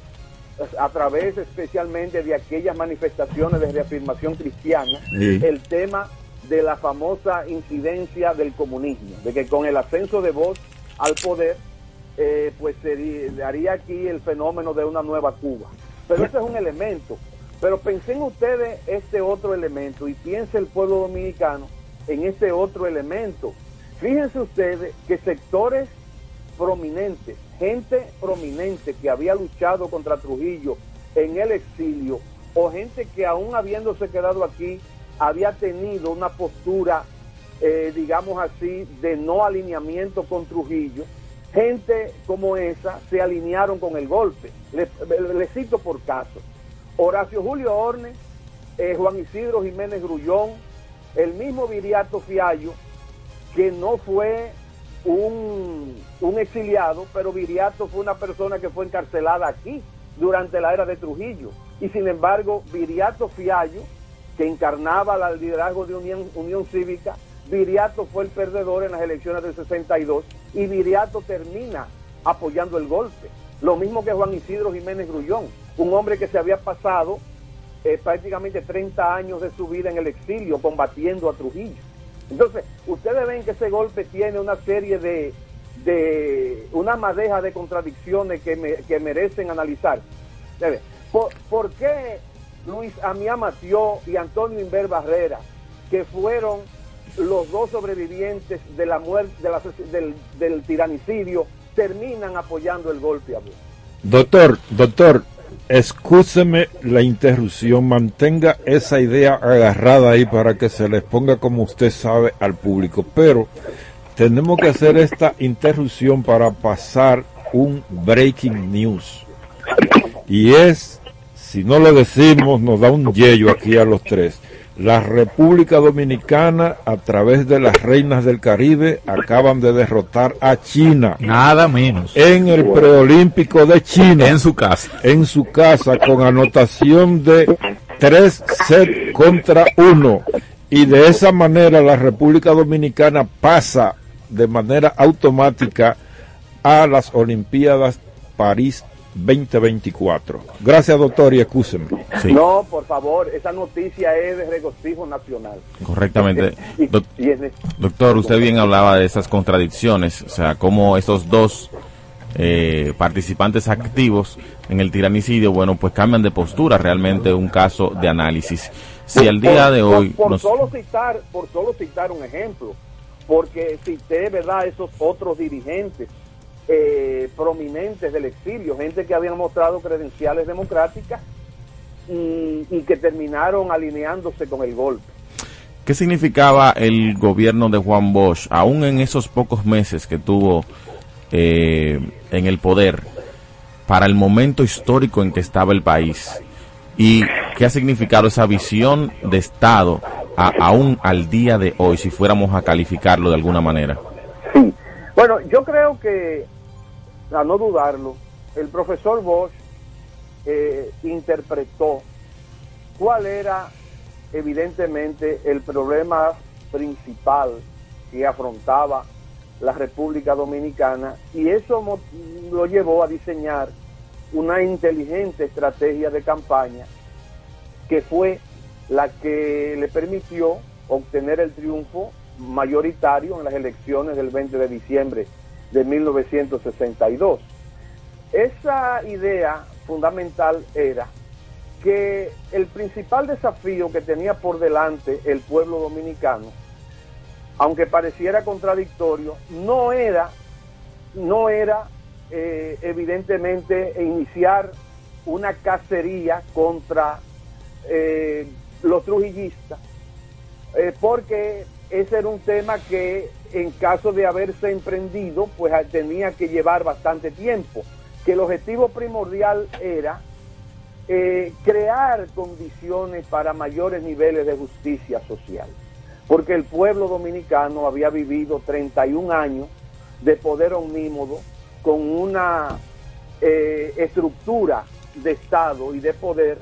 eh, a través especialmente de aquellas manifestaciones de reafirmación cristiana Sí. el tema de la famosa incidencia del comunismo, de que con el ascenso de Vox al poder, eh, pues se daría aquí el fenómeno de una nueva Cuba. Pero ese es un elemento. Pero pensen ustedes este otro elemento y piense el pueblo dominicano en este otro elemento. Fíjense ustedes que sectores prominentes, gente prominente que había luchado contra Trujillo en el exilio, o gente que aún habiéndose quedado aquí, había tenido una postura, eh, digamos así, de no alineamiento con Trujillo, gente como esa se alinearon con el golpe. Les le cito por caso. Horacio Julio Orne, eh, Juan Isidro Jiménez Grullón, el mismo Viriato Fiallo, que no fue un, un exiliado, pero Viriato fue una persona que fue encarcelada aquí durante la era de Trujillo. Y sin embargo, Viriato Fiallo, que encarnaba el liderazgo de Unión, Unión Cívica, Viriato fue el perdedor en las elecciones del 62 y Viriato termina apoyando el golpe. Lo mismo que Juan Isidro Jiménez Grullón, un hombre que se había pasado eh, prácticamente 30 años de su vida en el exilio combatiendo a Trujillo. Entonces, ustedes ven que ese golpe tiene una serie de, de una madeja de contradicciones que, me- que merecen analizar. ¿Por, por qué Luis Amiá Matió y Antonio Inver Barrera, que fueron los dos sobrevivientes de la muerte de la- del, tiranicidio, terminan apoyando el golpe a Bush? Doctor, doctor, escúcheme la interrupción, mantenga esa idea agarrada ahí para que se les ponga como usted sabe al público, pero tenemos que hacer esta interrupción para pasar un breaking news. Y es, si no lo decimos, nos da un yello aquí a los tres. La República Dominicana, a través de las reinas del Caribe, acaban de derrotar a China. Nada menos. En el preolímpico de China. En su casa. En su casa, con anotación de 3 set contra 1. Y de esa manera la República Dominicana pasa de manera automática a las Olimpiadas París 2024. Gracias, doctor, y excúseme. No, por favor, esa noticia es de regocijo nacional. Correctamente. Y- Doc- y es de- doctor, usted bien hablaba de esas contradicciones, o sea, cómo esos dos eh, participantes activos en el tiranicidio, bueno, pues cambian de postura, realmente un caso de análisis. Si al día de por- hoy por, nos- solo citar por solo citar un ejemplo porque cité verdad esos otros dirigentes eh, prominentes del exilio gente que habían mostrado credenciales democráticas y, y que terminaron alineándose con el golpe ¿Qué significaba el gobierno de Juan Bosch, aún en esos pocos meses que tuvo eh, en el poder, para el momento histórico en que estaba el país? ¿Y qué ha significado esa visión de Estado a- aún al día de hoy, si fuéramos a calificarlo de alguna manera? Bueno, yo creo que, a no dudarlo, el profesor Bosch eh, interpretó cuál era evidentemente el problema principal que afrontaba la República Dominicana y eso lo llevó a diseñar una inteligente estrategia de campaña que fue la que le permitió obtener el triunfo mayoritario en las elecciones del 20 de diciembre de 1962. Esa idea fundamental era que el principal desafío que tenía por delante el pueblo dominicano, aunque pareciera contradictorio, no era, no era eh, evidentemente iniciar una cacería contra eh, los trujillistas, eh, porque ese era un tema que en caso de haberse emprendido, pues tenía que llevar bastante tiempo, que el objetivo primordial era eh, crear condiciones para mayores niveles de justicia social, porque el pueblo dominicano había vivido 31 años de poder omnímodo con una eh, estructura de Estado y de poder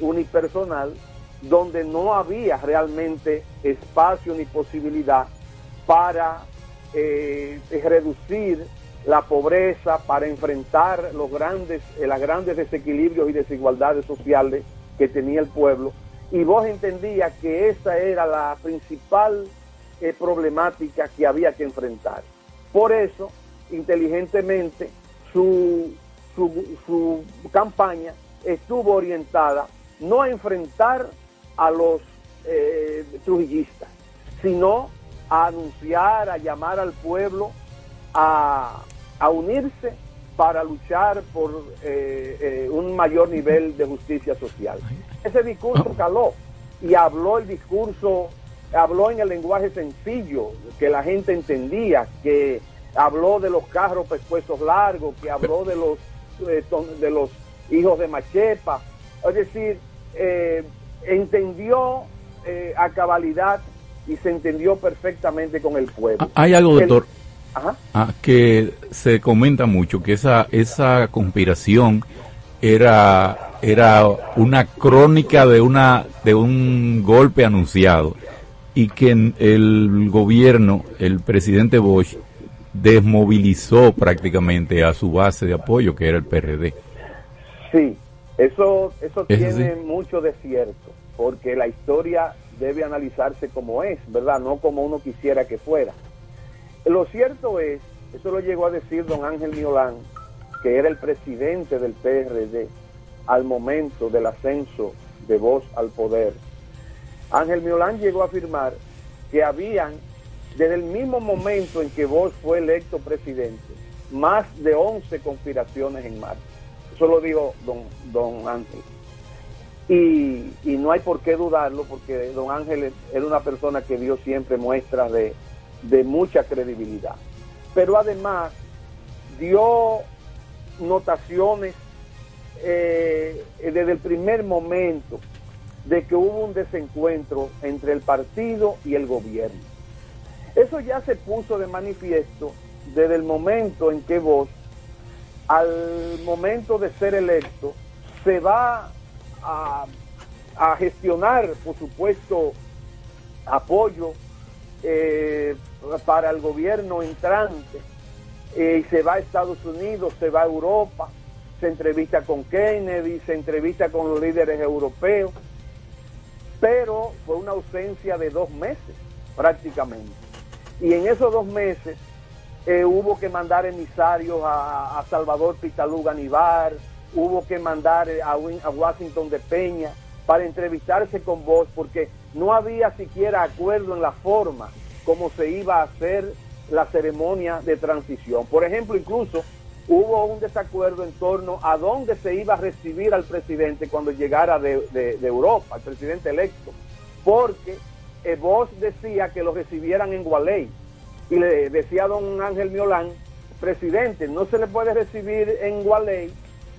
unipersonal donde no había realmente espacio ni posibilidad para eh, reducir la pobreza, para enfrentar los grandes, eh, grandes desequilibrios y desigualdades sociales que tenía el pueblo. Y vos entendías que esa era la principal eh, problemática que había que enfrentar. Por eso, inteligentemente, su, su, su campaña estuvo orientada no a enfrentar a los eh, trujillistas, sino a anunciar, a llamar al pueblo a, unirse para luchar por eh, eh, un mayor nivel de justicia social. Ese discurso ah. caló y habló el discurso, habló en el lenguaje sencillo, que la gente entendía, que habló de los carros pescuezos largos, que habló de los, de los hijos de Machepa, es decir, entendió eh, a cabalidad y se entendió perfectamente con el pueblo. Ah, hay algo, doctor, ah, que se comenta mucho, que esa, esa conspiración era, era una crónica de, una, de un golpe anunciado y que el gobierno, el presidente Bosch, desmovilizó prácticamente a su base de apoyo, que era el PRD. Sí, eso, eso tiene mucho de cierto, porque la historia debe analizarse como es, ¿verdad? No como uno quisiera que fuera. Lo cierto es, eso lo llegó a decir don Ángel Miolán, que era el presidente del PRD al momento del ascenso de voz al poder. Ángel Miolán llegó a afirmar que habían, desde el mismo momento en que vos fue electo presidente, más de 11 conspiraciones en marcha. Eso lo dijo don, don Ángel. Y, no hay por qué dudarlo porque don Ángel era una persona que dio siempre muestras de, mucha credibilidad. Pero además dio notaciones eh, desde el primer momento de que hubo un desencuentro entre el partido y el gobierno. Eso ya se puso de manifiesto desde el momento en que vos al momento de ser electo, se va a, gestionar, por supuesto, apoyo eh, para el gobierno entrante. Eh, se va a Estados Unidos, se va a Europa, se entrevista con Kennedy, se entrevista con los líderes europeos, pero fue una ausencia de dos meses prácticamente. Y en esos dos meses eh, hubo que mandar emisarios a, Salvador Pitaluga Nivar, hubo que mandar a, a, Washington de Peña para entrevistarse con vos, porque no había siquiera acuerdo en la forma como se iba a hacer la ceremonia de transición. Por ejemplo, incluso hubo un desacuerdo en torno a dónde se iba a recibir al presidente cuando llegara de, Europa, al presidente electo, porque eh, vos decía que lo recibieran en Gualey y le decía a don Ángel Miolán, presidente, no se le puede recibir en Gualey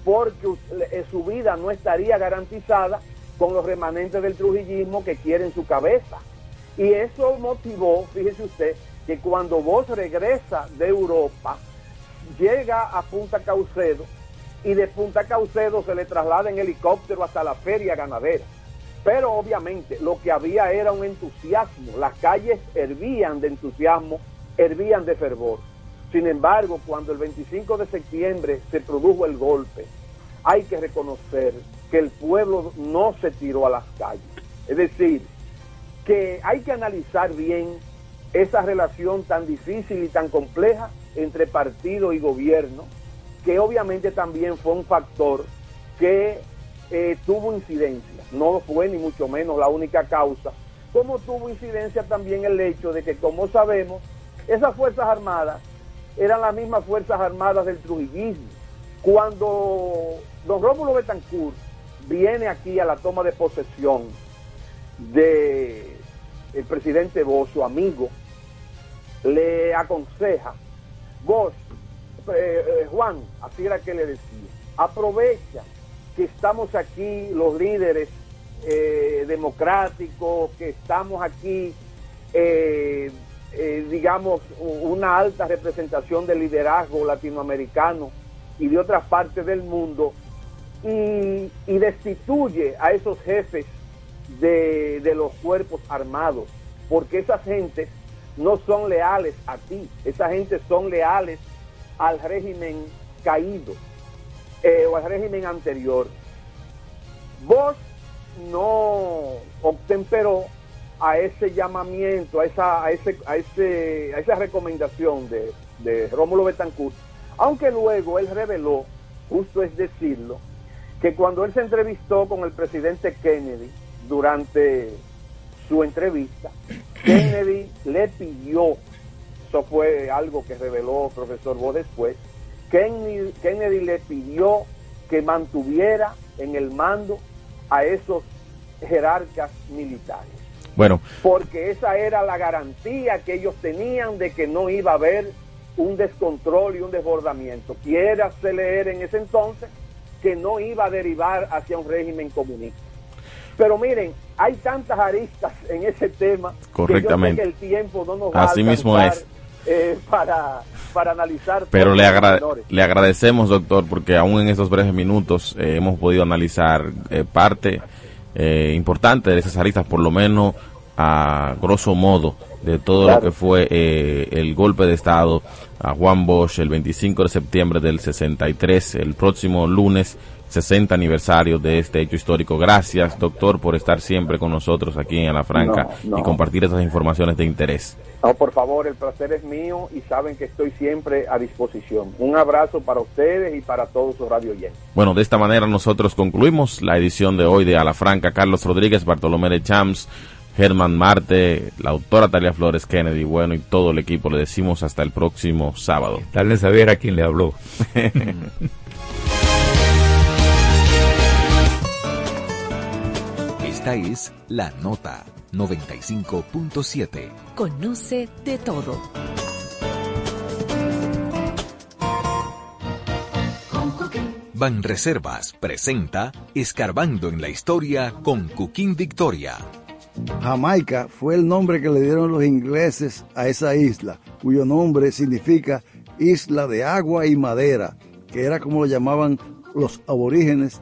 porque eh, su vida no estaría garantizada con los remanentes del trujillismo que quieren su cabeza. Y eso motivó, fíjese usted, que cuando vos regresa de Europa, llega a Punta Caucedo y de Punta Caucedo se le traslada en helicóptero hasta la feria ganadera. Pero obviamente lo que había era un entusiasmo, las calles hervían de entusiasmo hervían de fervor. Sin embargo, cuando el 25 de septiembre se produjo el golpe, hay que reconocer que el pueblo no se tiró a las calles. Es decir, que hay que analizar bien esa relación tan difícil y tan compleja entre partido y gobierno, que obviamente también fue un factor que eh, tuvo incidencia. No fue ni mucho menos la única causa, como tuvo incidencia también el hecho de que, como sabemos, esas Fuerzas Armadas eran las mismas Fuerzas Armadas del trujillismo. Cuando don Rómulo Betancourt viene aquí a la toma de posesión de el presidente Bosch, su amigo, le aconseja, Bosch, eh, eh, Juan, así era que le decía, aprovecha que estamos aquí los líderes eh, democráticos, que estamos aquí, digamos, una alta representación del liderazgo latinoamericano y de otras partes del mundo, y, destituye a esos jefes de, de los cuerpos armados, porque esas gentes no son leales a ti, esa gente son leales al régimen caído eh, o al régimen anterior. Vos no obtemperó a ese llamamiento, a esa, a ese, a ese, a esa recomendación de, de Rómulo Betancourt, aunque luego él reveló, justo es decirlo, que cuando él se entrevistó con el presidente Kennedy durante su entrevista, Kennedy le pidió, eso fue algo que reveló el profesor Bo después, Kennedy, Kennedy le pidió que mantuviera en el mando a esos jerarcas militares. Bueno. Porque esa era la garantía que ellos tenían de que no iba a haber un descontrol y un desbordamiento. Quiera leer en ese entonces que no iba a derivar hacia un régimen comunista. Pero miren, hay tantas aristas en ese tema Correctamente. que, el tiempo no nos va Así mismo es. Eh, para, para analizar. Pero le, le agradecemos, doctor, porque aún en esos breves minutos eh, hemos podido analizar eh, parte importante de esas aristas, por lo menos a grosso modo, de todo lo que fue el golpe de Estado a Juan Bosch el 25 de septiembre del 63, el próximo lunes 60 aniversario de este hecho histórico. Gracias, doctor, por estar siempre con nosotros aquí en La Franca y compartir esas informaciones de interés. No, por favor, el placer es mío y saben que estoy siempre a disposición. Un abrazo para ustedes y para todos sus radio oyentes. Bueno, de esta manera nosotros concluimos la edición de hoy de A la Franca. Carlos Rodríguez, Bartolomé de Champs, Germán Marte, la autora Talia Flores Kennedy, bueno, y todo el equipo. Le decimos hasta el próximo sábado. Darle saber a quién le habló. Esta es La Nota 95.7. Conoce de todo. Banreservas presenta Escarbando en la Historia con Cuquín Victoria. Jamaica fue el nombre que le dieron los ingleses a esa isla, cuyo nombre significa isla de agua y madera, que era como lo llamaban los aborígenes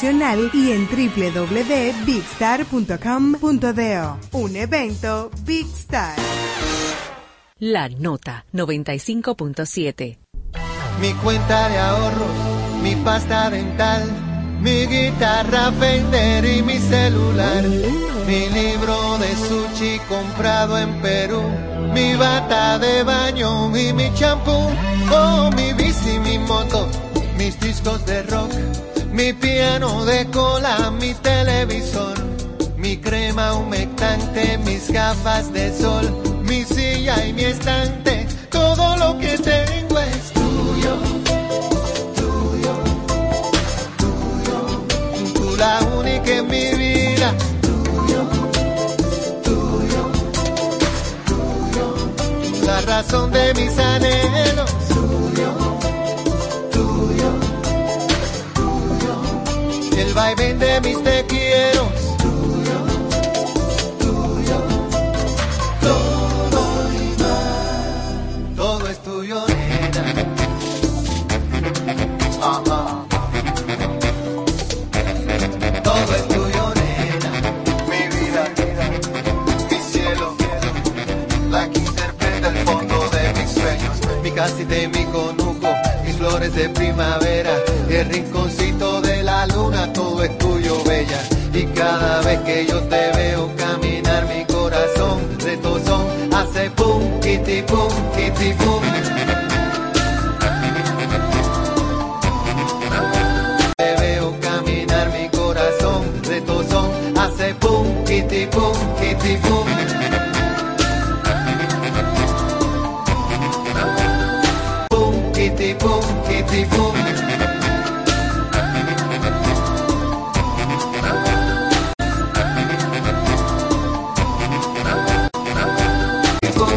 y en www.bigstar.com.do. Un evento Big Star. La Nota 95.7. Mi cuenta de ahorros, mi pasta dental, mi guitarra Fender y mi celular, mi libro de sushi comprado en Perú, mi bata de baño y mi champú, oh mi bici, mi moto, mis discos de rock mi piano de cola, mi televisor, mi crema humectante, mis gafas de sol, mi silla y mi estante, todo lo que tengo es tuyo, tuyo, tuyo, tú la única en mi vida, tuyo, tuyo, tuyo, la razón de mis anhelos. El vaivén de mis te quiero. Tuyo, tuyo. Todo y más. Todo es tuyo, nena. Todo es tuyo, nena. Mi vida, mi cielo, la que interpreta el fondo de mis sueños. Mi casita y mi conuco, mis flores de primavera. El rinconcito de la luna, todo es tuyo, bella. Y cada vez que yo te veo caminar, mi corazón retozón hace pum, kitty pum, kitty pum.